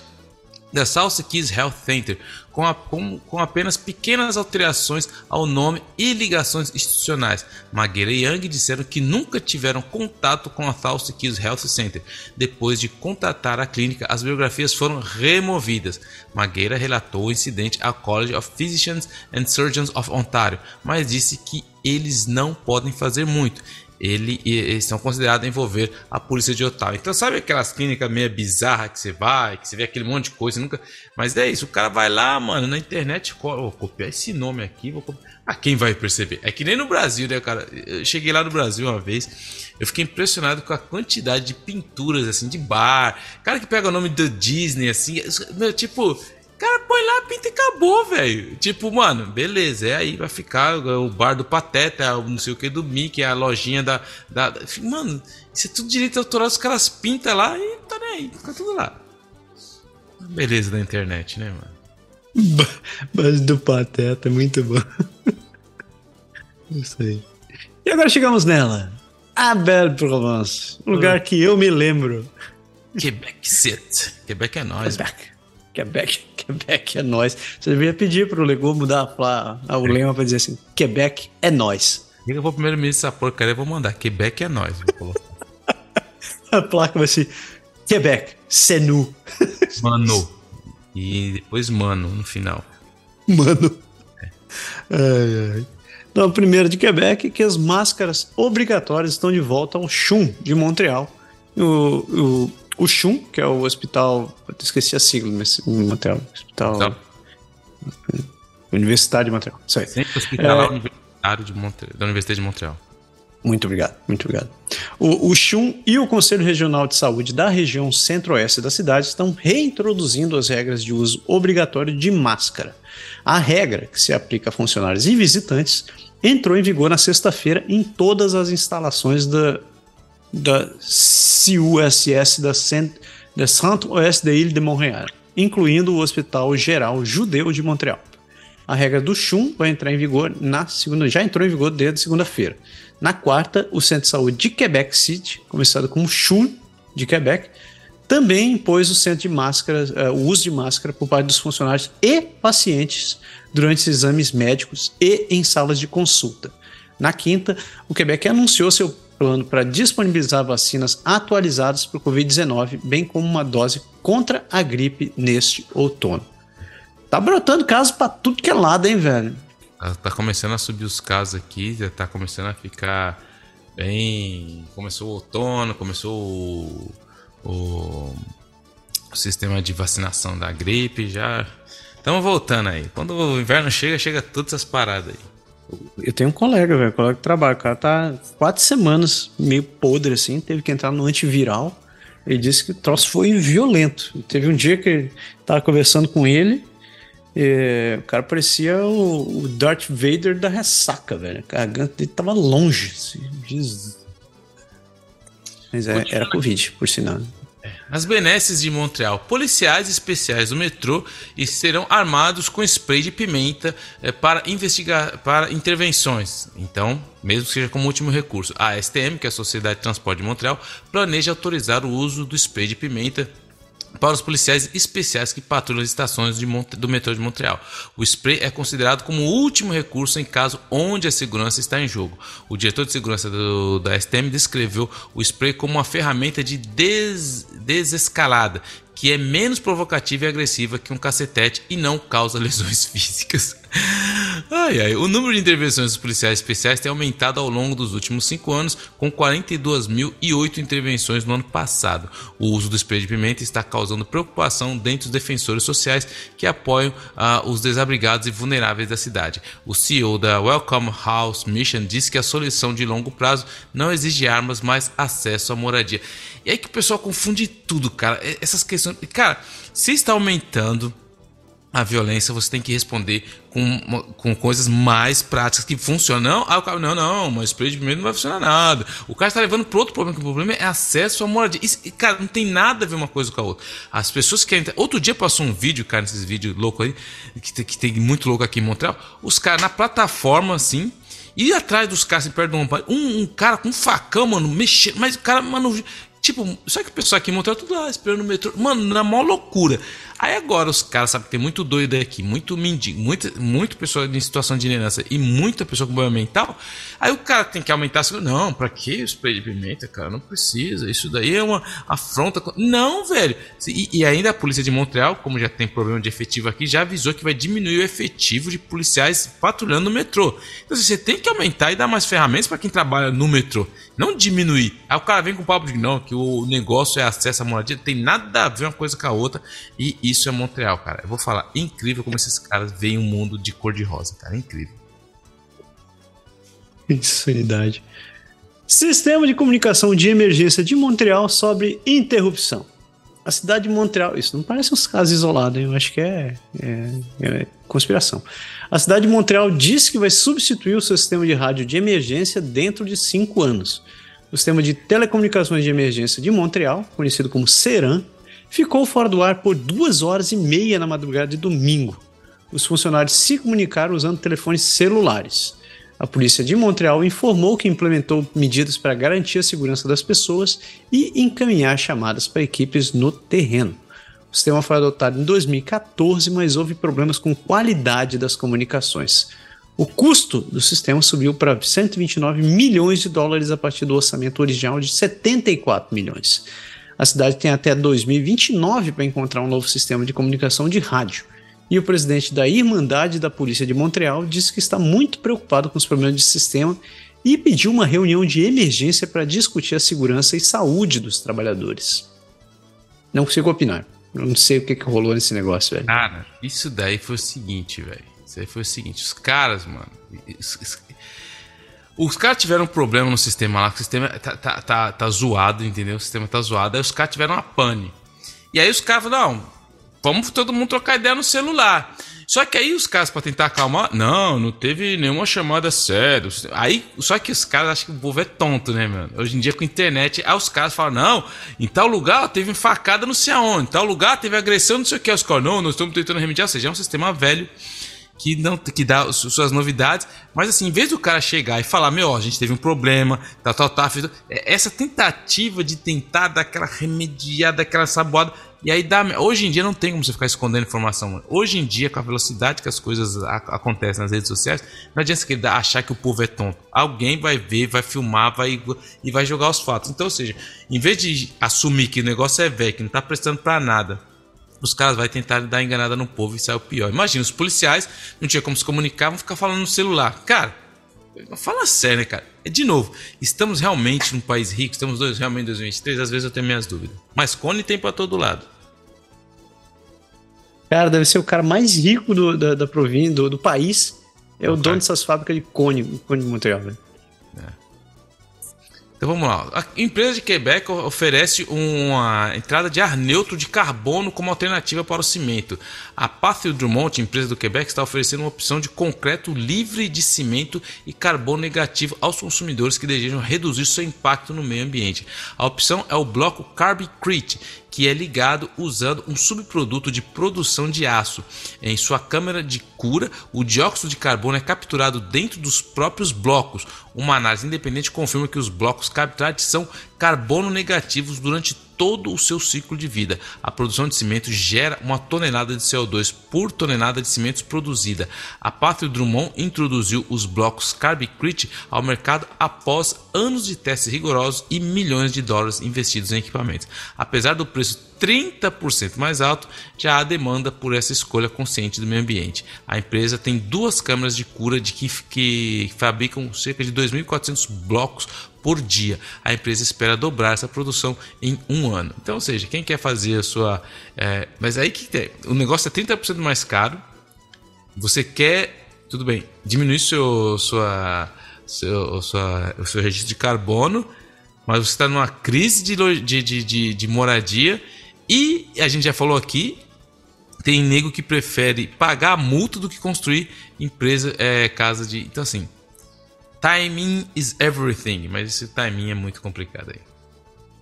da South Keys Health Center, com, a, com, com, apenas pequenas alterações ao nome e ligações institucionais. Magueira e Young disseram que nunca tiveram contato com a South Keys Health Center. Depois de contatar a clínica, as biografias foram removidas. Magueira relatou o incidente ao College of Physicians and Surgeons of Ontario, mas disse que eles não podem fazer muito ele, eles estão considerados envolver a polícia de Ottawa. Então, sabe aquelas clínicas meio bizarras que você vai, que você vê aquele monte de coisa, nunca. Mas é isso, o cara vai lá, mano, na internet, vou copiar esse nome aqui, vou copiar. Ah, quem vai perceber? É que nem no Brasil, né, cara? Eu cheguei lá no Brasil uma vez, eu fiquei impressionado com a quantidade de pinturas, assim, de bar. Cara que pega o nome da Disney, assim, meu, tipo. Cara, põe lá, pinta e acabou, velho. Tipo, mano, beleza, é aí, vai ficar o bar do Pateta, não sei o que do Mickey, a lojinha da. da, da mano, isso é tudo direito autoral, os caras pintam lá e tá nem aí, fica tudo lá. Beleza da internet, né, mano? Base do Pateta, muito bom. Isso aí. E agora chegamos nela. A Belle Provence. Um lugar que eu me lembro. Quebec City. Quebec é nós. Quebec. Quebec, Quebec é nós. Você deveria pedir pro Lego mudar a, o lema pra dizer assim: Quebec é nós. Liga pro primeiro-ministro dessa porcaria, eu vou mandar. Quebec é nós. a placa vai ser Quebec, Senu. Mano. E depois Mano no final. Mano. É. Ai, ai. Então, primeiro de Quebec, que as máscaras obrigatórias estão de volta ao CHUM de Montreal. O, o, o CHUM, que é o hospital. Esqueci a sigla, mas Montreal. Hospital. Tá. Universidade de Montreal. Isso aí. Sempre hospital é, universitário de Montreal, da Universidade de Montreal. Muito obrigado, muito obrigado. O, o CHUM e o Conselho Regional de Saúde da região centro-oeste da cidade estão reintroduzindo as regras de uso obrigatório de máscara. A regra, que se aplica a funcionários e visitantes, entrou em vigor na sexta-feira em todas as instalações da, da CUSS da, da Centre-Ouest de Ile de Montréal, incluindo o Hospital Geral Judeu de Montreal. A regra do CHUM vai entrar em vigor na segunda, já entrou em vigor desde segunda-feira. Na quarta, o Centro de Saúde de Quebec City, começado como CHUM de Quebec, também impôs o centro de máscara, uh, o uso de máscara por parte dos funcionários e pacientes durante exames médicos e em salas de consulta. Na quinta, o Quebec anunciou seu plano para disponibilizar vacinas atualizadas para o Covid-19, bem como uma dose contra a gripe neste outono. Tá brotando casos para tudo que é lado, hein, velho? Tá, tá começando a subir os casos aqui, já tá começando a ficar bem. Começou o outono, começou o, o, o sistema de vacinação da gripe, já estamos voltando aí. Quando o inverno chega, chega todas essas paradas aí. Eu tenho um colega, velho, colega de trabalho, o cara tá quatro semanas meio podre assim, teve que entrar no antiviral. Ele disse que o troço foi violento. Teve um dia que ele tava conversando com ele, é, o cara parecia o, o, Darth Vader da ressaca, velho. A garganta dele tava longe. Assim, Jesus. Mas é, era Covid, por sinal. As benesses de Montreal, policiais especiais do metrô serão armados com spray de pimenta é, para investigar, para intervenções. Então, mesmo que seja como último recurso, a STM, que é a Sociedade de Transporte de Montreal, planeja autorizar o uso do spray de pimenta para os policiais especiais que patrulham as estações do metrô de Montreal. O spray é considerado como o último recurso em caso onde a segurança está em jogo. O diretor de segurança do, da STM descreveu o spray como uma ferramenta de des, desescalada que é menos provocativa e agressiva que um cacetete e não causa lesões físicas. Ai, ai. O número de intervenções policiais especiais tem aumentado ao longo dos últimos cinco anos, com 42.008 intervenções no ano passado. O uso do spray de pimenta está causando preocupação dentre os defensores sociais que apoiam uh, os desabrigados e vulneráveis da cidade. O CEO da Welcome House Mission disse que a solução de longo prazo não exige armas, mas acesso à moradia. E aí que o pessoal confunde tudo, cara. Essas questões. Cara, se está aumentando a violência, você tem que responder com, com coisas mais práticas que funcionam. Ah, o cara, não, não, mas spray de pimenta não vai funcionar nada. O cara está levando para outro problema, que o problema é acesso à moradia. Isso, cara, não tem nada a ver uma coisa com a outra. As pessoas que querem. Outro dia passou um vídeo, cara, nesses vídeos loucos aí, que, que tem muito louco aqui em Montreal. Os caras na plataforma, assim, e atrás dos caras, assim, perto de um, um, um cara com um facão, mano, mexendo. Mas o cara, mano, Tipo, só que o pessoal aqui em Montreal tudo lá esperando o metrô. Mano, na maior loucura. Aí agora os caras sabem que tem muito doido aqui, muito mendigo, muita, muita pessoa em situação de liderança e muita pessoa com problema mental. Aí o cara tem que aumentar a segurança. Não, pra que spray de pimenta, cara? Não precisa. Isso daí é uma afronta. Não, velho. E, e, ainda a polícia de Montreal, como já tem problema de efetivo aqui, já avisou que vai diminuir o efetivo de policiais patrulhando no metrô. Então você tem que aumentar e dar mais ferramentas para quem trabalha no metrô. Não diminuir. Aí o cara vem com o papo de não, que o negócio é acesso à moradia. Tem nada a ver uma coisa com a outra. E isso é Montreal, cara. Eu vou falar, incrível como esses caras veem o um mundo de cor de rosa, cara. Incrível. Insanidade. Sistema de comunicação de emergência de Montreal sobre interrupção. a cidade de Montreal, isso não parece uns casos isolados, hein? eu acho que é, é, é, conspiração. A cidade de Montreal disse que vai substituir o seu sistema de rádio de emergência dentro de cinco anos. O sistema de telecomunicações de emergência de Montreal, conhecido como CERAN, ficou fora do ar por duas horas e meia na madrugada de domingo. Os funcionários se comunicaram usando telefones celulares. A polícia de Montreal informou que implementou medidas para garantir a segurança das pessoas e encaminhar chamadas para equipes no terreno. O sistema foi adotado em 2014, mas houve problemas com qualidade das comunicações. O custo do sistema subiu para 129 milhões de dólares a partir do orçamento original de 74 milhões. A cidade tem até 2029 para encontrar um novo sistema de comunicação de rádio. E o presidente da Irmandade da Polícia de Montreal disse que está muito preocupado com os problemas de sistema e pediu uma reunião de emergência para discutir a segurança e saúde dos trabalhadores. Não consigo opinar. Eu não sei o que, que rolou nesse negócio, velho. Cara, isso daí foi o seguinte, velho. Isso aí foi o seguinte: os caras, mano. Os caras tiveram um problema no sistema lá, que o sistema tá, tá, tá, tá zoado, entendeu? O sistema tá zoado. Aí os caras tiveram uma pane. E aí os caras falaram: não, vamos todo mundo trocar ideia no celular. Só que aí os caras, para tentar acalmar, não, não teve nenhuma chamada séria. Aí, só que os caras acham que o povo é tonto, né, mano? Hoje em dia com internet, aí os caras falam, não, em tal lugar teve facada não sei aonde, em tal lugar teve agressão, não sei o que. Os caras, não, nós estamos tentando remediar, ou seja, é um sistema velho que não que dá suas novidades, mas assim, em vez do cara chegar e falar, meu, a gente teve um problema, tal, tal, tal, essa tentativa de tentar dar aquela remediada, aquela saboada, e aí dá. Hoje em dia não tem como você ficar escondendo informação. Mano. Hoje em dia, com a velocidade que as coisas acontecem nas redes sociais, não adianta você achar que o povo é tonto. Alguém vai ver, vai filmar, vai e vai jogar os fatos. Então, ou seja, em vez de assumir que o negócio é velho, que não tá prestando para nada, os caras vão tentar dar enganada no povo e sair o pior. Imagina, os policiais não tinha como se comunicar, vão ficar falando no celular. Cara, fala sério, né, cara? É de novo, estamos realmente num país rico, estamos dois, realmente em 2023, às vezes eu tenho minhas dúvidas. Mas cone tem para todo lado. Cara, deve ser o cara mais rico do, da, da província, do, do país. É o, o dono dessas fábricas de cone, cone de Montreal, velho. Então vamos lá. A empresa de Quebec oferece uma entrada de ar neutro de carbono como alternativa para o cimento. A Pathfield Drummond, empresa do Quebec, está oferecendo uma opção de concreto livre de cimento e carbono negativo aos consumidores que desejam reduzir seu impacto no meio ambiente. A opção é o bloco Carbicrete, que é ligado usando um subproduto de produção de aço. Em sua câmara de cura, o dióxido de carbono é capturado dentro dos próprios blocos. Uma análise independente confirma que os blocos capturados são carbono negativos durante todo o seu ciclo de vida. A produção de cimento gera uma tonelada de CO2 por tonelada de cimento produzida. A Patrick Drummond introduziu os blocos Carbicrete ao mercado após anos de testes rigorosos e milhões de dólares investidos em equipamentos. Apesar do preço 30% mais alto, já há demanda por essa escolha consciente do meio ambiente. A empresa tem duas câmeras de cura de que, que fabricam cerca de 2.400 blocos por dia. A empresa espera dobrar essa produção em um ano. Então, ou seja, quem quer fazer a sua. É, mas aí que tem. O negócio é 30% mais caro. Você quer. Tudo bem, diminuir seu, sua, seu, sua, o seu registro de carbono, mas você está numa crise de, de, de, de moradia. E a gente já falou aqui, tem nego que prefere pagar a multa do que construir empresa, é, casa de. Então, assim, Timing is everything, mas esse timing é muito complicado aí.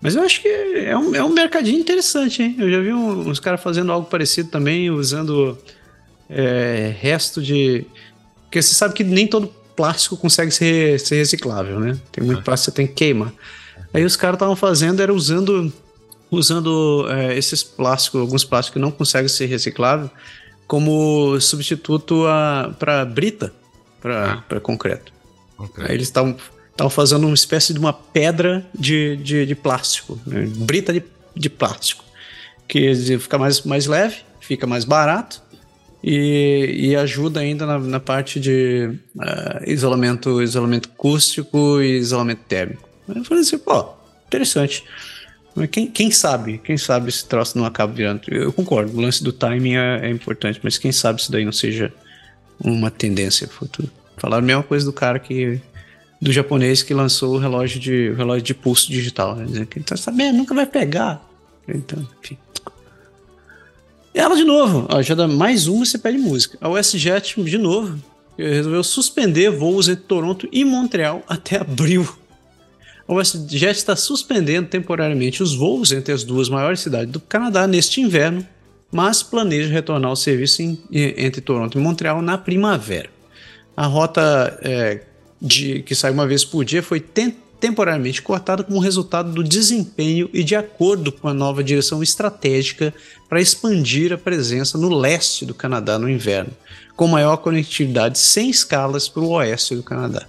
Mas eu acho que é um, é um mercadinho interessante, hein? Eu já vi uns caras fazendo algo parecido também, usando é, resto de. Porque você sabe que nem todo plástico consegue ser, ser reciclável, né? Tem muito plástico que você tem que queimar. Aí os caras estavam fazendo, era usando, usando é, esses plásticos, alguns plásticos que não conseguem ser recicláveis, como substituto para brita, para ah. concreto. Okay. Aí eles estavam fazendo uma espécie de uma pedra de, de, de plástico, né? brita de, de plástico, que fica mais, mais leve, fica mais barato e, e ajuda ainda na, na parte de uh, isolamento, isolamento acústico e isolamento térmico. Eu falei assim, pô, interessante. Quem, quem sabe? Quem sabe esse troço não acaba virando. Eu concordo, o lance do timing é, é importante, mas quem sabe isso daí não seja uma tendência futura. Falaram a mesma coisa do cara que. Do japonês que lançou o relógio de, o relógio de pulso digital. Né? Dizendo que ele tá sabendo, nunca vai pegar. Então, enfim. Ela de novo, ó, já dá mais uma você pede música. A WestJet, de novo, resolveu suspender voos entre Toronto e Montreal até abril. A WestJet está suspendendo temporariamente os voos entre as duas maiores cidades do Canadá neste inverno, mas planeja retornar ao serviço em, entre Toronto e Montreal na primavera. A rota é, de, que sai uma vez por dia foi temporariamente cortada como resultado do desempenho e de acordo com a nova direção estratégica para expandir a presença no leste do Canadá no inverno, com maior conectividade sem escalas para o oeste do Canadá.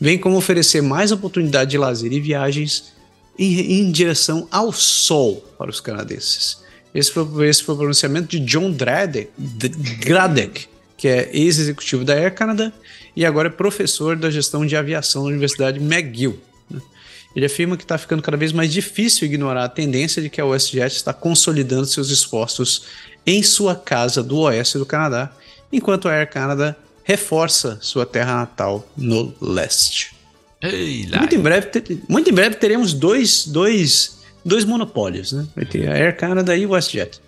Vem como oferecer mais oportunidade de lazer e viagens em, em direção ao sol para os canadenses. Esse foi, esse foi o pronunciamento de John Dradek, que é ex-executivo da Air Canada e agora é professor da gestão de aviação na Universidade McGill. Né? Ele afirma que está ficando cada vez mais difícil ignorar a tendência de que a WestJet está consolidando seus esforços em sua casa do oeste do Canadá, enquanto a Air Canada reforça sua terra natal no leste. Ei, muito, em breve, muito em breve teremos dois, dois dois monopólios, né? Vai ter a Air Canada e o WestJet.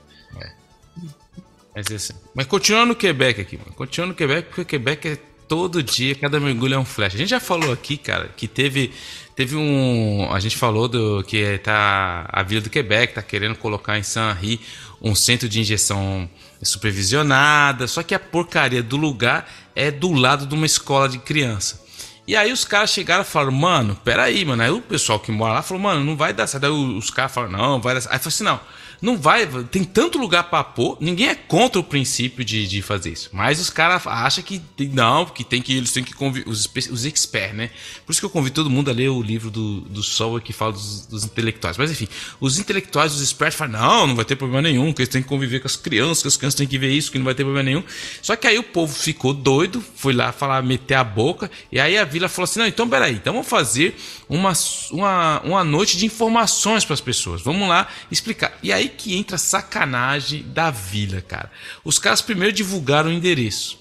É. Mas, assim, mas continuando no Quebec aqui, mano. Continuando no Quebec, porque o Quebec é todo dia, cada mergulho é um flash. A gente já falou aqui, cara, que teve teve um, a gente falou do que tá a Vila do Quebec tá querendo colocar em Saint-Henri um centro de injeção supervisionada, só que a porcaria do lugar é do lado de uma escola de criança. E aí os caras chegaram e falaram, mano, peraí, mano. Aí o pessoal que mora lá falou, mano, não vai dar certo. Aí os caras falaram, não, vai dar certo. Aí falou assim, não, não vai, tem tanto lugar para pôr, ninguém é contra o princípio de, de fazer isso. Mas os caras acham que não, que tem que eles têm que convidar os, os experts, né? Por isso que eu convido todo mundo a ler o livro do, do Sol que fala dos, dos intelectuais. Mas enfim, os intelectuais, os experts falam: não, não vai ter problema nenhum, que eles têm que conviver com as crianças, que as crianças têm que ver isso, que não vai ter problema nenhum. Só que aí o povo ficou doido, foi lá falar, meter a boca, e aí a vila falou assim: não, então peraí, então vamos fazer uma, uma, uma noite de informações para as pessoas. Vamos lá explicar. E aí que entra a sacanagem da vila, cara. Os caras primeiro divulgaram o endereço.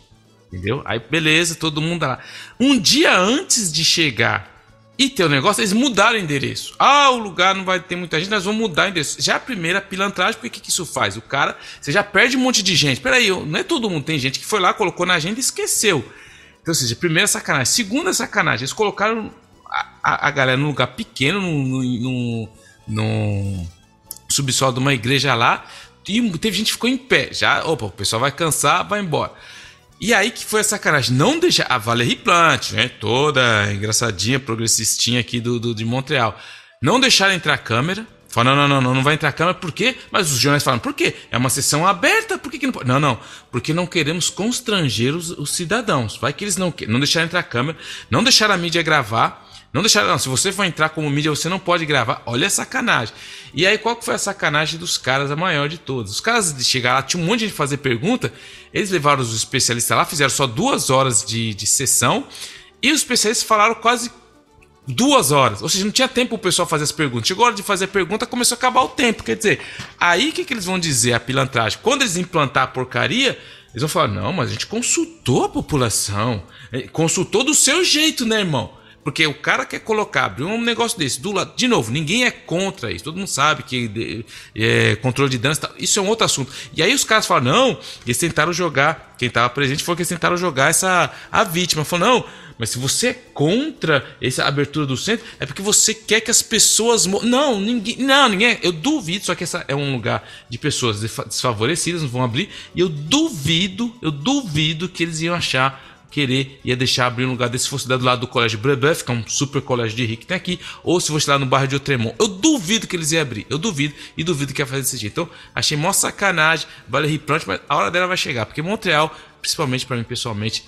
Entendeu? Aí beleza, todo mundo lá. Um dia antes de chegar e ter o negócio, eles mudaram o endereço. Ah, o lugar não vai ter muita gente, nós vamos mudar o endereço. Já a primeira pilantragem, porque que, que isso faz? O cara, você já perde um monte de gente. Peraí, não é todo mundo, tem gente que foi lá, colocou na agenda e esqueceu. Então, ou seja, primeira sacanagem. Segunda sacanagem, eles colocaram a, a, a galera num lugar pequeno, num, num, subsolo de uma igreja lá. E teve gente que ficou em pé. Já, opa, o pessoal vai cansar, vai embora. E aí que foi a sacanagem. Não deixar. A Valerie Plant, né? Toda engraçadinha, progressistinha aqui do, do, de Montreal. Não deixar entrar a câmera. Fala, não, não, não, não vai entrar a câmera, por quê? Mas os jornais falam, por quê? É uma sessão aberta, por que, que não pode? Não, não, porque não queremos constranger os, os cidadãos. Vai que eles não. Não deixar entrar a câmera, não deixar a mídia gravar. Não deixar, não, se você for entrar como mídia, você não pode gravar. Olha a sacanagem. E aí, qual que foi a sacanagem dos caras, a maior de todas? Os caras de chegar lá, tinha um monte de gente fazer pergunta, eles levaram os especialistas lá, fizeram só duas horas de, de sessão, e os especialistas falaram quase duas horas. Ou seja, não tinha tempo o pessoal fazer as perguntas. Chegou a hora de fazer a pergunta, começou a acabar o tempo. Quer dizer, aí o que, que eles vão dizer, a pilantragem? Quando eles implantar a porcaria, eles vão falar: não, mas a gente consultou a população. Consultou do seu jeito, né, irmão? Porque o cara quer colocar, abrir um negócio desse do lado. De novo, ninguém é contra isso. Todo mundo sabe que é, controle de danos. Isso é um outro assunto. E aí os caras falam, não, eles tentaram jogar. Quem estava presente foi que eles tentaram jogar essa a vítima. Falou, não, mas se você é contra essa abertura do centro, é porque você quer que as pessoas. Não, ninguém. Não, ninguém. É. Eu duvido, só que essa é um lugar de pessoas desfavorecidas, não vão abrir. E eu duvido, eu duvido que eles iam achar querer ia deixar abrir um lugar desse se fosse do lado do colégio Brebeuf, que é um super colégio de rico que tem aqui, ou se fosse lá no bairro de Outremont. Eu duvido que eles iam abrir. Eu duvido e duvido que ia fazer desse jeito. Então, achei mó sacanagem, Valérie Plante, mas a hora dela vai chegar, porque Montreal, principalmente para mim pessoalmente,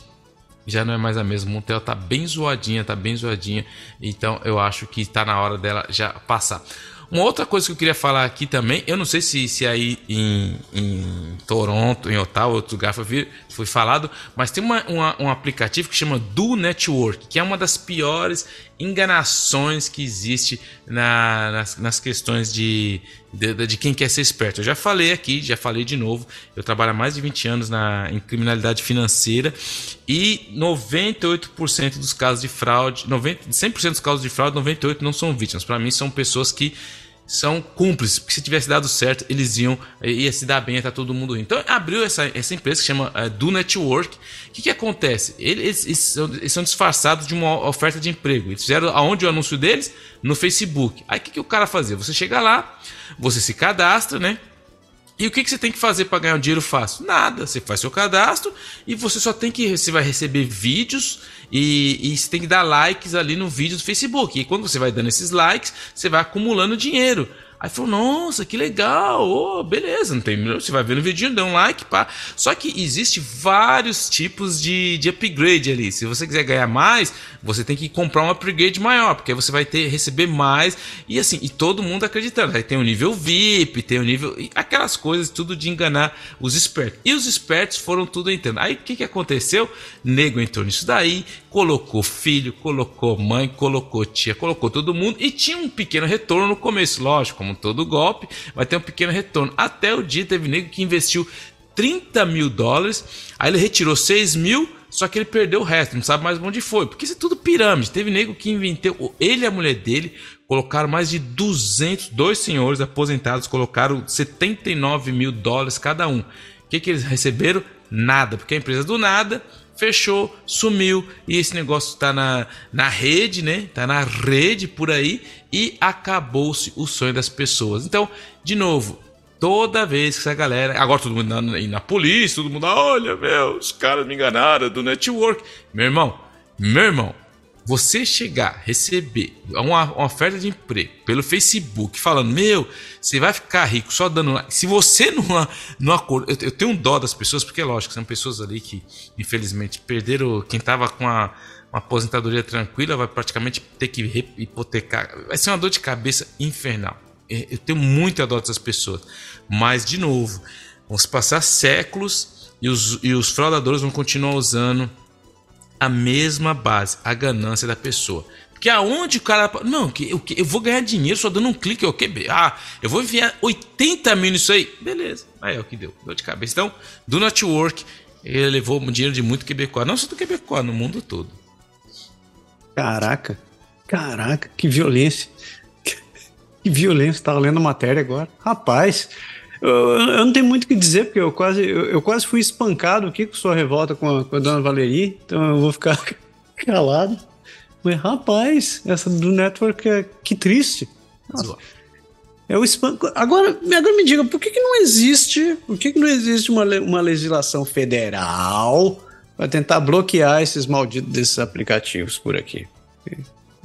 já não é mais a mesma. Montreal tá bem zoadinha, tá bem zoadinha. Então eu acho que tá na hora dela já passar. Uma outra coisa que eu queria falar aqui também, eu não sei se, se aí em, em Toronto, em Ottawa, outro lugar foi, foi falado, mas tem uma, uma, um aplicativo que chama Do Network, que é uma das piores enganações que existe na, nas, nas questões de, de, de, quem quer ser esperto. Eu já falei aqui, já falei de novo, eu trabalho há mais de 20 anos na, em criminalidade financeira e 98% dos casos de fraude, 90, 100% dos casos de fraude, 98% não são vítimas. Para mim, são pessoas que são cúmplices, porque se tivesse dado certo, eles iam ia se dar bem, tá todo mundo Então abriu essa, essa empresa que chama uh, Do Network. O que, que acontece? Eles, eles, são, eles, são, disfarçados de uma oferta de emprego. Eles fizeram aonde o anúncio deles? No Facebook. Aí o que, que o cara fazia? Você chega lá, você se cadastra, né? E o que, que você tem que fazer para ganhar um dinheiro fácil? Nada. Você faz seu cadastro e você só tem que. Você vai receber vídeos e, e você tem que dar likes ali no vídeo do Facebook. E quando você vai dando esses likes, você vai acumulando dinheiro. Aí falou, nossa, que legal, oh, beleza, não tem Você vai ver no vídeo, dá um like, pá. Só que existe vários tipos de, de upgrade ali. Se você quiser ganhar mais, você tem que comprar um upgrade maior, porque aí você vai ter receber mais. E assim, e todo mundo acreditando. Aí tem o nível VIP, tem o nível. aquelas coisas, tudo de enganar os espertos. E os espertos foram tudo entrando. Aí o que, que aconteceu? Nego entrou nisso daí, colocou filho, colocou mãe, colocou tia, colocou todo mundo e tinha um pequeno retorno no começo, lógico, como todo golpe, vai ter um pequeno retorno. Até o dia teve nego que investiu 30 mil dólares, aí ele retirou 6 mil, só que ele perdeu o resto, não sabe mais onde foi, porque isso é tudo pirâmide. Teve nego que inventou, ele e a mulher dele colocaram mais de 200, dois senhores aposentados colocaram 79 mil dólares cada um. O que, que eles receberam? Nada, porque a empresa do nada fechou, sumiu e esse negócio tá na, na rede, né? Tá na rede por aí e acabou-se o sonho das pessoas. Então, de novo, toda vez que essa galera, agora todo mundo na, na polícia, todo mundo, olha, meu, os caras me enganaram do network. Meu irmão, meu irmão, você chegar, receber uma, uma, oferta de emprego pelo Facebook, falando, meu, você vai ficar rico só dando like. Se você não, não acorda. Eu, eu, tenho um dó das pessoas, porque é lógico, são pessoas ali que, infelizmente, perderam. Quem estava com a, uma aposentadoria tranquila vai praticamente ter que hipotecar. Vai ser uma dor de cabeça infernal. É, eu tenho muita dó dessas pessoas. Mas, de novo, se passar séculos e os, e os fraudadores vão continuar usando a mesma base, a ganância da pessoa. Porque aonde o cara. Não, que eu, eu vou ganhar dinheiro só dando um clique. Okay, ah, eu vou enviar 80 mil nisso aí. Beleza. Aí é o que deu. Deu de cabeça. Então, do network, ele levou dinheiro de muito Quebecois. Não só do Quebecois, no mundo todo. Caraca. Caraca, que violência. Que violência. Tava lendo a matéria agora. Rapaz. Eu, eu, não tenho muito o que dizer, porque eu quase, eu, eu, quase fui espancado aqui com sua revolta com a, com a dona Valerie, então eu vou ficar calado. Mas, rapaz, essa do network é que triste. Nossa. É o espanco. Agora, agora me diga, por que, que não existe. Por que, que não existe uma, uma legislação federal para tentar bloquear esses malditos desses aplicativos por aqui?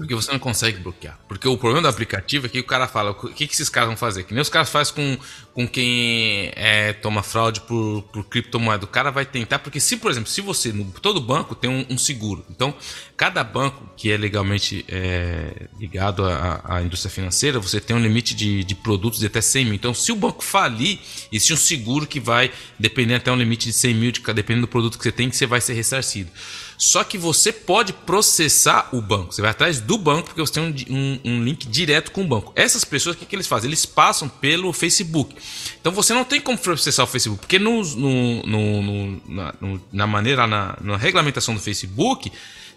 Porque você não consegue bloquear. Porque o problema do aplicativo é que o cara fala: o que, que esses caras vão fazer? Que nem os caras fazem com, com quem é, toma fraude por, por criptomoeda. O cara vai tentar, porque se, por exemplo, se você, no, todo banco tem um, um seguro. Então, cada banco que é legalmente é, ligado à, à, indústria financeira, você tem um limite de, de produtos de até 100 mil. Então, se o banco falir, existe um seguro que vai, dependendo até um limite de 100 mil, de, dependendo do produto que você tem, que você vai ser ressarcido. Só que você pode processar o banco. Você vai atrás do banco porque você tem um, um, um link direto com o banco. Essas pessoas, o que, que, eles fazem? Eles passam pelo Facebook. Então você não tem como processar o Facebook, porque no, no, no, na, na, maneira, na, na regulamentação do Facebook,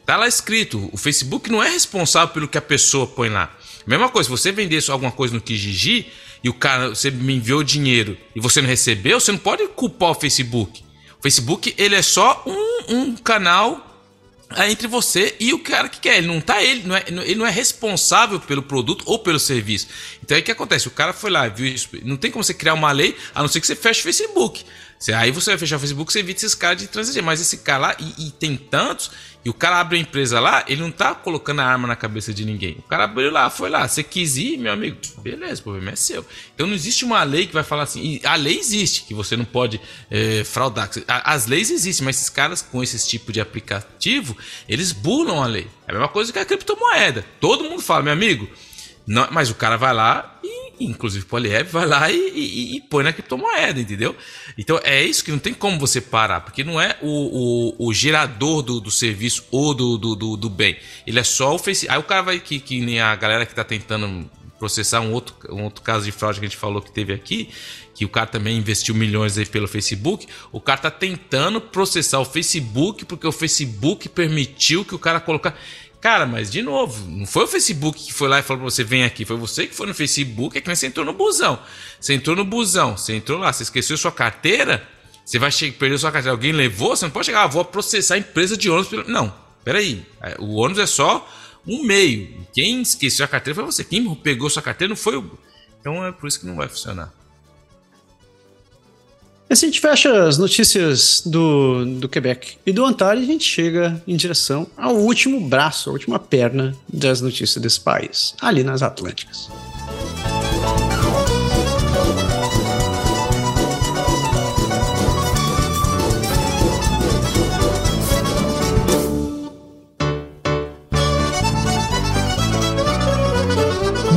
tá lá escrito: o Facebook não é responsável pelo que a pessoa põe lá. Mesma coisa, se você vender alguma coisa no Kijiji e o cara, você me enviou dinheiro e você não recebeu, você não pode culpar o Facebook. O Facebook ele é só um, um canal é entre você e o cara que quer. Ele não tá ele, não é, ele não é responsável pelo produto ou pelo serviço. Então aí o que acontece? O cara foi lá, viu isso. Não tem como você criar uma lei, a não ser que você feche o Facebook. Aí você vai fechar o Facebook, você evita esses caras de transigir. Mas esse cara lá, e, e, tem tantos, e o cara abre a empresa lá, ele não tá colocando a arma na cabeça de ninguém. O cara abriu lá, foi lá, você quis ir, meu amigo, beleza, o problema é seu. Então não existe uma lei que vai falar assim, a lei existe, que você não pode é, fraudar. As leis existem, mas esses caras com esse tipo de aplicativo, eles bulam a lei. É a mesma coisa que a criptomoeda. Todo mundo fala, meu amigo, não, mas o cara vai lá e inclusive Poliev, vai lá e, e, e, põe na criptomoeda, entendeu? Então é isso que não tem como você parar, porque não é o, o, o gerador do, do serviço ou do, do, do, bem. Ele é só o Face. Aí o cara vai, que, que nem a galera que tá tentando processar um outro, um outro caso de fraude que a gente falou que teve aqui, que o cara também investiu milhões aí pelo Facebook. O cara tá tentando processar o Facebook porque o Facebook permitiu que o cara colocar Cara, mas de novo, não foi o Facebook que foi lá e falou pra você, vem aqui. Foi você que foi no Facebook, é que você entrou no busão. Você entrou no busão, você entrou lá, você esqueceu sua carteira, você vai perder sua carteira, alguém levou, você não pode chegar, ah, vou processar a empresa de ônibus. Não, peraí. É, o ônibus é só um meio. Quem esqueceu a carteira foi você. Quem pegou sua carteira não foi o. Então é por isso que não vai funcionar. Assim a gente fecha as notícias do, do Quebec e do Ontário, a gente chega em direção ao último braço, a última perna das notícias desse país, ali nas Atlânticas.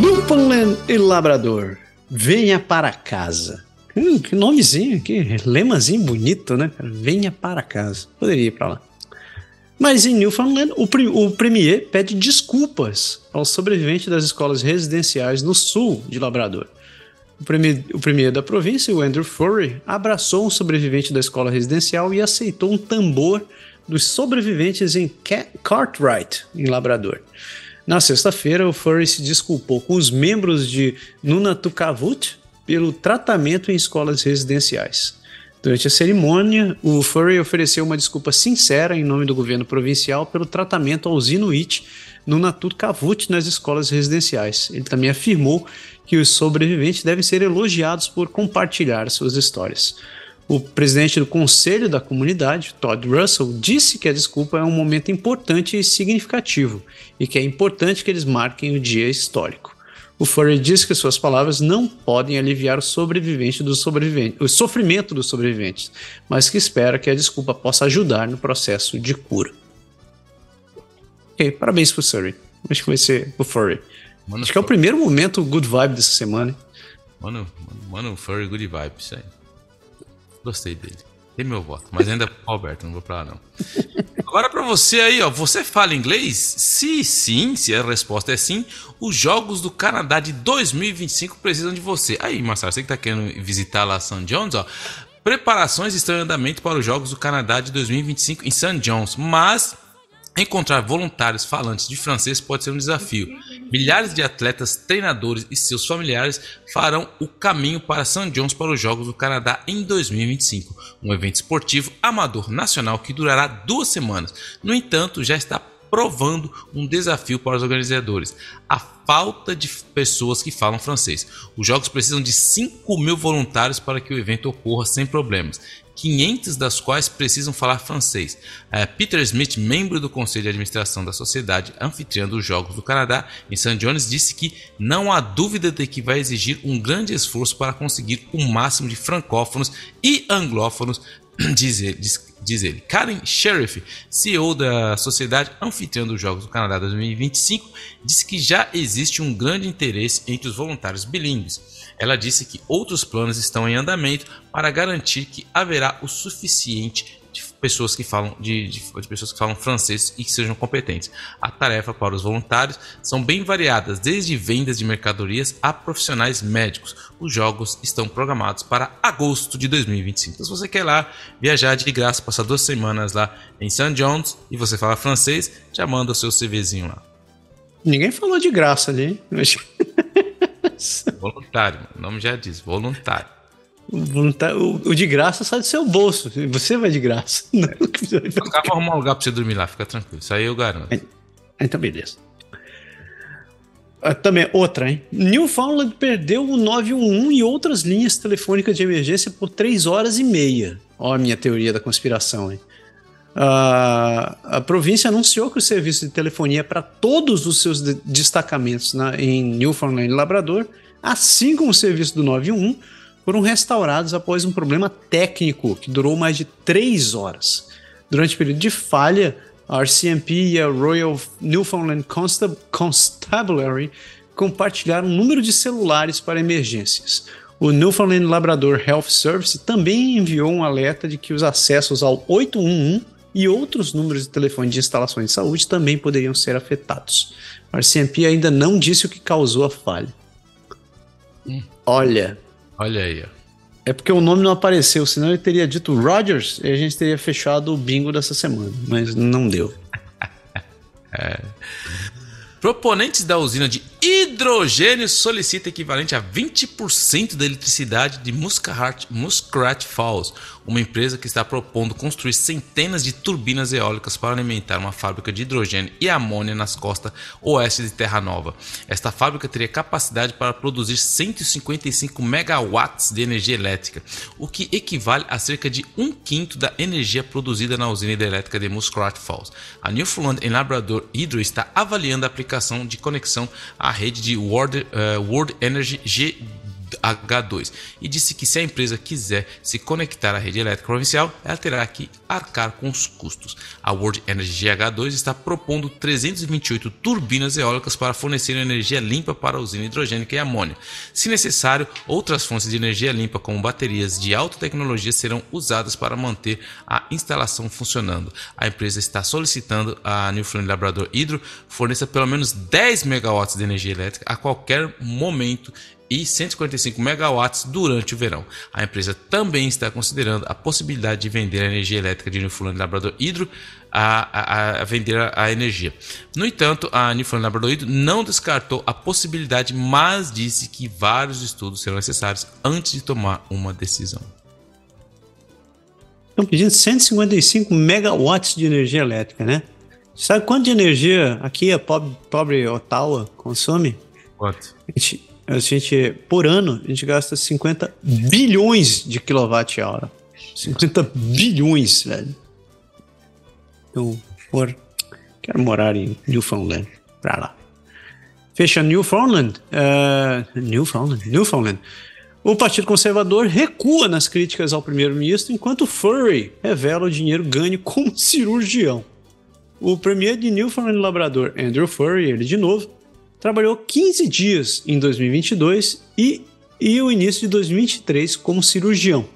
Newfoundland e Labrador, venha para casa. Hum, que nomezinho, que lemazinho bonito, né? Venha para casa. Poderia ir para lá. Mas em Newfoundland, o, o Premier pede desculpas aos sobreviventes das escolas residenciais no sul de Labrador. O premier, o premier da província, o Andrew Furry, abraçou um sobrevivente da escola residencial e aceitou um tambor dos sobreviventes em Cartwright, em Labrador. Na sexta-feira, o Furry se desculpou com os membros de Nunatukavut, pelo tratamento em escolas residenciais. Durante a cerimônia, o Furry ofereceu uma desculpa sincera em nome do governo provincial pelo tratamento aos Inuit no Natut Kavut nas escolas residenciais. Ele também afirmou que os sobreviventes devem ser elogiados por compartilhar suas histórias. O presidente do Conselho da Comunidade, Todd Russell, disse que a desculpa é um momento importante e significativo e que é importante que eles marquem o dia histórico. O Furry diz que suas palavras não podem aliviar o sobrevivente dos sobreviventes, o sofrimento dos sobreviventes, mas que espera que a desculpa possa ajudar no processo de cura. Ok, parabéns pro Furry. Acho que vai ser o Furry. Mano, Acho que é o primeiro momento good vibe dessa semana. Mano, mano, Furry good vibe, isso aí. Gostei dele. Tem meu voto, mas ainda Alberto, não vou pra lá não. Agora para você aí, ó, você fala inglês? Se sim, se a resposta é sim, os Jogos do Canadá de 2025 precisam de você. Aí, Marcelo, você que tá querendo visitar lá St. John's, ó, preparações estão em andamento para os Jogos do Canadá de 2025 em St. John's, mas Encontrar voluntários falantes de francês pode ser um desafio. Milhares de atletas, treinadores e seus familiares farão o caminho para St. John's para os Jogos do Canadá em 2025, um evento esportivo amador nacional que durará duas semanas. No entanto, já está provando um desafio para os organizadores: a falta de pessoas que falam francês. Os Jogos precisam de 5 mil voluntários para que o evento ocorra sem problemas. 500 das quais precisam falar francês. Uh, Peter Smith, membro do conselho de administração da sociedade anfitriã dos Jogos do Canadá em St. John's, disse que não há dúvida de que vai exigir um grande esforço para conseguir o máximo de francófonos e anglófonos diz ele, diz, diz ele. Karen Sheriff, CEO da Sociedade Anfitriã dos Jogos do Canadá 2025, disse que já existe um grande interesse entre os voluntários bilíngues. Ela disse que outros planos estão em andamento para garantir que haverá o suficiente de pessoas que falam de, de, de, pessoas que falam francês e que sejam competentes. A tarefa para os voluntários são bem variadas, desde vendas de mercadorias a profissionais médicos. Os jogos estão programados para agosto de 2025. Então, se você quer lá viajar de graça, passar duas semanas lá em St. John's e você fala francês, já manda o seu CVzinho lá. Ninguém falou de graça ali. Voluntário, o nome já diz, voluntário. O, de graça sai do seu bolso. Você vai de graça. Não, Eu vou arrumar um lugar pra você dormir lá, fica tranquilo. Isso aí eu garanto. Então, beleza. Ah, também, outra, hein? Newfoundland perdeu o 911 e outras linhas telefônicas de emergência por 3 horas e meia. Ó, a minha teoria da conspiração, hein? Uh, a província anunciou que o serviço de telefonia para todos os seus de destacamentos na, em Newfoundland e Labrador, assim como o serviço do 911, foram restaurados após um problema técnico que durou mais de três horas. Durante o período de falha, a RCMP e a Royal Newfoundland Constab Constabulary compartilharam um número de celulares para emergências. O Newfoundland Labrador Health Service também enviou um alerta de que os acessos ao 811 e outros números de telefone de instalações de saúde também poderiam ser afetados. A RCMP ainda não disse o que causou a falha. Hum. Olha, Olha aí. É porque o nome não apareceu, senão ele teria dito Rogers e a gente teria fechado o bingo dessa semana, mas não deu. É. Proponentes da usina de hidrogênio solicitam equivalente a 20% da eletricidade de Muskrat, Muskrat Falls, uma empresa que está propondo construir centenas de turbinas eólicas para alimentar uma fábrica de hidrogênio e amônia nas costas oeste de Terra Nova. Esta fábrica teria capacidade para produzir 155 megawatts de energia elétrica, o que equivale a cerca de um quinto da energia produzida na usina hidrelétrica de Muskrat Falls. A Newfoundland Labrador Hydro está avaliando a aplicação de conexão à rede de World, uh, World Energy G H2 e disse que se a empresa quiser se conectar à rede elétrica provincial, ela terá que arcar com os custos. A World Energy GH2 está propondo 328 turbinas eólicas para fornecer energia limpa para a usina hidrogênica e amônia. Se necessário, outras fontes de energia limpa, como baterias de alta tecnologia, serão usadas para manter a instalação funcionando. A empresa está solicitando a Newfoundland Labrador Hydro forneça pelo menos 10 megawatts de energia elétrica a qualquer momento e 145 megawatts durante o verão. A empresa também está considerando a possibilidade de vender a energia elétrica de Newfoundland Labrador Hydro a, a, a, vender a, a, energia. No entanto, a Newfoundland Labrador Hydro não descartou a possibilidade, mas disse que vários estudos serão necessários antes de tomar uma decisão. Estão pedindo 155 megawatts de energia elétrica, né? Sabe quanto de energia aqui a pobre, pobre Ottawa consome? Quanto? A gente, a gente, por ano, a gente gasta 50 bilhões de quilowatt-hora. 50 bilhões, velho. Eu por, quero morar em Newfoundland, pra lá. Fecha Newfoundland, uh, Newfoundland, Newfoundland. O Partido Conservador recua nas críticas ao primeiro-ministro, enquanto Furry revela o dinheiro ganho como cirurgião. O premier de Newfoundland Labrador, Andrew Furry, ele de novo, Trabalhou 15 dias em 2022 e, e o início de 2023 como cirurgião.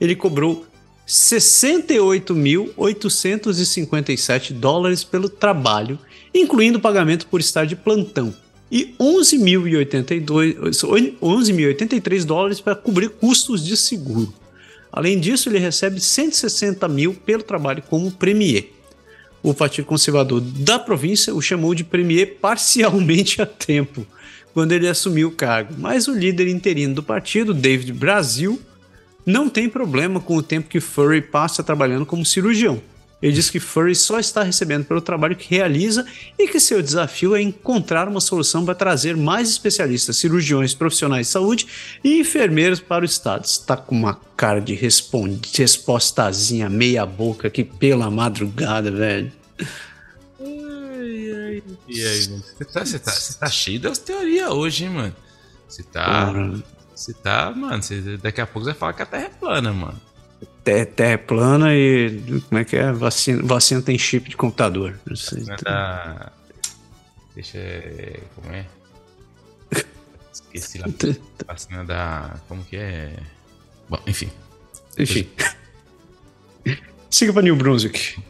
Ele cobrou 68.857 dólares pelo trabalho, incluindo pagamento por estar de plantão, e 11.083 dólares para cobrir custos de seguro. Além disso, ele recebe 160 mil pelo trabalho como premier o Partido Conservador da província o chamou de premier parcialmente a tempo, quando ele assumiu o cargo. Mas o líder interino do partido, David Brasil, não tem problema com o tempo que Furry passa trabalhando como cirurgião. Ele diz que Furry só está recebendo pelo trabalho que realiza e que seu desafio é encontrar uma solução para trazer mais especialistas, cirurgiões, profissionais de saúde e enfermeiros para o estado. Está com uma cara de respostazinha meia boca aqui pela madrugada, velho. Ai, ai. E aí, mano? Você tá, você, tá, você tá cheio das teorias hoje, hein, mano? Você tá. Você tá, mano. Você, daqui a pouco você vai falar que a Terra é plana, mano terra, terra é plana e como é que é? Vacina, vacina tem chip de computador. Vacina da... Deixa. Como é? Esqueci lá. Vacina da. Como que é? Bom, enfim. Enfim. Siga para New Brunswick.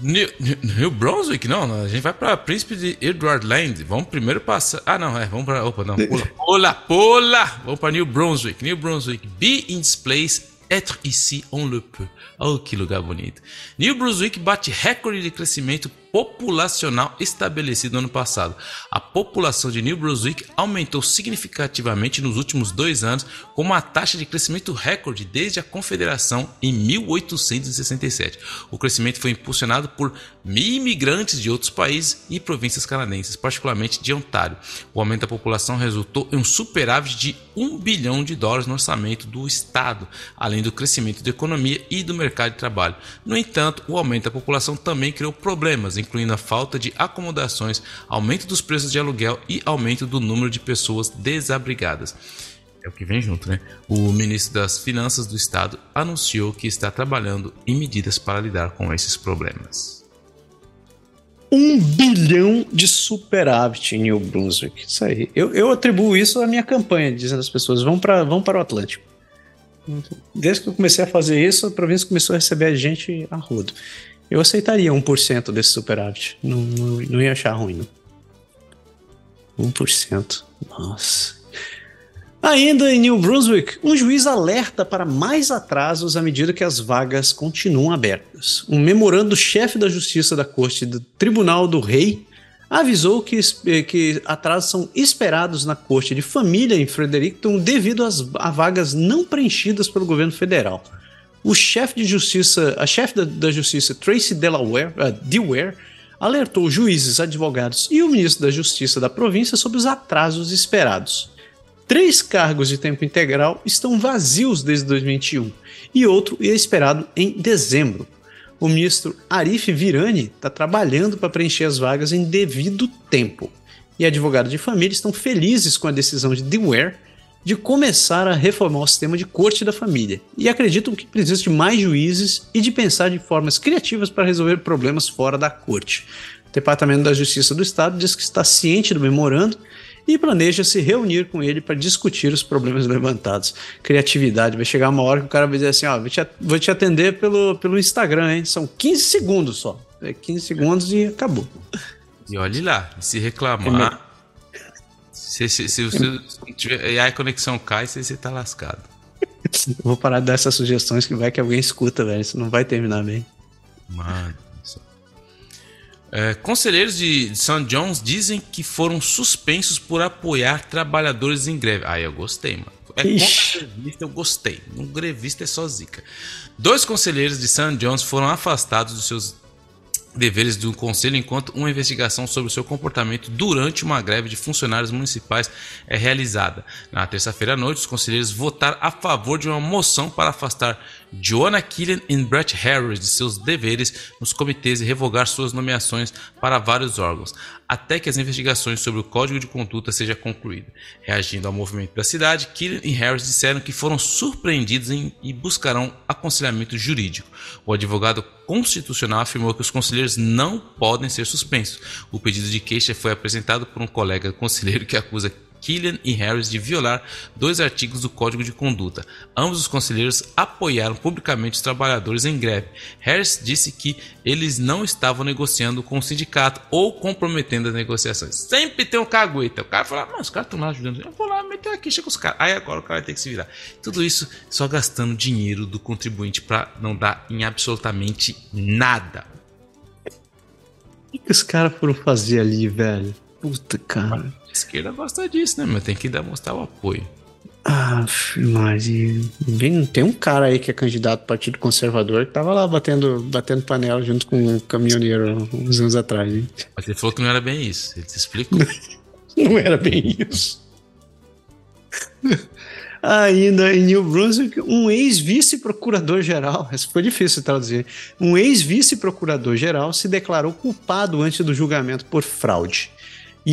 New, New, Brunswick? Não, a gente vai para Príncipe de Edward Land. Vamos primeiro passar. Ah, não, é. Vamos para. Opa, não. Pula, pula, pula! Vamos para New Brunswick. New Brunswick. Be in place Être ici, on le peut. Oh, que lugar bonito. New Brunswick bate recorde de crescimento populacional estabelecido no ano passado. A população de New Brunswick aumentou significativamente nos últimos dois anos, com uma taxa de crescimento recorde desde a Confederação em 1867. O crescimento foi impulsionado por mil imigrantes de outros países e províncias canadenses, particularmente de Ontário. O aumento da população resultou em um superávit de 1 bilhão de dólares no orçamento do Estado, além do crescimento da economia e do mercado de trabalho. No entanto, o aumento da população também criou problemas, incluindo a falta de acomodações, aumento dos preços de aluguel e aumento do número de pessoas desabrigadas. É o que vem junto, né? O ministro das Finanças do Estado anunciou que está trabalhando em medidas para lidar com esses problemas. Um bilhão de superávit em New Brunswick. Isso aí. Eu, eu atribuo isso à minha campanha, dizendo às pessoas: vão para vão para o Atlântico. Desde que eu comecei a fazer isso, a província começou a receber gente a rodo. Eu aceitaria 1% desse superávit. Não, não, não ia achar ruim. Não. 1%. Nossa. Ainda em New Brunswick, um juiz alerta para mais atrasos à medida que as vagas continuam abertas. Um memorando do chefe da Justiça da Corte do Tribunal do Rei avisou que, que atrasos são esperados na corte de família em Fredericton devido às, a vagas não preenchidas pelo governo federal. O chefe de justiça, a chefe da, da justiça, Tracy Delaware, uh, alertou juízes, advogados e o ministro da Justiça da província sobre os atrasos esperados. Três cargos de tempo integral estão vazios desde 2021 e outro é esperado em dezembro. O ministro Arif Virani está trabalhando para preencher as vagas em devido tempo. E advogados de família estão felizes com a decisão de Dewar de começar a reformar o sistema de corte da família e acreditam que precisa de mais juízes e de pensar de formas criativas para resolver problemas fora da corte. O Departamento da Justiça do Estado diz que está ciente do memorando e planeja se reunir com ele para discutir os problemas levantados. Criatividade, vai chegar uma hora que o cara vai dizer assim: ó, vou te, vou te atender pelo, pelo Instagram, hein? São 15 segundos só. É 15 segundos e acabou. E olhe lá, se reclamar. Se, se, se, se, tiver, e aí a conexão cai, você, você tá lascado. Vou parar de dar essas sugestões que vai que alguém escuta, velho. Isso não vai terminar bem. Mano. É, conselheiros de St. John's dizem que foram suspensos por apoiar trabalhadores em greve. Ah, eu gostei, mano. É grevista, eu gostei. Um grevista é só zica. Dois conselheiros de St. John's foram afastados dos seus deveres do Conselho enquanto uma investigação sobre o seu comportamento durante uma greve de funcionários municipais é realizada. Na terça-feira à noite, os conselheiros votaram a favor de uma moção para afastar Joanna Killian e Brett Harris de seus deveres nos comitês e revogar suas nomeações para vários órgãos, até que as investigações sobre o código de conduta seja concluída. Reagindo ao movimento da cidade, Killian e Harris disseram que foram surpreendidos em, e buscarão aconselhamento jurídico. O advogado constitucional afirmou que os conselheiros não podem ser suspensos. O pedido de queixa foi apresentado por um colega conselheiro que acusa Killian e Harris de violar dois artigos do Código de Conduta. Ambos os conselheiros apoiaram publicamente os trabalhadores em greve. Harris disse que eles não estavam negociando com o sindicato ou comprometendo as negociações. Sempre tem um cagueta. O cara fala, mas os caras estão lá ajudando. Eu vou lá meter a queixa com os caras. Aí agora o cara vai ter que se virar. Tudo isso só gastando dinheiro do contribuinte para não dar em absolutamente nada. O que os caras foram fazer ali, velho? Puta, cara. Esquerda gosta disso, né? Mas tem que demonstrar o apoio. Ah, mas tem um cara aí que é candidato ao Partido Conservador que tava lá batendo, batendo panela junto com um caminhoneiro uns anos atrás. Hein? Mas ele falou que não era bem isso. Ele te explicou. não era bem isso. Ainda em New Brunswick, um ex-vice-procurador-geral, isso foi difícil traduzir, um ex-vice-procurador-geral se declarou culpado antes do julgamento por fraude.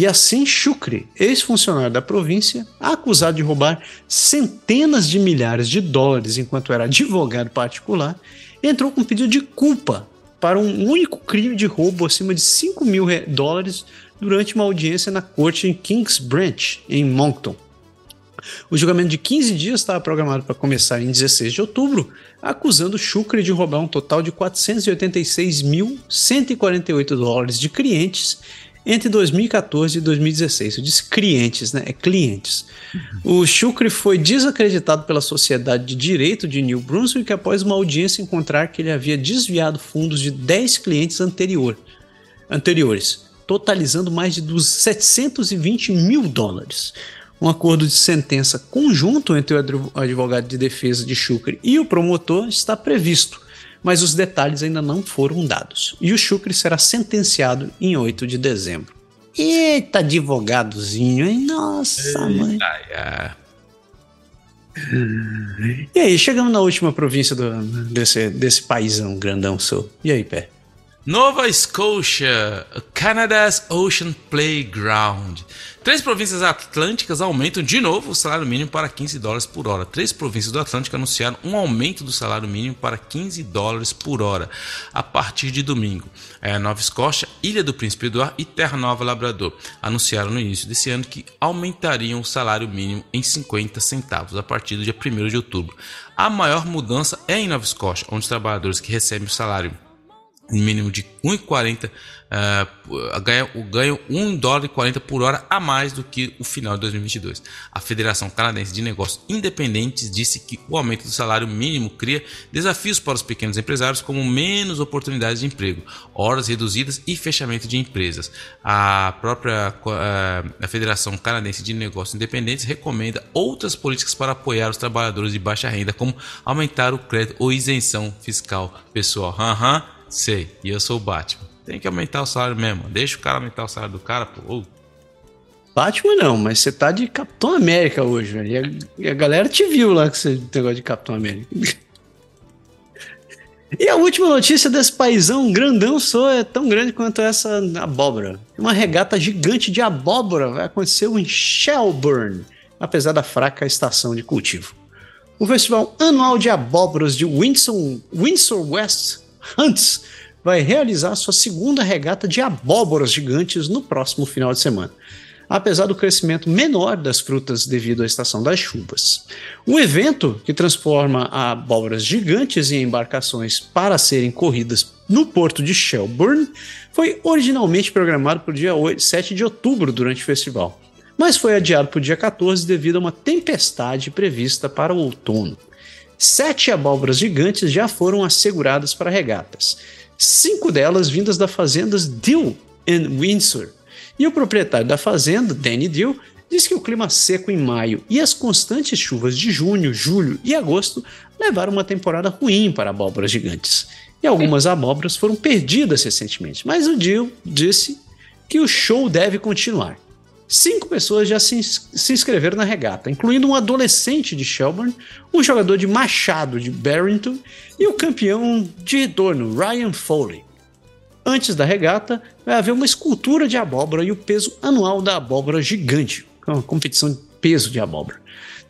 Assim Shukri, ex-funcionário da província, acusado de roubar centenas de milhares de dólares enquanto era advogado particular, entrou com pedido de culpa para um único crime de roubo acima de 5 mil dólares durante uma audiência na corte em Kings Branch, em Moncton. O julgamento de 15 dias estava programado para começar em 16 de outubro, acusando Shukri de roubar um total de 486.148 dólares de clientes entre 2014 e 2016. Eu disse clientes, né? É clientes. O Shukri foi desacreditado pela Sociedade de Direito de New Brunswick após uma audiência encontrar que ele havia desviado fundos de 10 clientes anterior, anteriores, totalizando mais de 720 mil dólares. Um acordo de sentença conjunto entre o advogado de defesa de Shukri e o promotor está previsto mas os detalhes ainda não foram dados. E o Shukri será sentenciado em 8 de dezembro. Eita, advogadozinho, hein? Nossa, Eita, mãe. E aí, chegamos na última província do, desse, desse paísão grandão seu. E aí, pé? Nova Scotia, Canada's Ocean Playground. Três províncias atlânticas aumentam de novo o salário mínimo para 15 dólares por hora. Três províncias do Atlântico anunciaram um aumento do salário mínimo para 15 dólares por hora a partir de domingo. É, Nova Escócia, Ilha do Príncipe Eduardo e Terra Nova Labrador anunciaram no início desse ano que aumentariam o salário mínimo em 50 centavos a partir do dia 1 de outubro. A maior mudança é em Nova Escócia, onde os trabalhadores que recebem o salário mínimo de 1,40 uh, ganha, ganham 1 dólar e 40 por hora a mais do que o final de 2022. A Federação Canadense de Negócios Independentes disse que o aumento do salário mínimo cria desafios para os pequenos empresários, como menos oportunidades de emprego, horas reduzidas e fechamento de empresas. A própria uh, a Federação Canadense de Negócios Independentes recomenda outras políticas para apoiar os trabalhadores de baixa renda, como aumentar o crédito ou isenção fiscal pessoal. Uhum, sei, e eu sou o Batman. Tem que aumentar o salário mesmo. Deixa o cara aumentar o salário do cara, pô. Batman não, mas você tá de Capitão América hoje, velho. E a, e a galera te viu lá que você negócio de Capitão América. e a última notícia desse paizão grandão só é tão grande quanto essa abóbora. Uma regata gigante de abóbora vai acontecer em Shelburne, apesar da fraca estação de cultivo. O festival anual de abóboras de Windsor, Windsor West Hunts vai realizar sua segunda regata de abóboras gigantes no próximo final de semana, apesar do crescimento menor das frutas devido à estação das chuvas. O evento, que transforma abóboras gigantes em embarcações para serem corridas no porto de Shelburne, foi originalmente programado para o dia 8, 7 de outubro durante o festival, mas foi adiado para o dia 14 devido a uma tempestade prevista para o outono. Sete abóboras gigantes já foram asseguradas para regatas cinco delas vindas da fazendas Dill em Windsor. E o proprietário da fazenda, Danny Dill, diz que o clima seco em maio e as constantes chuvas de junho, julho e agosto levaram uma temporada ruim para abóboras gigantes. E algumas abóboras foram perdidas recentemente, mas o Dill disse que o show deve continuar. Cinco pessoas já se, se inscreveram na regata, incluindo um adolescente de Shelburne, um jogador de machado de Barrington e o campeão de retorno, Ryan Foley. Antes da regata, vai haver uma escultura de abóbora e o peso anual da abóbora gigante, uma competição de peso de abóbora.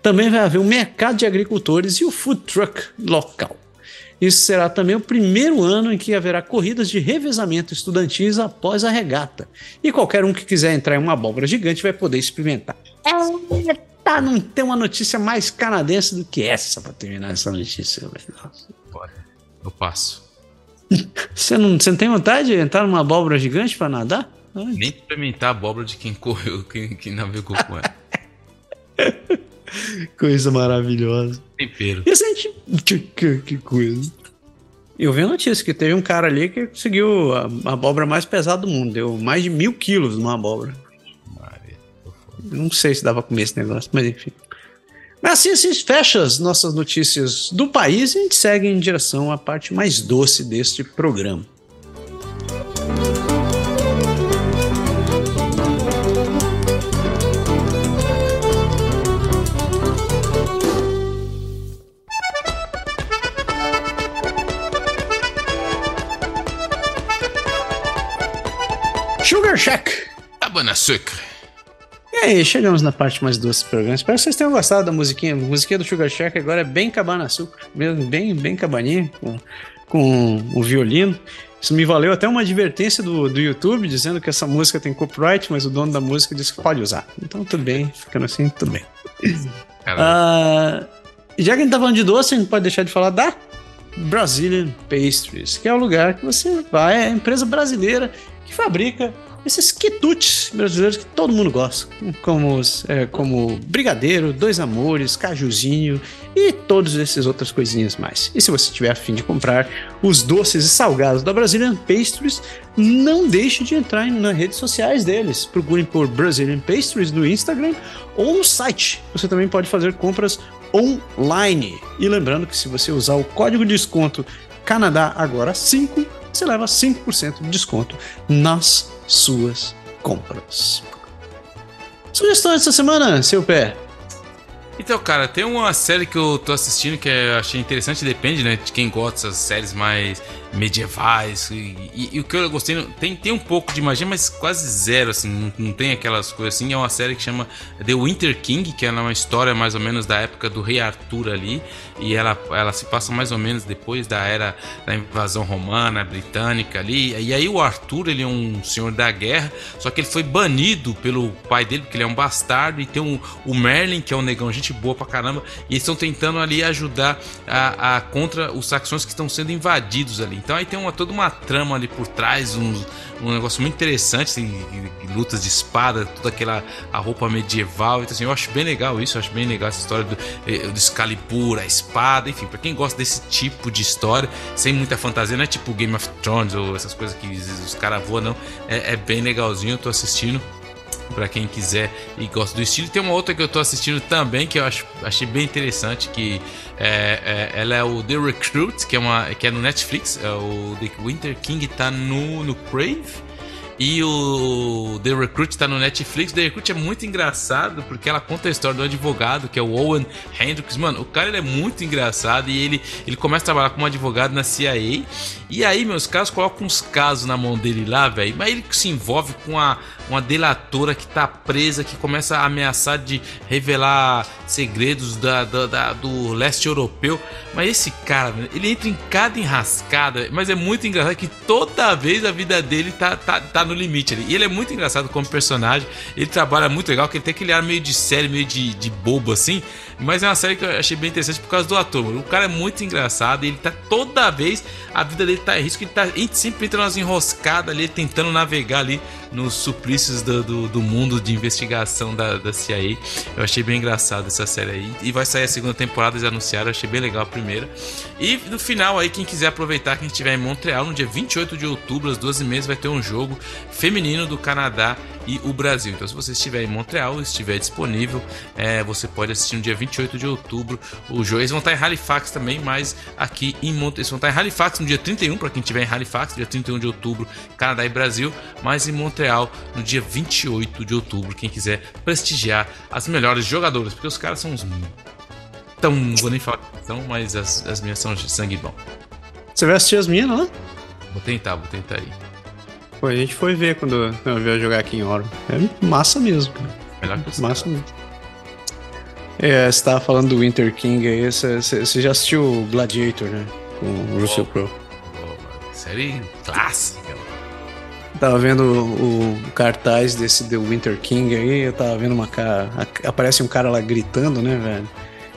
Também vai haver um mercado de agricultores e o food truck local. Isso será também o primeiro ano em que haverá corridas de revezamento estudantis após a regata. E qualquer um que quiser entrar em uma abóbora gigante vai poder experimentar. Eita, não tem uma notícia mais canadense do que essa para terminar essa notícia. Bora, eu passo. você, não, você não tem vontade de entrar numa abóbora gigante para nadar? Nem experimentar a abóbora de quem correu, quem, quem navegou com ela. Coisa maravilhosa. Tempero. E a gente. Que, que, que, coisa. Eu vi a notícia que teve um cara ali que conseguiu a, a abóbora mais pesada do mundo. Deu mais de mil quilos numa abóbora. Não sei se dava pra comer esse negócio, mas enfim. Mas assim, assim fecha as nossas notícias do país e a gente segue em direção à parte mais doce deste programa. Sugar Shack. Cabana Sucre. E aí, chegamos na parte mais doce do programa. Espero que vocês tenham gostado da musiquinha. A musiquinha do Sugar Shack agora é bem cabana açúcar, mesmo, bem, bem cabaninha, com, com o violino. Isso me valeu até uma advertência do, do YouTube dizendo que essa música tem copyright, mas o dono da música disse que pode usar. Então tudo bem, ficando assim, tudo bem. Ah, já que a gente tá falando de doce, a gente pode deixar de falar da Brazilian Pastries, que é o lugar que você vai, é a empresa brasileira que fabrica esses quitutes brasileiros que todo mundo gosta, como, é, como brigadeiro, dois amores, cajuzinho e todas essas outras coisinhas mais. E se você tiver afim de comprar os doces e salgados da Brazilian Pastries, não deixe de entrar nas redes sociais deles. Procurem por Brazilian Pastries no Instagram ou no site. Você também pode fazer compras online. E lembrando que se você usar o código de desconto Canadá Agora 5, você leva 5% de desconto nas suas compras. Sugestões dessa semana, seu pé? Então, cara, tem uma série que eu tô assistindo que eu achei interessante, depende, né, de quem gosta dessas séries mais medievais. E, e, e, o que eu gostei, tem, tem um pouco de magia, mas quase zero, assim, não, não, tem aquelas coisas assim. É uma série que chama The Winter King, que é uma história mais ou menos da época do rei Arthur ali. E ela, ela se passa mais ou menos depois da era da invasão romana, britânica ali. E aí o Arthur, ele é um senhor da guerra, só que ele foi banido pelo pai dele, porque ele é um bastardo. E tem um, o Merlin, que é um negão, gente boa pra caramba. E eles estão tentando ali ajudar a, a contra os saxões que estão sendo invadidos ali. Então aí tem uma, toda uma trama ali por trás, um, um negócio muito interessante, assim, lutas de espada, toda aquela a roupa medieval. Então assim, eu acho bem legal isso, eu acho bem legal essa história do, eh, do Excalibur, a espada, enfim, para quem gosta desse tipo de história, sem muita fantasia, não é tipo Game of Thrones ou essas coisas que os caras voam, não. É, é bem legalzinho, eu tô assistindo para quem quiser e gosta do estilo. Tem uma outra que eu tô assistindo também que eu acho, achei bem interessante que é, é, ela é o The Recruit, que é uma que é no Netflix. É o The Winter King tá no no Crave. E o The Recruit tá no Netflix. The Recruit é muito engraçado porque ela conta a história do advogado, que é o Owen Hendricks. Mano, o cara ele é muito engraçado e ele, ele começa a trabalhar como advogado na CIA. E aí, meus casos, colocam uns casos na mão dele lá, velho. Mas ele se envolve com a, uma delatora que tá presa, que começa a ameaçar de revelar segredos da, da, da, do leste europeu. Mas esse cara, ele entra em cada enrascada. Mas é muito engraçado que toda vez a vida dele tá, tá, tá no limite ali. E ele é muito engraçado como personagem. Ele trabalha muito legal, que ele tem aquele ar meio de série, meio de, de bobo assim. Mas é uma série que eu achei bem interessante por causa do ator, mano. O cara é muito engraçado ele tá toda vez, a vida dele tá em risco, ele tá sempre entrando umas enroscadas ali, tentando navegar ali nos suplícios do, do, do, mundo de investigação da, da CIA. Eu achei bem engraçado essa série aí. E vai sair a segunda temporada, eles anunciaram, achei bem legal a primeira. E no final aí, quem quiser aproveitar, quem estiver em Montreal, no dia 28 de outubro, às 12 meses, vai ter um jogo feminino do Canadá e o Brasil. Então, se você estiver em Montreal, estiver disponível, é, você pode assistir no dia 28 de outubro o jogo. Eles vão estar em Halifax também, mas aqui em Montreal. Eles vão estar em Halifax no dia 31, para quem estiver em Halifax, dia 31 de outubro, Canadá e Brasil, mas em Montreal no dia 28 de outubro, quem quiser prestigiar as melhores jogadoras, porque os caras são uns. Tão, não vou nem falar que são, mas as, as minhas são de sangue bom. Você vai assistir as minhas lá? Vou tentar, vou tentar aí. Pô, a gente foi ver quando eu vi jogar aqui em Oro. É massa mesmo, cara. Melhor que Massa mesmo. É, você tava falando do Winter King aí, você, você já assistiu Gladiator, né? Com o Russell Crowe. série clássica. Tava vendo o, o, cartaz desse The Winter King aí, eu tava vendo uma cara. Aparece um cara lá gritando, né, velho?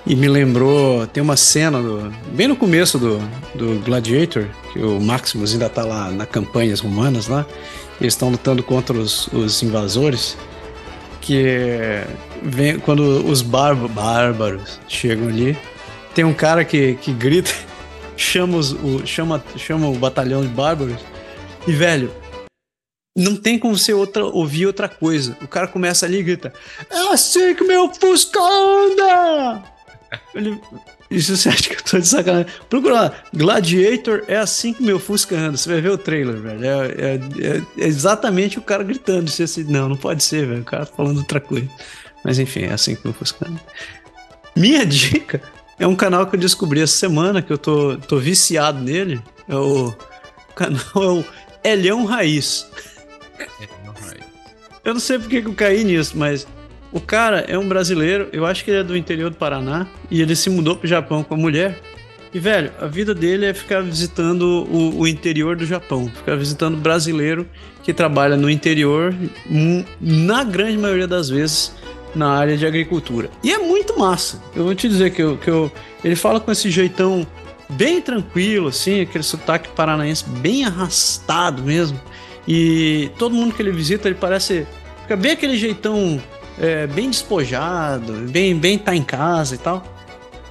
E me lembrou, tem uma cena do, bem no começo do, do Gladiator, que o Maximus ainda tá lá na campanhas romanas lá, eles estão lutando contra os, os invasores, que vem quando os bárbaros chegam ali, tem um cara que, que grita, chama, os, o, chama, chama o batalhão de bárbaros, e velho, não tem como você outra, ouvir outra coisa. O cara começa ali e grita: É assim que meu Fusca anda! Ele, isso você acha que eu tô de sacanagem? Procura lá, Gladiator é assim que meu Fusca anda. Você vai ver o trailer, velho. É, é, é, é exatamente o cara gritando. Você assim, não, não pode ser, velho. O cara falando outra coisa. Mas enfim, é assim que meu Fusca anda. Minha dica é um canal que eu descobri essa semana, que eu tô, tô viciado nele. É o, o canal é o Elhão Raiz. Eu não sei porque que eu caí nisso, mas o cara é um brasileiro, eu acho que ele é do interior do Paraná, e ele se mudou pro Japão com a mulher. E, velho, a vida dele é ficar visitando o, o interior do Japão, ficar visitando brasileiro que trabalha no interior, na grande maioria das vezes, na área de agricultura. E é muito massa. Eu vou te dizer que, eu, que eu, ele fala com esse jeitão bem tranquilo, assim, aquele sotaque paranaense bem arrastado mesmo. E todo mundo que ele visita, ele parece. Fica bem aquele jeitão é, bem despojado, bem, bem tá em casa e tal.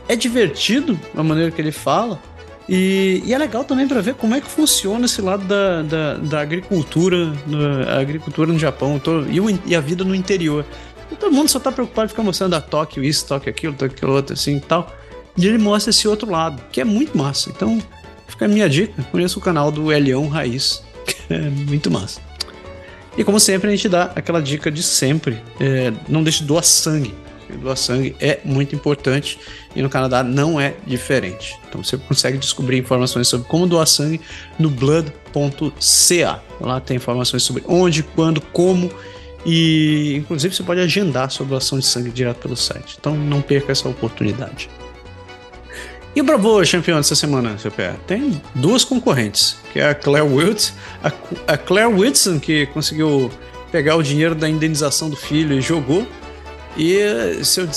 É divertido a maneira que ele fala. E, e é legal também para ver como é que funciona esse lado da, da, da agricultura, a agricultura no Japão e, o, e, a vida no interior. E todo mundo só tá preocupado em ficar mostrando a Tóquio isso, Tóquio aquilo, Tóquio aquilo outro, assim e tal. E ele mostra esse outro lado, que é muito massa. Então, fica a minha dica: conheça o canal do Elião Raiz, que é muito massa. E como sempre, a gente dá aquela dica de sempre: é, não deixe de doar sangue. Doar sangue é muito importante e no Canadá não é diferente. Então você consegue descobrir informações sobre como doar sangue no blood.ca. Lá tem informações sobre onde, quando, como e inclusive você pode agendar sua doação de sangue direto pelo site. Então não perca essa oportunidade. E o Bravo campeão dessa semana, seu pé? Tem duas concorrentes, que é a Claire Wilson, a, a Claire Whitson, que conseguiu pegar o dinheiro da indenização do filho e jogou, E seu,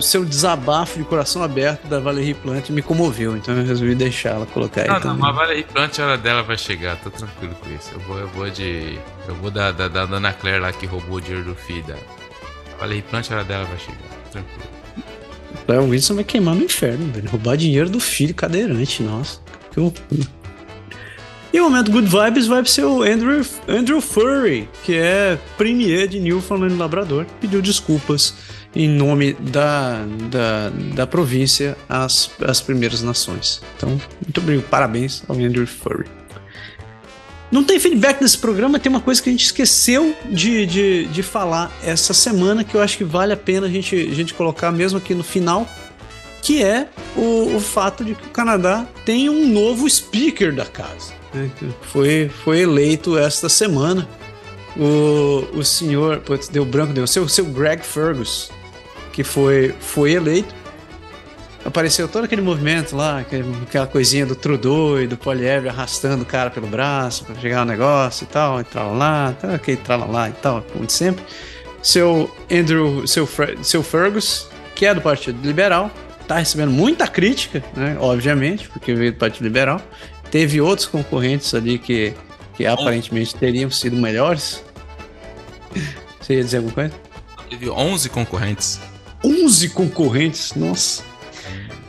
seu desabafo de coração aberto da Valerie Plant me comoveu, então eu resolvi deixar ela colocar aí. Não, também. não, a Valerie Plant, a hora dela vai chegar, tô tranquilo com isso. Eu vou, eu vou de. Eu vou da, da, da Dona Claire lá que roubou o dinheiro do filho da. A Valerie Plant, a hora dela vai chegar, tranquilo. O Wilson vai queimar no inferno, velho. Roubar dinheiro do filho cadeirante, nossa. Que e o momento Good Vibes vai ser o Andrew, Andrew Furry, que é premier de Newfoundland Labrador, pediu desculpas em nome da, da, da província às, às primeiras nações. Então, muito obrigado, parabéns ao Andrew Furry. Não tem feedback desse programa, tem uma coisa que a gente esqueceu de, de, de falar essa semana que eu acho que vale a pena a gente, a gente colocar mesmo aqui no final, que é o, o fato de que o Canadá tem um novo speaker da casa né, foi, foi eleito esta semana. O, o senhor, putz, deu branco, deu, seu, seu Greg Fergus, que foi, foi eleito. Apareceu todo aquele movimento lá, aquela coisinha do Trudeau e do Poliev arrastando o cara pelo braço para chegar ao negócio e tal, e tal lá, tal, aquele lá e tal, como de sempre. Seu Andrew, seu, seu Fergus, que é do Partido Liberal, tá recebendo muita crítica, né, obviamente, porque veio do Partido Liberal, Teve outros concorrentes ali que, que aparentemente teriam sido melhores. Você ia dizer alguma coisa? Teve 11 concorrentes. 11 concorrentes? Nossa.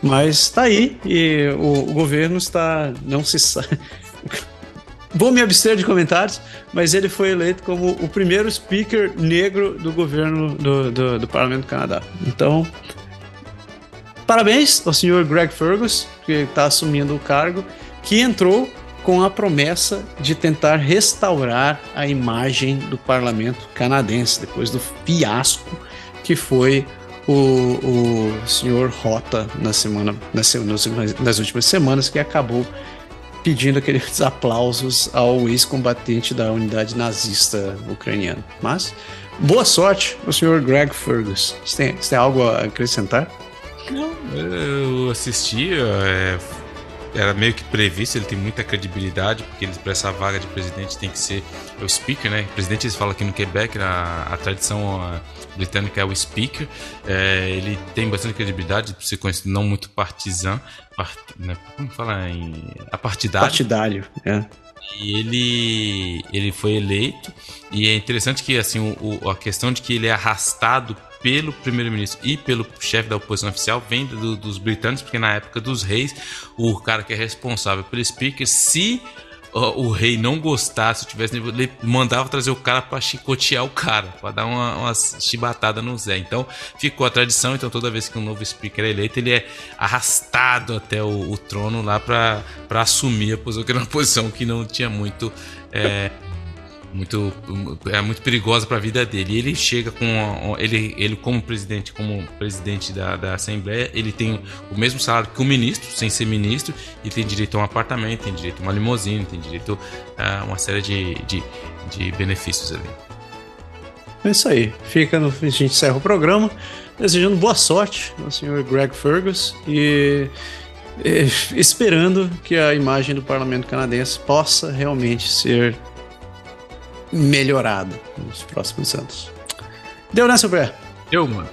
Mas tá aí e o, o governo está. Não se sabe. Vou me abster de comentários, mas ele foi eleito como o primeiro speaker negro do governo do, do, do Parlamento do Canadá. Então, parabéns ao senhor Greg Fergus, que está assumindo o cargo que entrou com a promessa de tentar restaurar a imagem do parlamento canadense, depois do fiasco que foi o, o senhor Rota na semana, nas, nas últimas semanas, que acabou pedindo aqueles aplausos ao ex-combatente da unidade nazista ucraniana. Mas, boa sorte ao senhor Greg Fergus. Você tem, você tem algo a acrescentar? Não, eu assisti, é, era meio que previsto, ele tem muita credibilidade, porque ele, para essa vaga de presidente tem que ser o speaker, né? O presidente eles falam aqui no Quebec, a, a tradição a, britânica é o speaker. É, ele tem bastante credibilidade, por ser conhecido não muito partizan, part, né? como fala em apartidário. Partidário, é. E ele, ele foi eleito, e é interessante que assim, o, a questão de que ele é arrastado pelo primeiro-ministro e pelo chefe da oposição oficial vem do, dos britânicos, porque na época dos reis, o cara que é responsável pelo speaker, se o, rei não gostasse, se tivesse, ele mandava trazer o cara para chicotear o cara, para dar uma, uma chibatada no Zé. Então ficou a tradição, então toda vez que um novo speaker é eleito, ele é arrastado até o, o trono lá para assumir a posição, que era uma posição que não tinha muito. É, muito é muito perigosa para a vida dele. E ele chega com ele ele como presidente, como presidente da, da Assembleia, ele tem o mesmo salário que o ministro, sem ser ministro, e tem direito a um apartamento, tem direito a uma limusine, tem direito a uma série de, de, de benefícios ali. É isso aí. Fica no a gente encerra o programa desejando boa sorte ao senhor Greg Fergus e esperando que a imagem do parlamento canadense possa realmente ser melhorada nos próximos anos. Deu, né, Super? Deu, mano.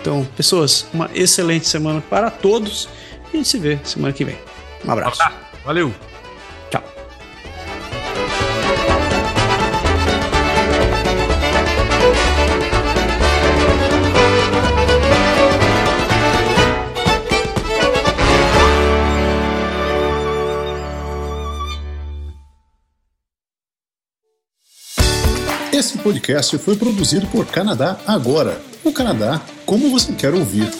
Então, pessoas, uma excelente semana para todos e a gente se vê semana que vem. Um abraço. Valeu. Esse podcast foi produzido por Canadá Agora. O Canadá como você quer ouvir.